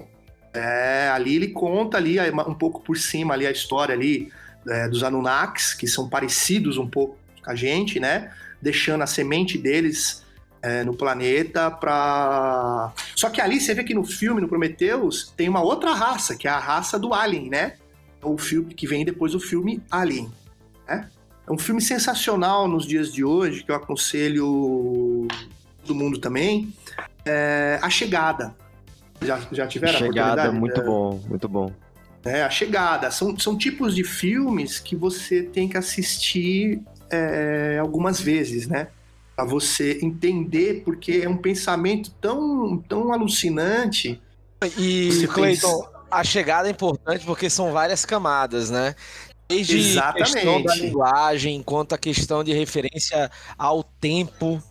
E: É, ali ele conta ali um pouco por cima ali a história ali é, dos Anunnakis, que são parecidos um pouco com a gente, né? Deixando a semente deles é, no planeta para. Só que ali você vê que no filme, no Prometheus, tem uma outra raça, que é a raça do Alien, né? O filme que vem depois do filme Alien. Né? É um filme sensacional nos dias de hoje, que eu aconselho do mundo também. É a Chegada. Já, já tiveram
C: Chegada, muito
E: É,
C: bom, muito bom.
E: É, a Chegada. São, são tipos de filmes que você tem que assistir é, algumas vezes, né? Pra você entender, porque é um pensamento tão, tão alucinante.
D: E,
E: Você
D: Cleiton, a chegada é importante porque são várias camadas, né? Desde
E: Exatamente.
D: questão da linguagem, quanto a questão de referência ao tempo,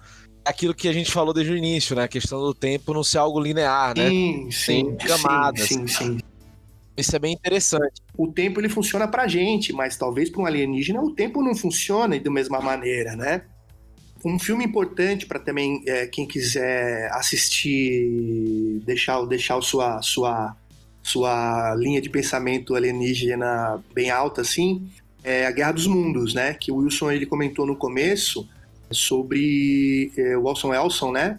D: aquilo que a gente falou desde o início, né? A questão do tempo não ser algo linear, né?
E: Sim, sim,
D: Tem camadas.
E: sim, sim, sim.
D: Isso é bem interessante.
E: O tempo ele funciona pra gente, mas talvez para um alienígena o tempo não funcione da mesma maneira, né? Um filme importante para também é, quem quiser assistir, deixar, deixar sua, sua, sua linha de pensamento alienígena bem alta, assim, é A Guerra dos Mundos, né? Que o Wilson ele comentou no começo sobre é, Wilson Elson, né?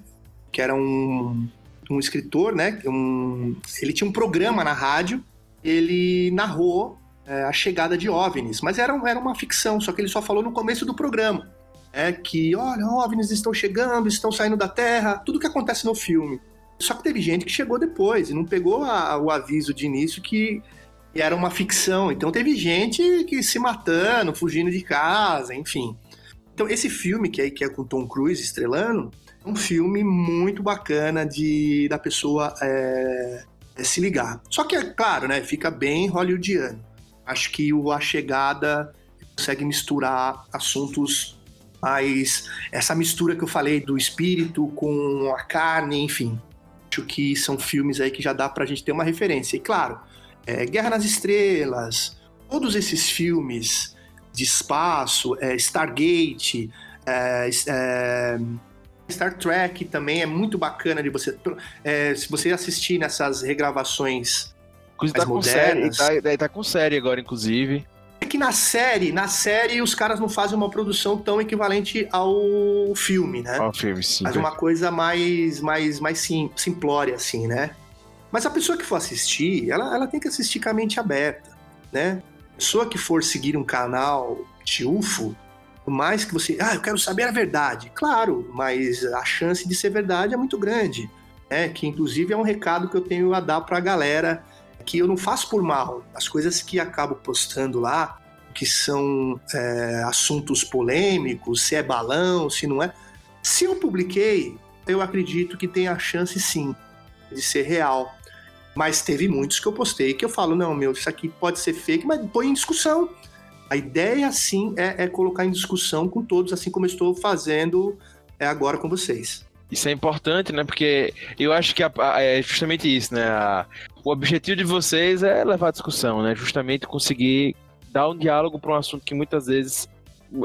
E: Que era um, um escritor, né? Um, ele tinha um programa na rádio, ele narrou é, a chegada de OVNIs, mas era, era uma ficção, só que ele só falou no começo do programa. É que, olha, OVNIs estão chegando, estão saindo da Terra, tudo que acontece no filme. Só que teve gente que chegou depois e não pegou a, o aviso de início que era uma ficção. Então teve gente que se matando, fugindo de casa, enfim. Então esse filme que é, que é com Tom Cruise estrelando, é um filme muito bacana de da pessoa é, é se ligar. Só que é claro, né? Fica bem hollywoodiano. Acho que o A Chegada consegue misturar assuntos mais. Essa mistura que eu falei do espírito com a carne, enfim. Acho que são filmes aí que já dá pra gente ter uma referência. E claro, é, Guerra nas Estrelas, todos esses filmes de espaço, é, Stargate, é, é Star Trek também é muito bacana de você. É, se você assistir nessas regravações
A: Inclusive tá com série, tá, tá com série agora, inclusive.
E: Que na série, na série os caras não fazem uma produção tão equivalente ao filme, né?
A: Ao filme, sim.
E: Faz uma coisa mais, mais, mais sim, simplória, assim, né? Mas a pessoa que for assistir, ela, ela tem que assistir com a mente aberta, né? A pessoa que for seguir um canal de UFO, por mais que você, ah, eu quero saber a verdade. Claro, mas a chance de ser verdade é muito grande, né? Que inclusive é um recado que eu tenho a dar para a galera que eu não faço por mal. As coisas que acabo postando lá, que são é, assuntos polêmicos, se é balão, se não é. Se eu publiquei, eu acredito que tem a chance sim de ser real. Mas teve muitos que eu postei que eu falo, não, meu, isso aqui pode ser fake, mas põe em discussão. A ideia, sim, é, é colocar em discussão com todos, assim como eu estou fazendo é, agora com vocês.
A: Isso é importante, né? Porque eu acho que a, a, é justamente isso, né? A, o objetivo de vocês é levar a discussão, né? Justamente conseguir dar um diálogo para um assunto que muitas vezes,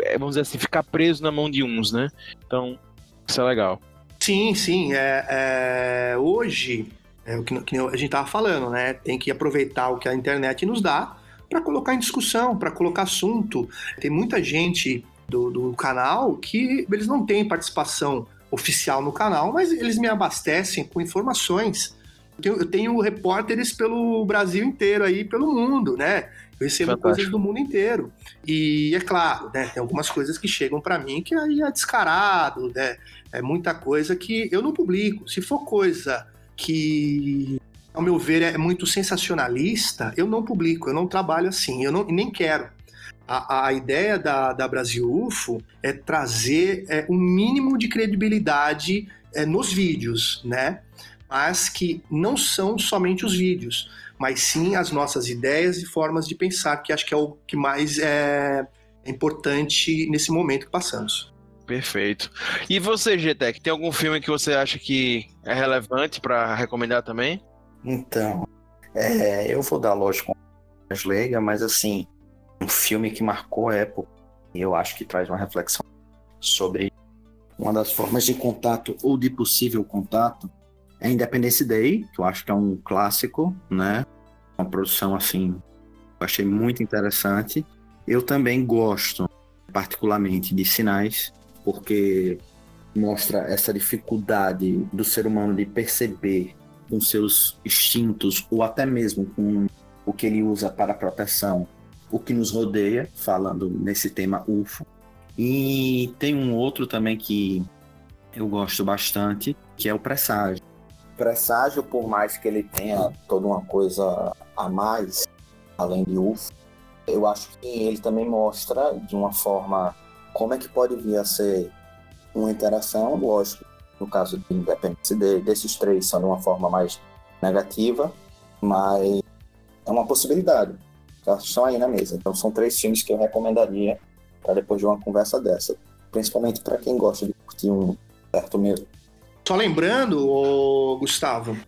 A: é, vamos dizer assim, ficar preso na mão de uns, né? Então, isso é legal.
E: Sim, sim. É, é hoje, é o que, que a gente tava falando, né? Tem que aproveitar o que a internet nos dá para colocar em discussão, para colocar assunto. Tem muita gente do, do canal que eles não têm participação oficial no canal, mas eles me abastecem com informações. Eu tenho, eu tenho repórteres pelo Brasil inteiro aí, pelo mundo, né? Eu recebo Fantástico. coisas do mundo inteiro. E é claro, né, tem algumas coisas que chegam para mim que aí é descarado, né? É muita coisa que eu não publico. Se for coisa que, ao meu ver, é muito sensacionalista, eu não publico, eu não trabalho assim, eu não, nem quero. A, a ideia da, da Brasil UFO é trazer é, um mínimo de credibilidade é, nos vídeos, né? Mas que não são somente os vídeos, mas sim as nossas ideias e formas de pensar, que acho que é o que mais é, é importante nesse momento que passamos.
A: Perfeito. E você, GTEC, tem algum filme que você acha que é relevante para recomendar também?
G: Então, é, eu vou dar lógico mais leiga, mas assim, um filme que marcou a época e eu acho que traz uma reflexão sobre uma das formas de contato ou de possível contato é Independence Day, que eu acho que é um clássico, né? Uma produção assim, eu achei muito interessante. Eu também gosto particularmente de Sinais, porque mostra essa dificuldade do ser humano de perceber com seus instintos ou até mesmo com o que ele usa para proteção o que nos rodeia, falando nesse tema UFO. E tem um outro também que eu gosto bastante, que é o Presságio. Presságio, por mais que ele tenha toda uma coisa a mais, além de UFO, eu acho que ele também mostra de uma forma como é que pode vir a ser uma interação, lógico, no caso de Independence Day, desses três são de uma forma mais negativa, mas é uma possibilidade estão aí na mesa. Então são três filmes que eu recomendaria para depois de uma conversa dessa. Principalmente para quem gosta de curtir um certo medo.
E: Só lembrando, ô, Gustavo,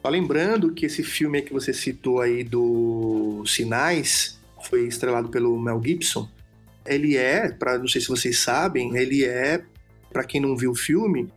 E: só lembrando que esse filme que você citou aí do Sinais foi estrelado pelo Mel Gibson. Ele é, para não sei se vocês sabem, ele é para quem não viu o filme,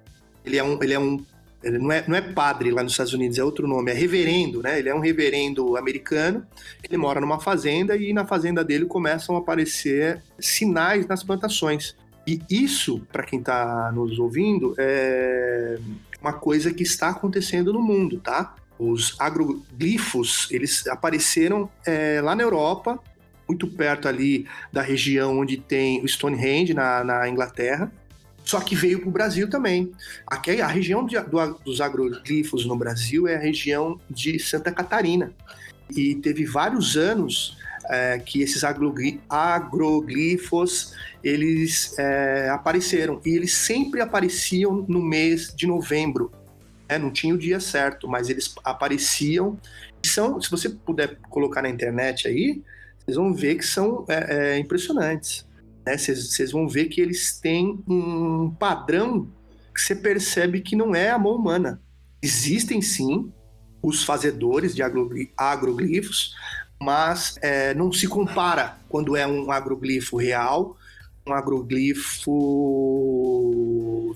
E: ele é um, ele é um ele não é, não é padre lá nos Estados Unidos, é outro nome, é reverendo, né? Ele é um reverendo americano, ele mora numa fazenda e na fazenda dele começam a aparecer sinais nas plantações. E isso, para quem está nos ouvindo, é uma coisa que está acontecendo no mundo, tá? Os agroglifos, eles apareceram é, lá na Europa, muito perto ali da região onde tem o Stonehenge, na, na Inglaterra, só que veio para o Brasil também. Aqui, a região de, do, dos agroglifos no Brasil é a região de Santa Catarina. E teve vários anos é, que esses agroglifos eles é, apareceram. E eles sempre apareciam no mês de novembro. É, não tinha o dia certo, mas eles apareciam. São, se você puder colocar na internet aí, vocês vão ver que são é, é impressionantes. Vocês né? vão ver que eles têm um padrão que você percebe que não é a mão humana. Existem sim os fazedores de agroglifos, mas é, não se compara quando é um agroglifo real, um agroglifo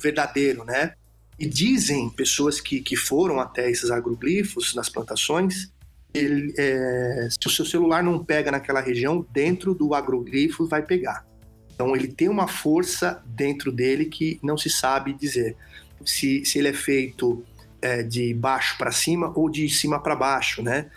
E: verdadeiro, né? E dizem pessoas que, que foram até esses agroglifos nas plantações, ele, é, se o seu celular não pega naquela região, dentro do agroglifo vai pegar. Então ele tem uma força dentro dele que não se sabe dizer se, se ele é feito é, de baixo para cima ou de cima para baixo, né?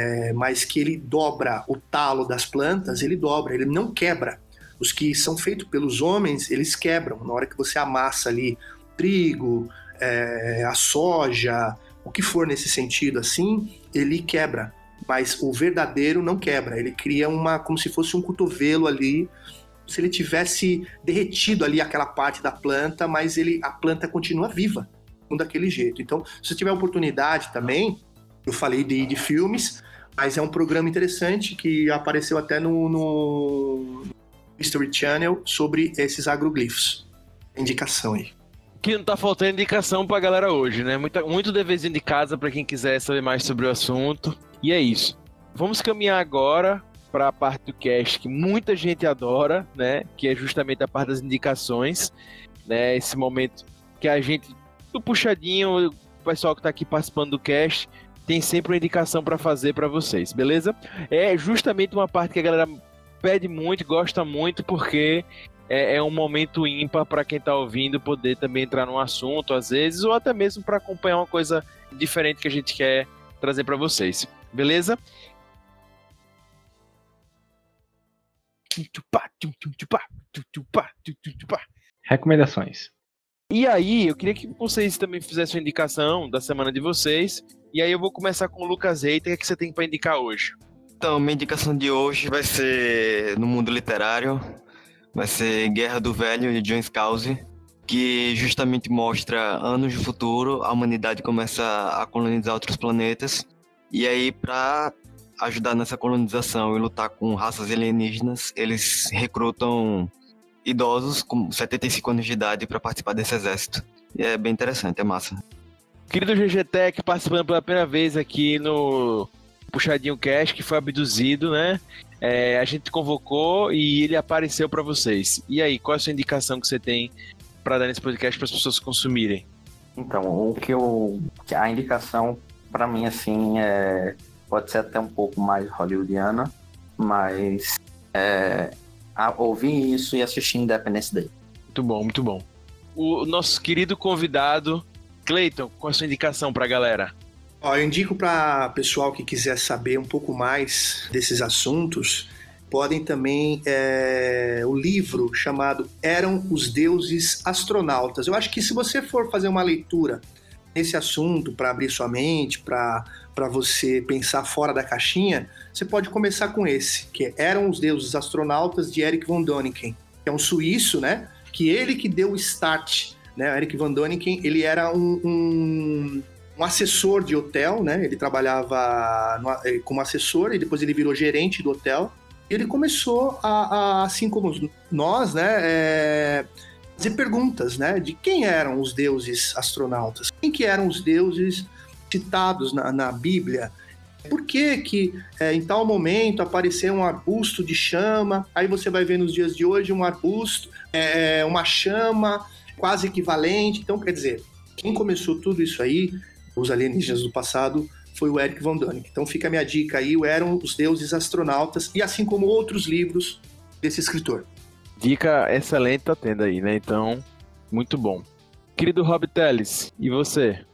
E: É, mas que ele dobra o talo das plantas, ele dobra, ele não quebra. Os que são feitos pelos homens, eles quebram. Na hora que você amassa ali trigo, é, a soja, o que for nesse sentido assim, ele quebra. Mas o verdadeiro não quebra. Ele cria uma, como se fosse um cotovelo ali se ele tivesse derretido ali aquela parte da planta, mas ele a planta continua viva daquele jeito. Então, se você tiver oportunidade também, eu falei de, de filmes, mas é um programa interessante que apareceu até no, no History Channel sobre esses agroglifos. Indicação aí.
A: Que não tá faltando indicação pra galera hoje, né? Muito, muito deverzinho de casa para quem quiser saber mais sobre o assunto. E é isso. Vamos caminhar agora para a parte do cast que muita gente adora, né? Que é justamente a parte das indicações, né? Esse momento que a gente, do puxadinho, o pessoal que está aqui participando do cast, tem sempre uma indicação para fazer para vocês, beleza? É justamente uma parte que a galera pede muito, gosta muito, porque é, é um momento ímpar para quem está ouvindo poder também entrar num assunto, às vezes, ou até mesmo para acompanhar uma coisa diferente que a gente quer trazer para vocês, beleza?
H: Recomendações.
A: E aí, eu queria que vocês também fizessem uma indicação da semana de vocês. E aí eu vou começar com o Lucas Reiter, o que, é você tem para indicar hoje?
C: Então, minha indicação de hoje vai ser no mundo literário, vai ser Guerra do Velho de John Scalzi, que justamente mostra anos de futuro, a humanidade começa a colonizar outros planetas. E aí, para ajudar nessa colonização e lutar com raças alienígenas, eles recrutam idosos com 75 anos de idade para participar desse exército. E é bem interessante, é massa.
A: Querido GG Tech participando pela primeira vez aqui no Puxadinho Cash, que foi abduzido, né? É, a gente convocou e ele apareceu para vocês. E aí, qual é a sua indicação que você tem para dar nesse podcast para as pessoas consumirem?
G: Então, o que eu. A indicação, para mim, assim, é pode ser até um pouco mais hollywoodiana, mas é, ouvir isso e assistir Independence Day.
A: Muito bom, muito bom. O nosso querido convidado, Cleiton, qual a sua indicação para a galera?
E: Ó, eu indico para pessoal que quiser saber um pouco mais desses assuntos, podem também é, o livro chamado Eram os Deuses Astronautas. Eu acho que se você for fazer uma leitura nesse assunto para abrir sua mente, para você pensar fora da caixinha, você pode começar com esse, que é Eram os Deuses Astronautas, de Eric von Däniken, que é um suíço, né? Que ele que deu o start, né? Eric von Däniken, ele era um, um, um assessor de hotel, né? Ele trabalhava no, eh, como assessor e depois ele virou gerente do hotel. E ele começou a, a assim como nós, né? É, fazer perguntas, né? De quem eram os deuses astronautas? Quem que eram os deuses citados na, na Bíblia. Por que, que é, em tal momento apareceu um arbusto de chama? Aí você vai ver nos dias de hoje um arbusto, é, uma chama quase equivalente. Então, quer dizer, quem começou tudo isso aí, os alienígenas do passado, foi o Eric von Däniken. Então fica a minha dica aí, o Eram os Deuses Astronautas, e assim como outros livros desse escritor.
D: Dica excelente tá tendo aí, né? Então, muito bom. Querido Rob Teles, e você?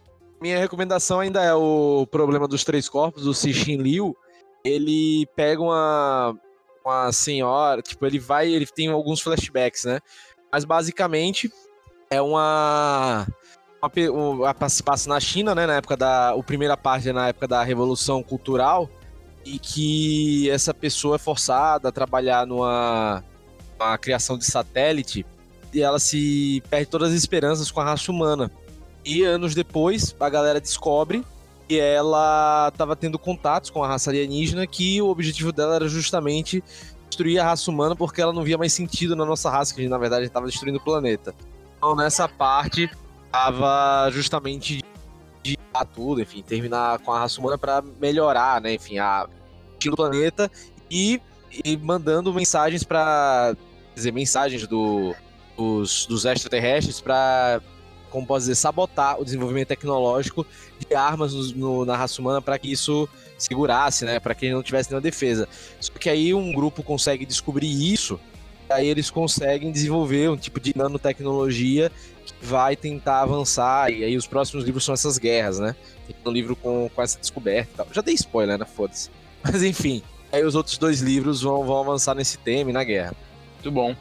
D: Minha recomendação ainda é o Problema dos Três Corpos, do Cixin Liu. Ele pega uma, uma senhora, tipo, ele vai, ele tem alguns flashbacks, né? Mas basicamente é uma uma, passa na China, né, na época da, o primeira parte é na época da Revolução Cultural, e que essa pessoa é forçada a trabalhar numa, numa criação de satélite e ela se perde todas as esperanças com a raça humana. E anos depois, a galera descobre que ela estava tendo contatos com a raça alienígena, que o objetivo dela era justamente destruir a raça humana porque ela não via mais sentido na nossa raça, que na verdade estava destruindo o planeta. Então, nessa parte, tava justamente de tudo, enfim, terminar com a raça humana para melhorar, né, enfim, a do planeta e, e mandando mensagens para dizer mensagens do, dos, dos extraterrestres para como posso dizer, sabotar o desenvolvimento tecnológico de armas no, no, na raça humana para que isso segurasse, né? Para que não tivesse nenhuma defesa. Só que aí um grupo consegue descobrir isso, aí eles conseguem desenvolver um tipo de nanotecnologia vai tentar avançar, e aí os próximos livros são essas guerras, né? Tem um livro com, com essa descoberta e tal. Já dei spoiler, né? Foda-se. Mas enfim, aí os outros dois livros vão, vão avançar nesse tema e na guerra.
A: Muito bom.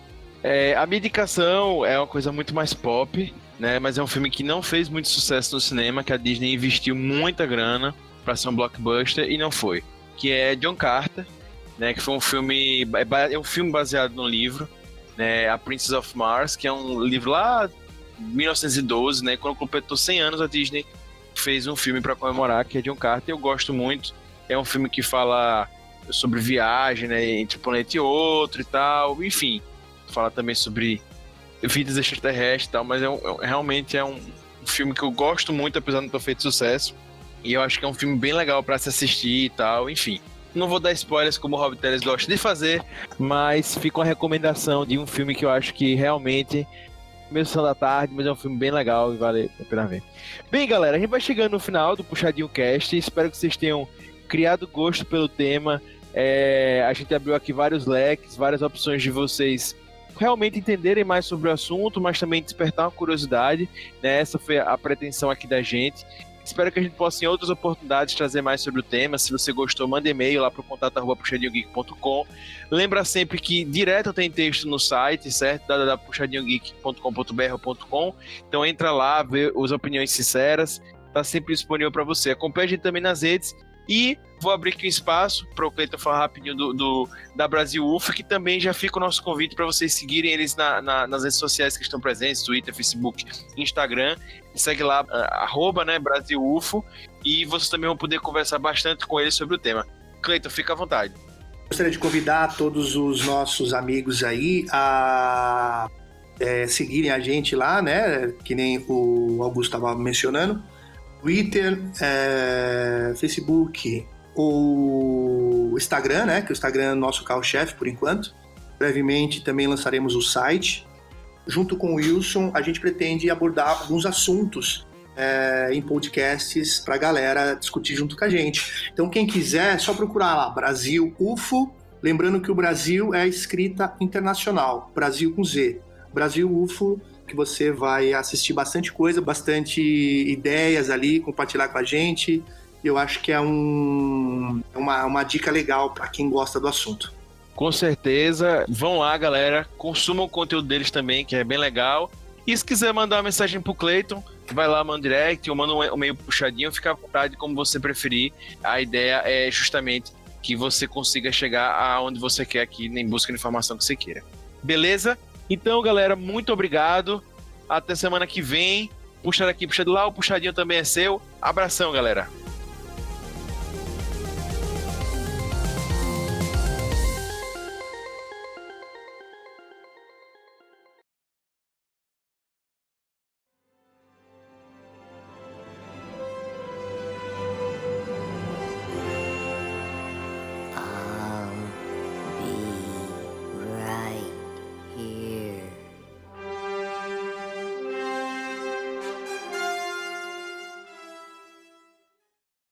A: É, a minha indicação é uma coisa muito mais pop, né? Mas é um filme que não fez muito sucesso no cinema, que a Disney investiu muita grana para ser um blockbuster e não foi. Que é John Carter, né? Que foi um filme. É, um filme baseado no livro, né? A Princess of Mars, que é um livro lá 1912, né? Quando completou 100 anos, a Disney fez um filme para comemorar, que é John Carter. Eu gosto muito. É um filme que fala sobre viagem, né? Entre um planeta e outro e tal. Enfim, fala também sobre vidas extraterrestres e tal. Mas é um, é, realmente é um filme que eu gosto muito, apesar de não ter feito sucesso. E eu acho que é um filme bem legal para se assistir e tal. Enfim. Não vou dar spoilers como o Rob Teles gosta de fazer, mas fica uma recomendação de um filme que eu acho que realmente começo da tarde, mas é um filme bem legal e vale a pena ver. Bem, galera, a gente vai chegando no final do Puxadinho Cast. Espero que vocês tenham criado gosto pelo tema. É, a gente abriu aqui vários leques, várias opções de vocês realmente entenderem mais sobre o assunto, mas também despertar uma curiosidade. Né? Essa foi a pretensão aqui da gente. Espero que a gente possa, em outras oportunidades, trazer mais sobre o tema. Se você gostou, manda e-mail lá para o contato puxadinhogeek.com. Lembra sempre que direto tem texto no site, certo? www.puxadinhogeek.com.br.com. Então entra lá, vê as opiniões sinceras. Tá sempre disponível para você. Acompanhe a gente também nas redes e vou abrir aqui um espaço para o Cleiton falar rapidinho do, do, da Brasil UFO, que também já fica o nosso convite para vocês seguirem eles na, na, nas redes sociais que estão presentes, Twitter, Facebook, Instagram. Segue lá, ah, arroba, né, Brasil UFO, e vocês também vão poder conversar bastante com eles sobre o tema. Cleiton, fica à vontade.
E: Gostaria de convidar todos os nossos amigos aí a é, seguirem a gente lá, né? Que nem o Augusto estava mencionando Twitter, é, Facebook ou Instagram, né? Que o Instagram é o nosso carro-chefe por enquanto. Brevemente também lançaremos o site. Junto com o Wilson, a gente pretende abordar alguns assuntos é, em podcasts para a galera discutir junto com a gente. Então, quem quiser, é só procurar lá Brasil UFO. Lembrando que o Brasil é escrita internacional, Brasil com Z. Brasil UFO que você vai assistir bastante coisa, bastante ideias ali, compartilhar com a gente. Eu acho que é um, uma, uma dica legal para quem gosta do assunto.
A: Com certeza. Vão lá, galera. Consumam o conteúdo deles também, que é bem legal. E se quiser mandar uma mensagem pro Cleiton, vai lá, manda um direct ou manda um meio puxadinho, fica à vontade, como você preferir. A ideia é justamente que você consiga chegar aonde você quer aqui, em busca de informação que você queira. Beleza? Então, galera, muito obrigado. Até semana que vem. Puxa daqui, puxa de lá, o puxadinho também é seu. Abração, galera.